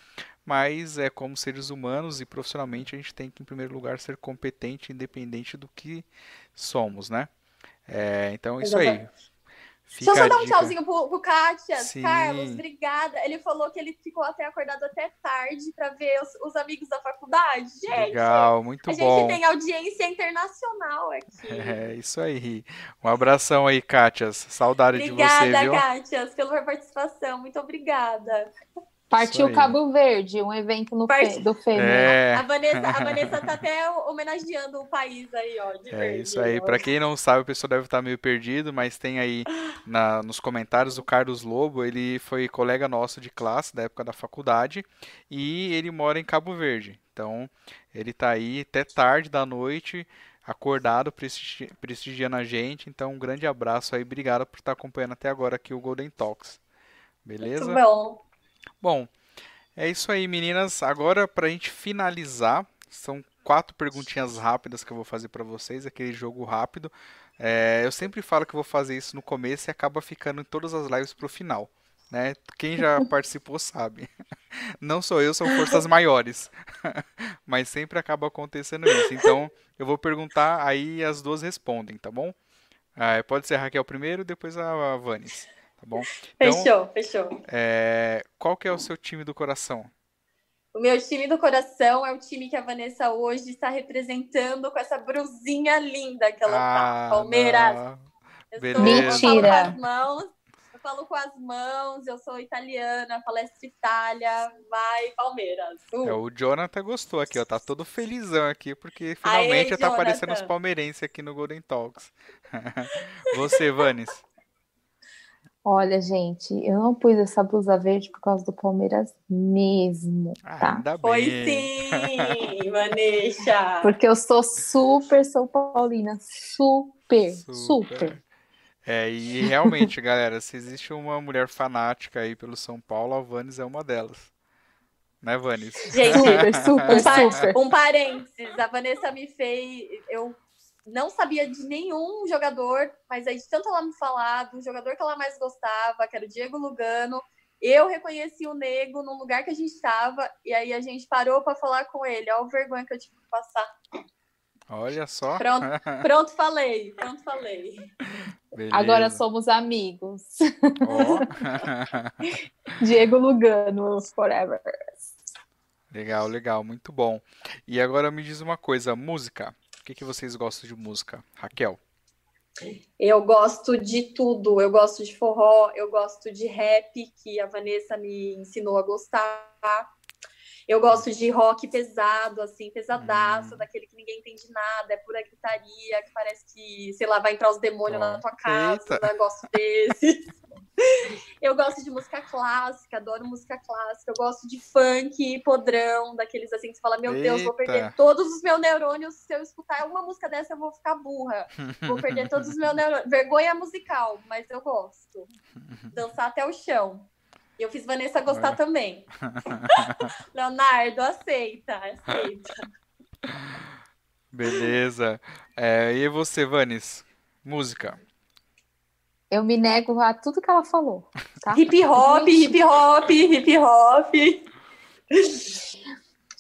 mas é como seres humanos e profissionalmente a gente tem que, em primeiro lugar, ser competente, independente do que somos, né? É, então, isso aí. Fica Deixa eu só dar um tchauzinho pro, pro Kátia. Sim. Carlos, obrigada. Ele falou que ele ficou até acordado até tarde para ver os, os, amigos da faculdade. Gente, Legal, muito a bom. A gente tem audiência internacional aqui. É, isso aí. Um abração aí, Kátia. Saudade obrigada, de você, viu? Obrigada, Kátia, pela participação. Muito obrigada. Partiu Cabo Verde, um evento no Part... do FEM. É. A, Vanessa, a Vanessa tá até homenageando o país aí, ó. é verde, isso aí. Para quem não sabe, o pessoal deve estar meio perdido, mas tem aí na, nos comentários o Carlos Lobo. Ele foi colega nosso de classe da época da faculdade e ele mora em Cabo Verde. Então ele tá aí até tarde da noite acordado prestigiando a gente. Então, um grande abraço aí. Obrigado por estar acompanhando até agora aqui o Golden Talks. Beleza? Muito bom. Bom, É isso aí, meninas. Agora, pra gente finalizar, são quatro perguntinhas rápidas que eu vou fazer para vocês, aquele jogo rápido. É, eu sempre falo que vou fazer isso no começo e acaba ficando em todas as lives pro final. Né? Quem já participou sabe. Não sou eu, são forças maiores. Mas sempre acaba acontecendo isso. Então, eu vou perguntar, aí as duas respondem, tá bom? Ah, pode ser a Raquel primeiro, depois a Vanes. Tá bom? Então, fechou, fechou. É, qual que é o seu time do coração? O meu time do coração é o time que a Vanessa hoje está representando com essa brusinha linda que ela tá. ah, tá. Palmeiras. Eu Mentira. as mãos, eu falo com as mãos, eu sou italiana, palestra Itália, vai Palmeiras. Uh. É, o Jonathan gostou aqui, ó, tá todo felizão aqui, porque finalmente Aê, tá aparecendo os palmeirenses aqui no Golden Talks. Você, Vanes? Olha, gente, eu não pus essa blusa verde por causa do Palmeiras mesmo, tá? Ainda bem. Foi sim, Vanessa. Porque eu sou super São Paulina, super, super. super. É, e realmente, galera, se existe uma mulher fanática aí pelo São Paulo, a Vanes é uma delas. Né, Vanes? Gente, super, super, um, super. Um parênteses, a Vanessa me fez. Eu não sabia de nenhum jogador, mas aí de tanto ela me falar do jogador que ela mais gostava, que era o Diego Lugano, eu reconheci o Nego no lugar que a gente estava e aí a gente parou para falar com ele. Olha o vergonha que eu tive que passar. Olha só. Pronto, pronto falei, pronto falei. Beleza. Agora somos amigos. Oh. Diego Lugano, forever. Legal, legal, muito bom. E agora me diz uma coisa, música que, que vocês gostam de música? Raquel? Eu gosto de tudo. Eu gosto de forró, eu gosto de rap, que a Vanessa me ensinou a gostar. Eu gosto de rock pesado, assim, pesadaço, hum. daquele que ninguém entende nada, é pura gritaria, que parece que, sei lá, vai entrar os demônios oh. na tua casa. Eu gosto desses. eu gosto de música clássica, adoro música clássica. Eu gosto de funk, podrão, daqueles assim que você fala: Meu Eita. Deus, vou perder todos os meus neurônios. Se eu escutar uma música dessa, eu vou ficar burra. Vou perder todos os meus neurônios. Vergonha musical, mas eu gosto. Dançar até o chão. E eu fiz Vanessa gostar também. Leonardo, aceita, aceita. Beleza. É, e você, Vanes? Música. Eu me nego a tudo que ela falou, tá? Hip hop, hip hop, hip hop.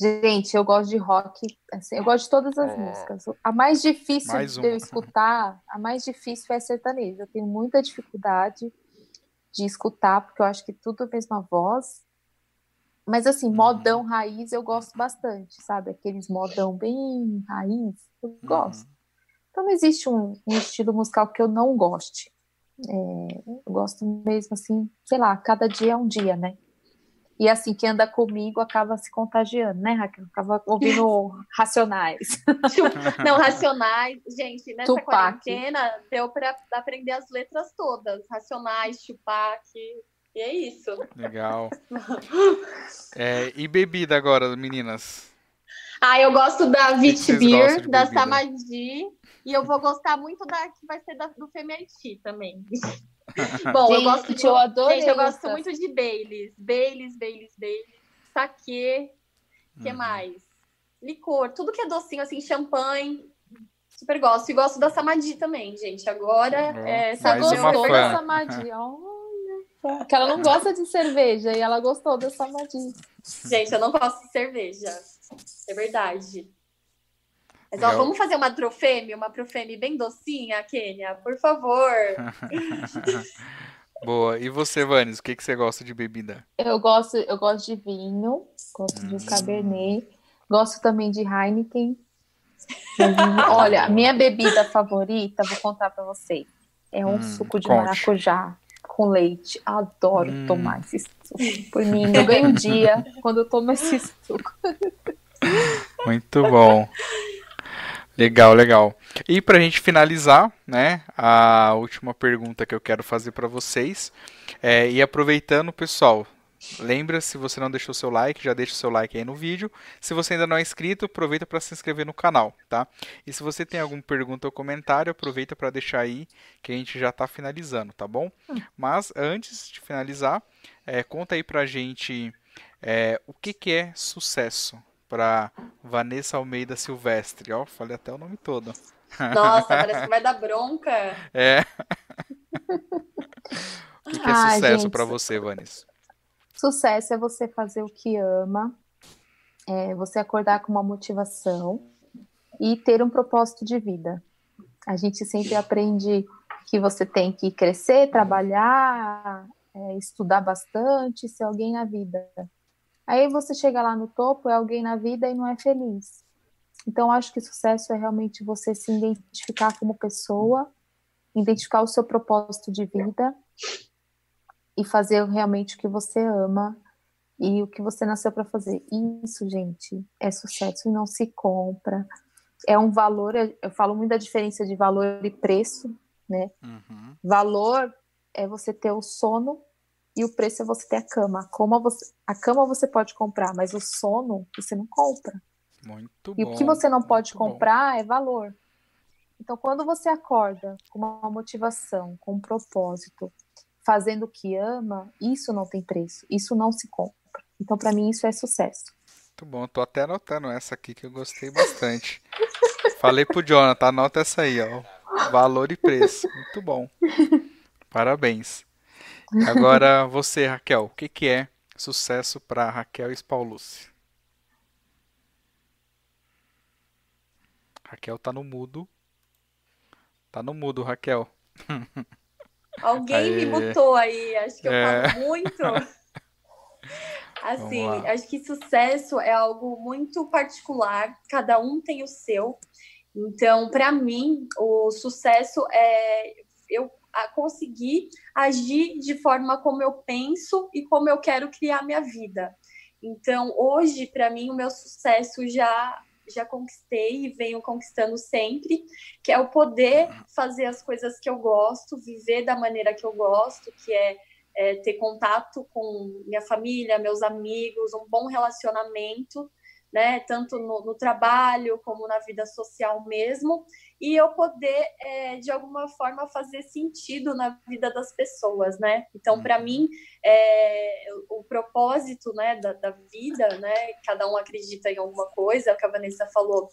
Gente, eu gosto de rock, assim, eu gosto de todas as oh. músicas. A mais difícil mais de eu escutar, a mais difícil é sertanejo. Eu tenho muita dificuldade de escutar, porque eu acho que tudo é a mesma voz. Mas assim, modão uhum. raiz eu gosto bastante, sabe? Aqueles modão bem raiz, eu uhum. gosto. Então não existe um, um estilo musical que eu não goste. É, eu gosto mesmo assim, sei lá, cada dia é um dia, né? E assim, quem anda comigo acaba se contagiando, né, Raquel? Acaba ouvindo racionais. Não, racionais, gente, nessa Tupac. quarentena deu para aprender as letras todas. Racionais, Tupac, e é isso. Legal. É, e bebida agora, meninas? Ah, eu gosto da Vit Beer, da Samadhi e eu vou gostar muito da que vai ser da, do Femiaiti também. Bom, gente, eu gosto de. Eu adorei gente, eu gosto essa. muito de Baileys. Baileys, Baileys, Baileys. Saquê. O que uhum. mais? Licor. Tudo que é docinho, assim, champanhe. Super gosto. E gosto da Samadhi também, gente. Agora, uhum. é, sabe gostou da Samadhi. Olha. Que ela não gosta de cerveja e ela gostou da Samadhi. Gente, eu não gosto de cerveja. É verdade. Mas ó, vamos fazer uma trofêmia, uma trofêmia bem docinha, Kênia, por favor. Boa. E você, Vanes, o que, que você gosta de bebida? Eu gosto, eu gosto de vinho, gosto hum. de Cabernet, gosto também de Heineken. Olha, minha bebida favorita, vou contar para vocês. É um hum, suco de conte. maracujá com leite. Adoro hum. tomar esse suco. Por mim, eu ganho um dia quando eu tomo esse suco. Muito bom. Legal, legal. E para a gente finalizar, né, a última pergunta que eu quero fazer para vocês é, e aproveitando, pessoal, lembra se você não deixou seu like, já deixa o seu like aí no vídeo. Se você ainda não é inscrito, aproveita para se inscrever no canal, tá? E se você tem alguma pergunta ou comentário, aproveita para deixar aí que a gente já está finalizando, tá bom? Hum. Mas antes de finalizar, é, conta aí para a gente É, o que, que é sucesso para Vanessa Almeida Silvestre? Ó, falei até o nome todo. Nossa, parece que vai dar bronca. É. o que, que é ah, sucesso para você, Vanessa? Sucesso é você fazer o que ama, é você acordar com uma motivação e ter um propósito de vida. A gente sempre aprende que você tem que crescer, trabalhar, é, estudar bastante, ser alguém na vida. Aí você chega lá no topo, é alguém na vida e não é feliz. Então, acho que sucesso é realmente você se identificar como pessoa, identificar o seu propósito de vida e fazer realmente o que você ama e o que você nasceu para fazer. Isso, gente, é sucesso e não se compra. É um valor, eu falo muito da diferença de valor e preço, né? Uhum. Valor é você ter o sono e o preço é você ter a cama. Como você, a cama você pode comprar, mas o sono você não compra. Muito e bom. E o que você não pode comprar bom. é valor. Então, quando você acorda com uma motivação, com um propósito, fazendo o que ama, isso não tem preço, isso não se compra. Então, para mim, isso é sucesso. Muito bom, tô até anotando essa aqui que eu gostei bastante. Falei pro Jonathan, anota essa aí, ó. Valor e preço. Muito bom. Parabéns. Agora você, Raquel, o que, que é sucesso para Raquel Spaulucci? Raquel tá no mudo. Tá no mudo, Raquel. Alguém Aê. me mutou aí, acho que eu é. falo muito. Assim, acho que sucesso é algo muito particular, cada um tem o seu. Então, para mim, o sucesso é eu conseguir agir de forma como eu penso e como eu quero criar minha vida. Então, hoje, para mim, o meu sucesso já já conquistei e venho conquistando sempre, que é o poder fazer as coisas que eu gosto, viver da maneira que eu gosto, que é, é ter contato com minha família, meus amigos, um bom relacionamento, né, tanto no, no trabalho como na vida social mesmo, e eu poder, é, de alguma forma, fazer sentido na vida das pessoas, né? Então, para uhum. mim, é, o, o, propósito né, da, da, vida, né? Cada um acredita em alguma coisa, é o que a Vanessa falou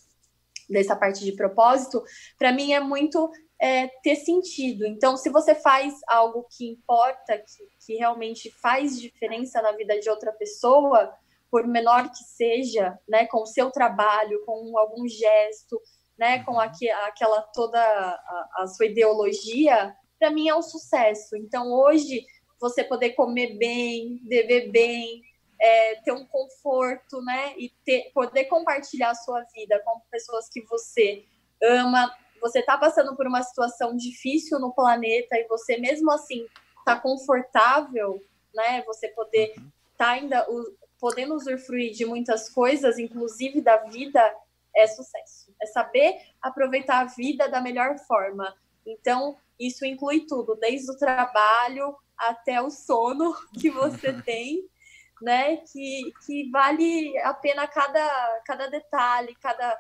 dessa parte de propósito, para mim é muito é, ter sentido. Então, se você faz algo que importa, que, que realmente faz diferença na vida de outra pessoa, por menor que seja, né, com o seu trabalho, com algum gesto, né, com uhum. aqu aquela toda a, a sua ideologia, para mim é um sucesso. Então, hoje, você poder comer bem, beber bem, é, ter um conforto, né, e ter, poder compartilhar a sua vida com pessoas que você ama. Você está passando por uma situação difícil no planeta e você mesmo assim está confortável, né? Você poder estar uhum. tá ainda podendo usufruir de muitas coisas, inclusive da vida, é sucesso. É saber aproveitar a vida da melhor forma. Então, isso inclui tudo, desde o trabalho até o sono que você tem, né? Que, que vale a pena cada, cada detalhe, cada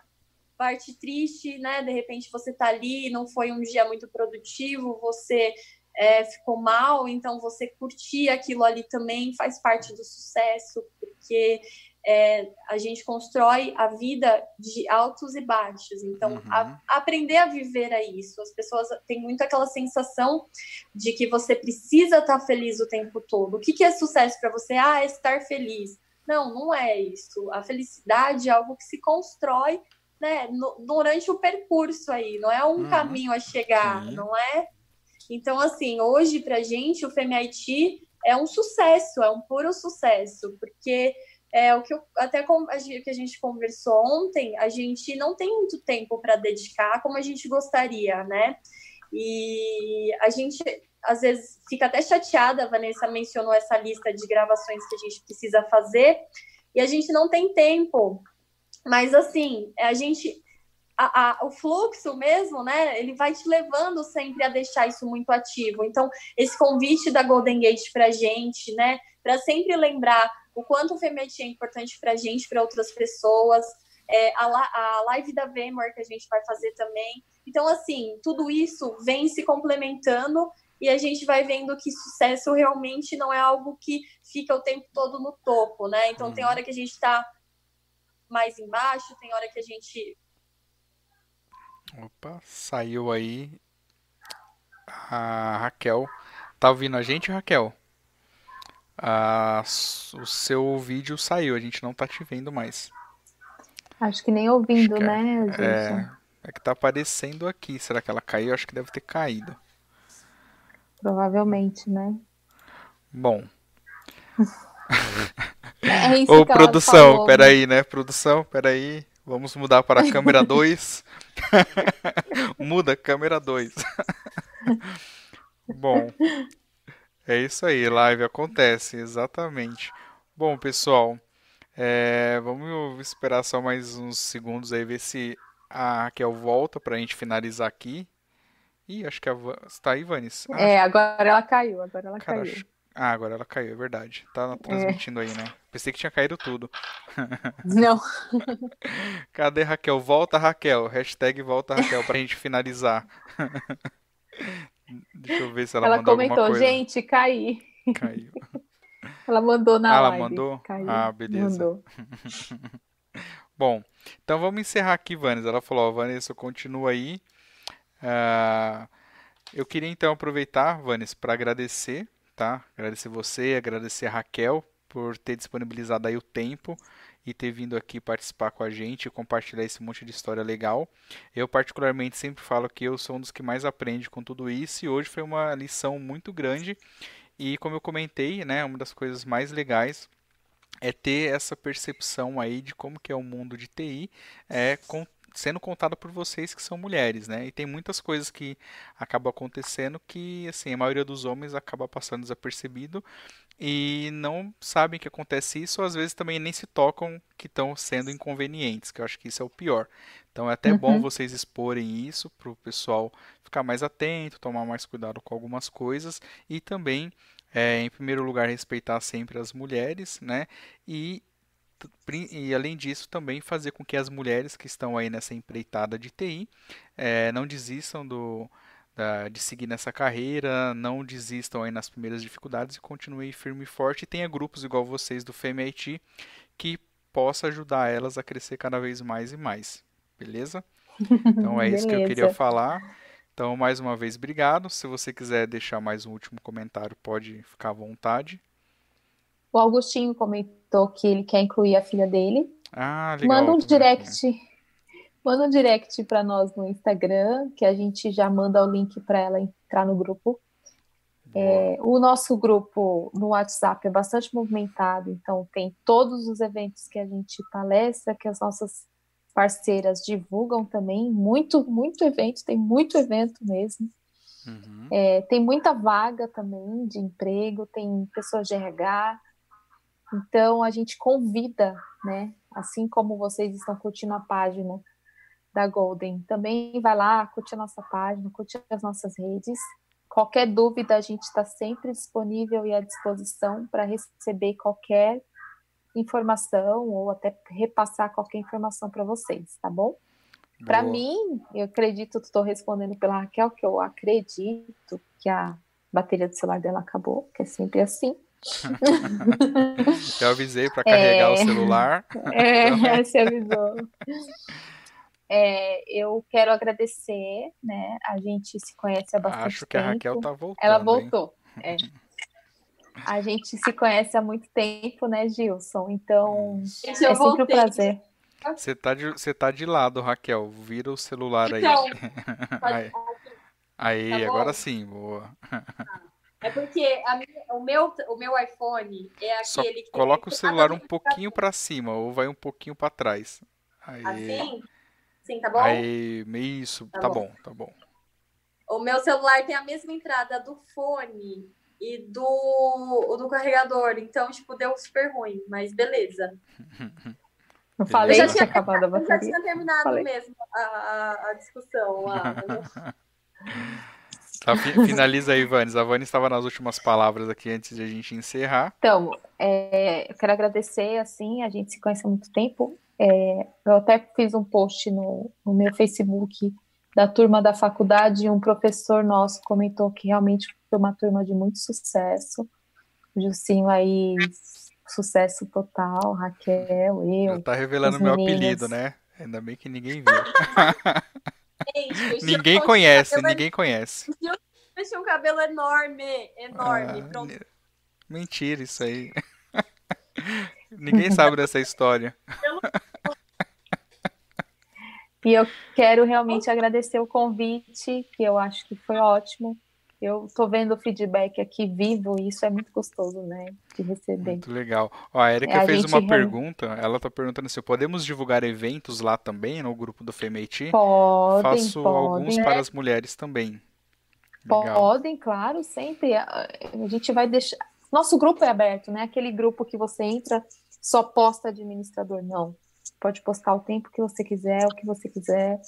parte triste, né? De repente você tá ali, não foi um dia muito produtivo, você é, ficou mal, então você curtir aquilo ali também faz parte do sucesso, porque é, a gente constrói a vida de altos e baixos. Então, uhum. a, aprender a viver é isso. As pessoas têm muito aquela sensação de que você precisa estar feliz o tempo todo. O que, que é sucesso para você? Ah, é estar feliz. Não, não é isso. A felicidade é algo que se constrói né, no, durante o percurso aí. Não é um uhum. caminho a chegar, Sim. não é? Então, assim, hoje, para gente, o FEMIT é um sucesso, é um puro sucesso, porque é, o que eu, até com, a que a gente conversou ontem, a gente não tem muito tempo para dedicar como a gente gostaria, né? E a gente às vezes fica até chateada, a Vanessa mencionou essa lista de gravações que a gente precisa fazer, e a gente não tem tempo. Mas assim, a gente a, a, o fluxo mesmo, né? Ele vai te levando sempre a deixar isso muito ativo. Então, esse convite da Golden Gate para gente, né? Para sempre lembrar o quanto o FEMET é importante para gente, para outras pessoas, é, a, a live da VMware que a gente vai fazer também. Então, assim, tudo isso vem se complementando e a gente vai vendo que sucesso realmente não é algo que fica o tempo todo no topo, né? Então, tem uhum. hora que a gente está mais embaixo, tem hora que a gente. Opa, saiu aí a Raquel. Tá ouvindo a gente, Raquel? Ah, o seu vídeo saiu, a gente não tá te vendo mais. Acho que nem ouvindo, que é, né, gente? É, é que tá aparecendo aqui. Será que ela caiu? Acho que deve ter caído. Provavelmente, né? Bom. é isso Ô, produção, falou, peraí, né? Produção, peraí. Vamos mudar para a câmera 2. Muda, câmera 2. Bom, é isso aí, live acontece, exatamente. Bom, pessoal, é, vamos esperar só mais uns segundos aí, ver se a Raquel volta para a gente finalizar aqui. Ih, acho que a Van... Está aí, Vanis? Ah, é, agora ela caiu, agora ela Cara, caiu. Ah, agora ela caiu, é verdade. Tá é. transmitindo é. aí, né? Pensei que tinha caído tudo. Não. Cadê Raquel? Volta, Raquel. Hashtag volta, Raquel, pra gente finalizar. Deixa eu ver se ela, ela mandou comentou, alguma coisa. gente, caí. Caiu. Ela mandou na ah, live. Ela mandou? Caiu. Ah, beleza. Mandou. Bom, então vamos encerrar aqui, Vanessa. Ela falou, Vanessa, continua aí. Uh, eu queria então aproveitar, Vanessa, para agradecer, tá? Agradecer você, agradecer a Raquel por ter disponibilizado aí o tempo e ter vindo aqui participar com a gente e compartilhar esse monte de história legal. Eu particularmente sempre falo que eu sou um dos que mais aprende com tudo isso e hoje foi uma lição muito grande e como eu comentei, né, uma das coisas mais legais é ter essa percepção aí de como que é o mundo de TI, é com, sendo contado por vocês que são mulheres, né? E tem muitas coisas que acabam acontecendo que, assim, a maioria dos homens acaba passando desapercebido e não sabem que acontece isso, ou às vezes também nem se tocam que estão sendo inconvenientes, que eu acho que isso é o pior. Então é até uhum. bom vocês exporem isso para o pessoal ficar mais atento, tomar mais cuidado com algumas coisas e também, é, em primeiro lugar, respeitar sempre as mulheres, né? E e além disso também fazer com que as mulheres que estão aí nessa empreitada de TI é, não desistam do, da, de seguir nessa carreira, não desistam aí nas primeiras dificuldades e continuem firme e forte e tenha grupos igual vocês do FEMIT que possa ajudar elas a crescer cada vez mais e mais, beleza? Então é isso que eu queria falar. Então, mais uma vez, obrigado. Se você quiser deixar mais um último comentário, pode ficar à vontade. O Augustinho comentou que ele quer incluir a filha dele. Ah, legal. Manda um direct Manda um direct para nós no Instagram, que a gente já manda o link para ela entrar no grupo. É, o nosso grupo no WhatsApp é bastante movimentado, então tem todos os eventos que a gente palestra, que as nossas parceiras divulgam também, muito, muito evento, tem muito evento mesmo. Uhum. É, tem muita vaga também de emprego, tem pessoas de RH. Então a gente convida, né? Assim como vocês estão curtindo a página da Golden. Também vai lá, curte a nossa página, curte as nossas redes. Qualquer dúvida, a gente está sempre disponível e à disposição para receber qualquer informação ou até repassar qualquer informação para vocês, tá bom? Para mim, eu acredito, estou respondendo pela Raquel, que eu acredito que a bateria do celular dela acabou, que é sempre assim. eu avisei para carregar é... o celular. É, então... você avisou. É, eu quero agradecer, né? A gente se conhece há bastante Acho que tempo. a Raquel tá voltando. Ela voltou. É. A gente se conhece há muito tempo, né, Gilson? Então, gente, é sempre voltei. um prazer. Você tá, de, você tá de lado, Raquel. Vira o celular então, aí. aí, aí tá agora sim, boa. É porque minha, o, meu, o meu iPhone é aquele Só que. Coloca o celular um pouquinho para cima ou vai um pouquinho para trás. Aí. Assim? Sim, tá bom? Aí, isso, tá, tá bom. bom, tá bom. O meu celular tem a mesma entrada do fone e do, do carregador, então, tipo, deu super ruim, mas beleza. Eu falei eu já tinha, acabado a bateria. já tinha terminado falei. mesmo a, a discussão lá. Tá, finaliza aí, Vanes. A Vanes estava nas últimas palavras aqui antes de a gente encerrar. Então, é, eu quero agradecer, assim, a gente se conhece há muito tempo. É, eu até fiz um post no, no meu Facebook da turma da faculdade, um professor nosso comentou que realmente foi uma turma de muito sucesso. O Jucinho aí, sucesso total, Raquel, eu. Já tá revelando meu apelido, né? Ainda bem que ninguém viu. Gente, ninguém conhece, ninguém conhece. Eu tinha um cabelo enorme, enorme. Ah, Pronto. Mentira isso aí. ninguém sabe dessa história. E eu quero realmente agradecer o convite, que eu acho que foi ótimo. Eu estou vendo o feedback aqui vivo e isso é muito gostoso, né? De receber. Muito legal. Ó, a Erika é, fez uma re... pergunta. Ela está perguntando se podemos divulgar eventos lá também, no grupo do FEMEITI? Podem, Faço podem. alguns para as mulheres também. Legal. Podem, claro, sempre. A gente vai deixar. Nosso grupo é aberto, né? Aquele grupo que você entra, só posta administrador. Não. Pode postar o tempo que você quiser, o que você quiser.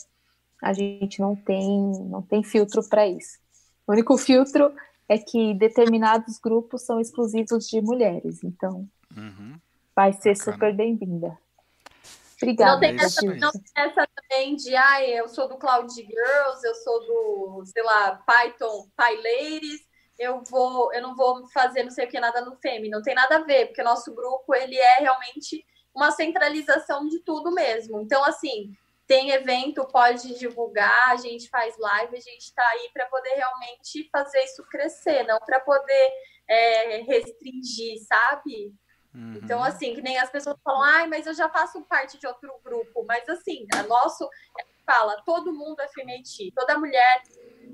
A gente não tem, não tem filtro para isso. O único filtro é que determinados grupos são exclusivos de mulheres, então uhum. vai ser Bacana. super bem-vinda. Obrigada. Não tem, essa, não tem essa também de, ah, eu sou do Cloud Girls, eu sou do, sei lá, Python PyLadies, eu vou, eu não vou fazer não sei o que nada no FEME. Não tem nada a ver, porque o nosso grupo ele é realmente uma centralização de tudo mesmo. Então, assim, tem evento, pode divulgar, a gente faz live, a gente está aí para poder realmente fazer isso crescer, não para poder é, restringir, sabe? Uhum. Então, assim, que nem as pessoas falam, ai, mas eu já faço parte de outro grupo. Mas, assim, a nosso fala, todo mundo é FMIT, toda mulher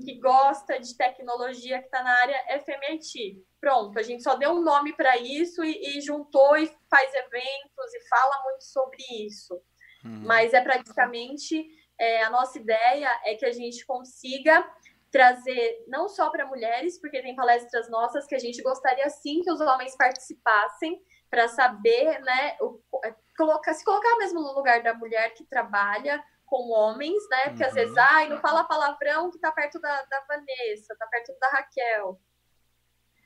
que gosta de tecnologia, que está na área, é FMIT. Pronto, a gente só deu um nome para isso e, e juntou e faz eventos e fala muito sobre isso. Uhum. Mas é praticamente é, a nossa ideia é que a gente consiga trazer não só para mulheres, porque tem palestras nossas que a gente gostaria sim que os homens participassem para saber, né, o, é, colocar, se colocar mesmo no lugar da mulher que trabalha com homens, né? Porque uhum. às vezes, ai, não fala palavrão que tá perto da, da Vanessa, tá perto da Raquel.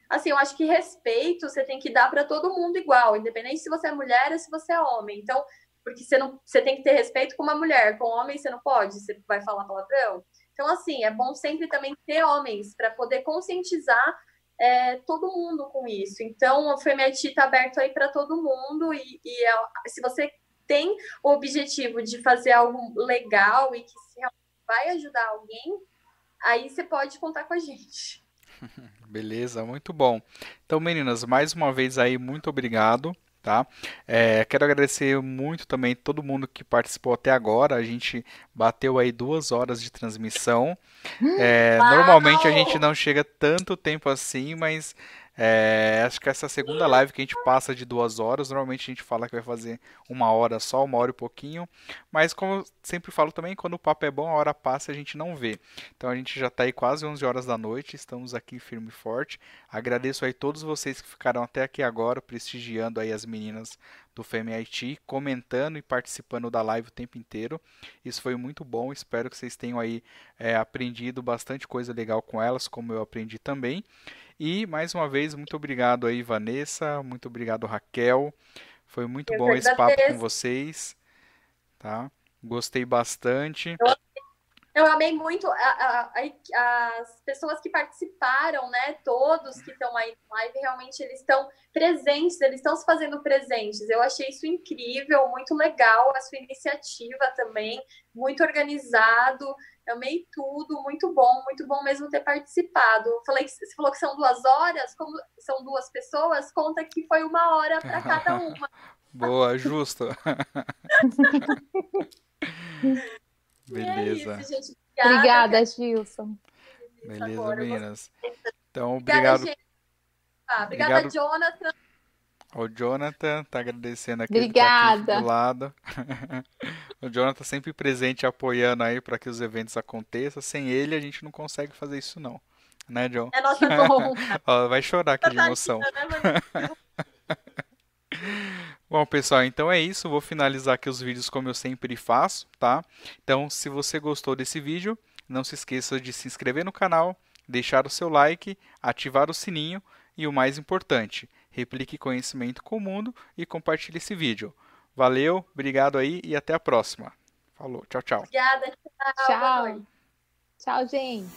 Assim, eu acho que respeito você tem que dar para todo mundo igual, independente se você é mulher ou se você é homem. Então, porque você não você tem que ter respeito com uma mulher, com um homem você não pode, você vai falar palavrão. Então, assim, é bom sempre também ter homens para poder conscientizar é, todo mundo com isso. Então, o FEMET está aberto aí para todo mundo e, e é, se você tem o objetivo de fazer algo legal e que vai ajudar alguém, aí você pode contar com a gente. Beleza, muito bom. Então, meninas, mais uma vez aí, muito obrigado tá? É, quero agradecer muito também todo mundo que participou até agora. A gente bateu aí duas horas de transmissão. É, normalmente a gente não chega tanto tempo assim, mas é, acho que essa segunda live que a gente passa de duas horas, normalmente a gente fala que vai fazer uma hora só, uma hora e pouquinho. Mas como eu sempre falo também, quando o papo é bom, a hora passa e a gente não vê. Então a gente já está aí quase 11 horas da noite, estamos aqui firme e forte. Agradeço aí todos vocês que ficaram até aqui agora, prestigiando aí as meninas do FEMIT, comentando e participando da live o tempo inteiro. Isso foi muito bom, espero que vocês tenham aí é, aprendido bastante coisa legal com elas, como eu aprendi também. E mais uma vez, muito obrigado aí, Vanessa, muito obrigado, Raquel. Foi muito eu bom esse papo com vocês, tá? Gostei bastante. Eu, eu amei muito a, a, a, as pessoas que participaram, né? Todos que estão aí na live, realmente eles estão presentes, eles estão se fazendo presentes. Eu achei isso incrível, muito legal a sua iniciativa também, muito organizado amei tudo, muito bom, muito bom mesmo ter participado. Falei você falou que são duas horas, como são duas pessoas, conta que foi uma hora para cada uma. Boa, justo. Beleza. É isso, Obrigada, Gilson. Beleza, Agora, meninas. Então, obrigado. Obrigada, ah, obrigada, obrigado. Jonathan. O Jonathan tá agradecendo aqui, Obrigada. Tá aqui do lado. o Jonathan sempre presente apoiando aí para que os eventos aconteçam. Sem ele a gente não consegue fazer isso não. Né, John? É nossa honra. Ó, vai chorar aqui de emoção. Bom, pessoal, então é isso. Vou finalizar aqui os vídeos como eu sempre faço, tá? Então, se você gostou desse vídeo, não se esqueça de se inscrever no canal, deixar o seu like, ativar o sininho e o mais importante, replique conhecimento com o mundo e compartilhe esse vídeo. Valeu, obrigado aí e até a próxima. Falou, tchau, tchau. Obrigada, tchau. Tchau, tchau gente.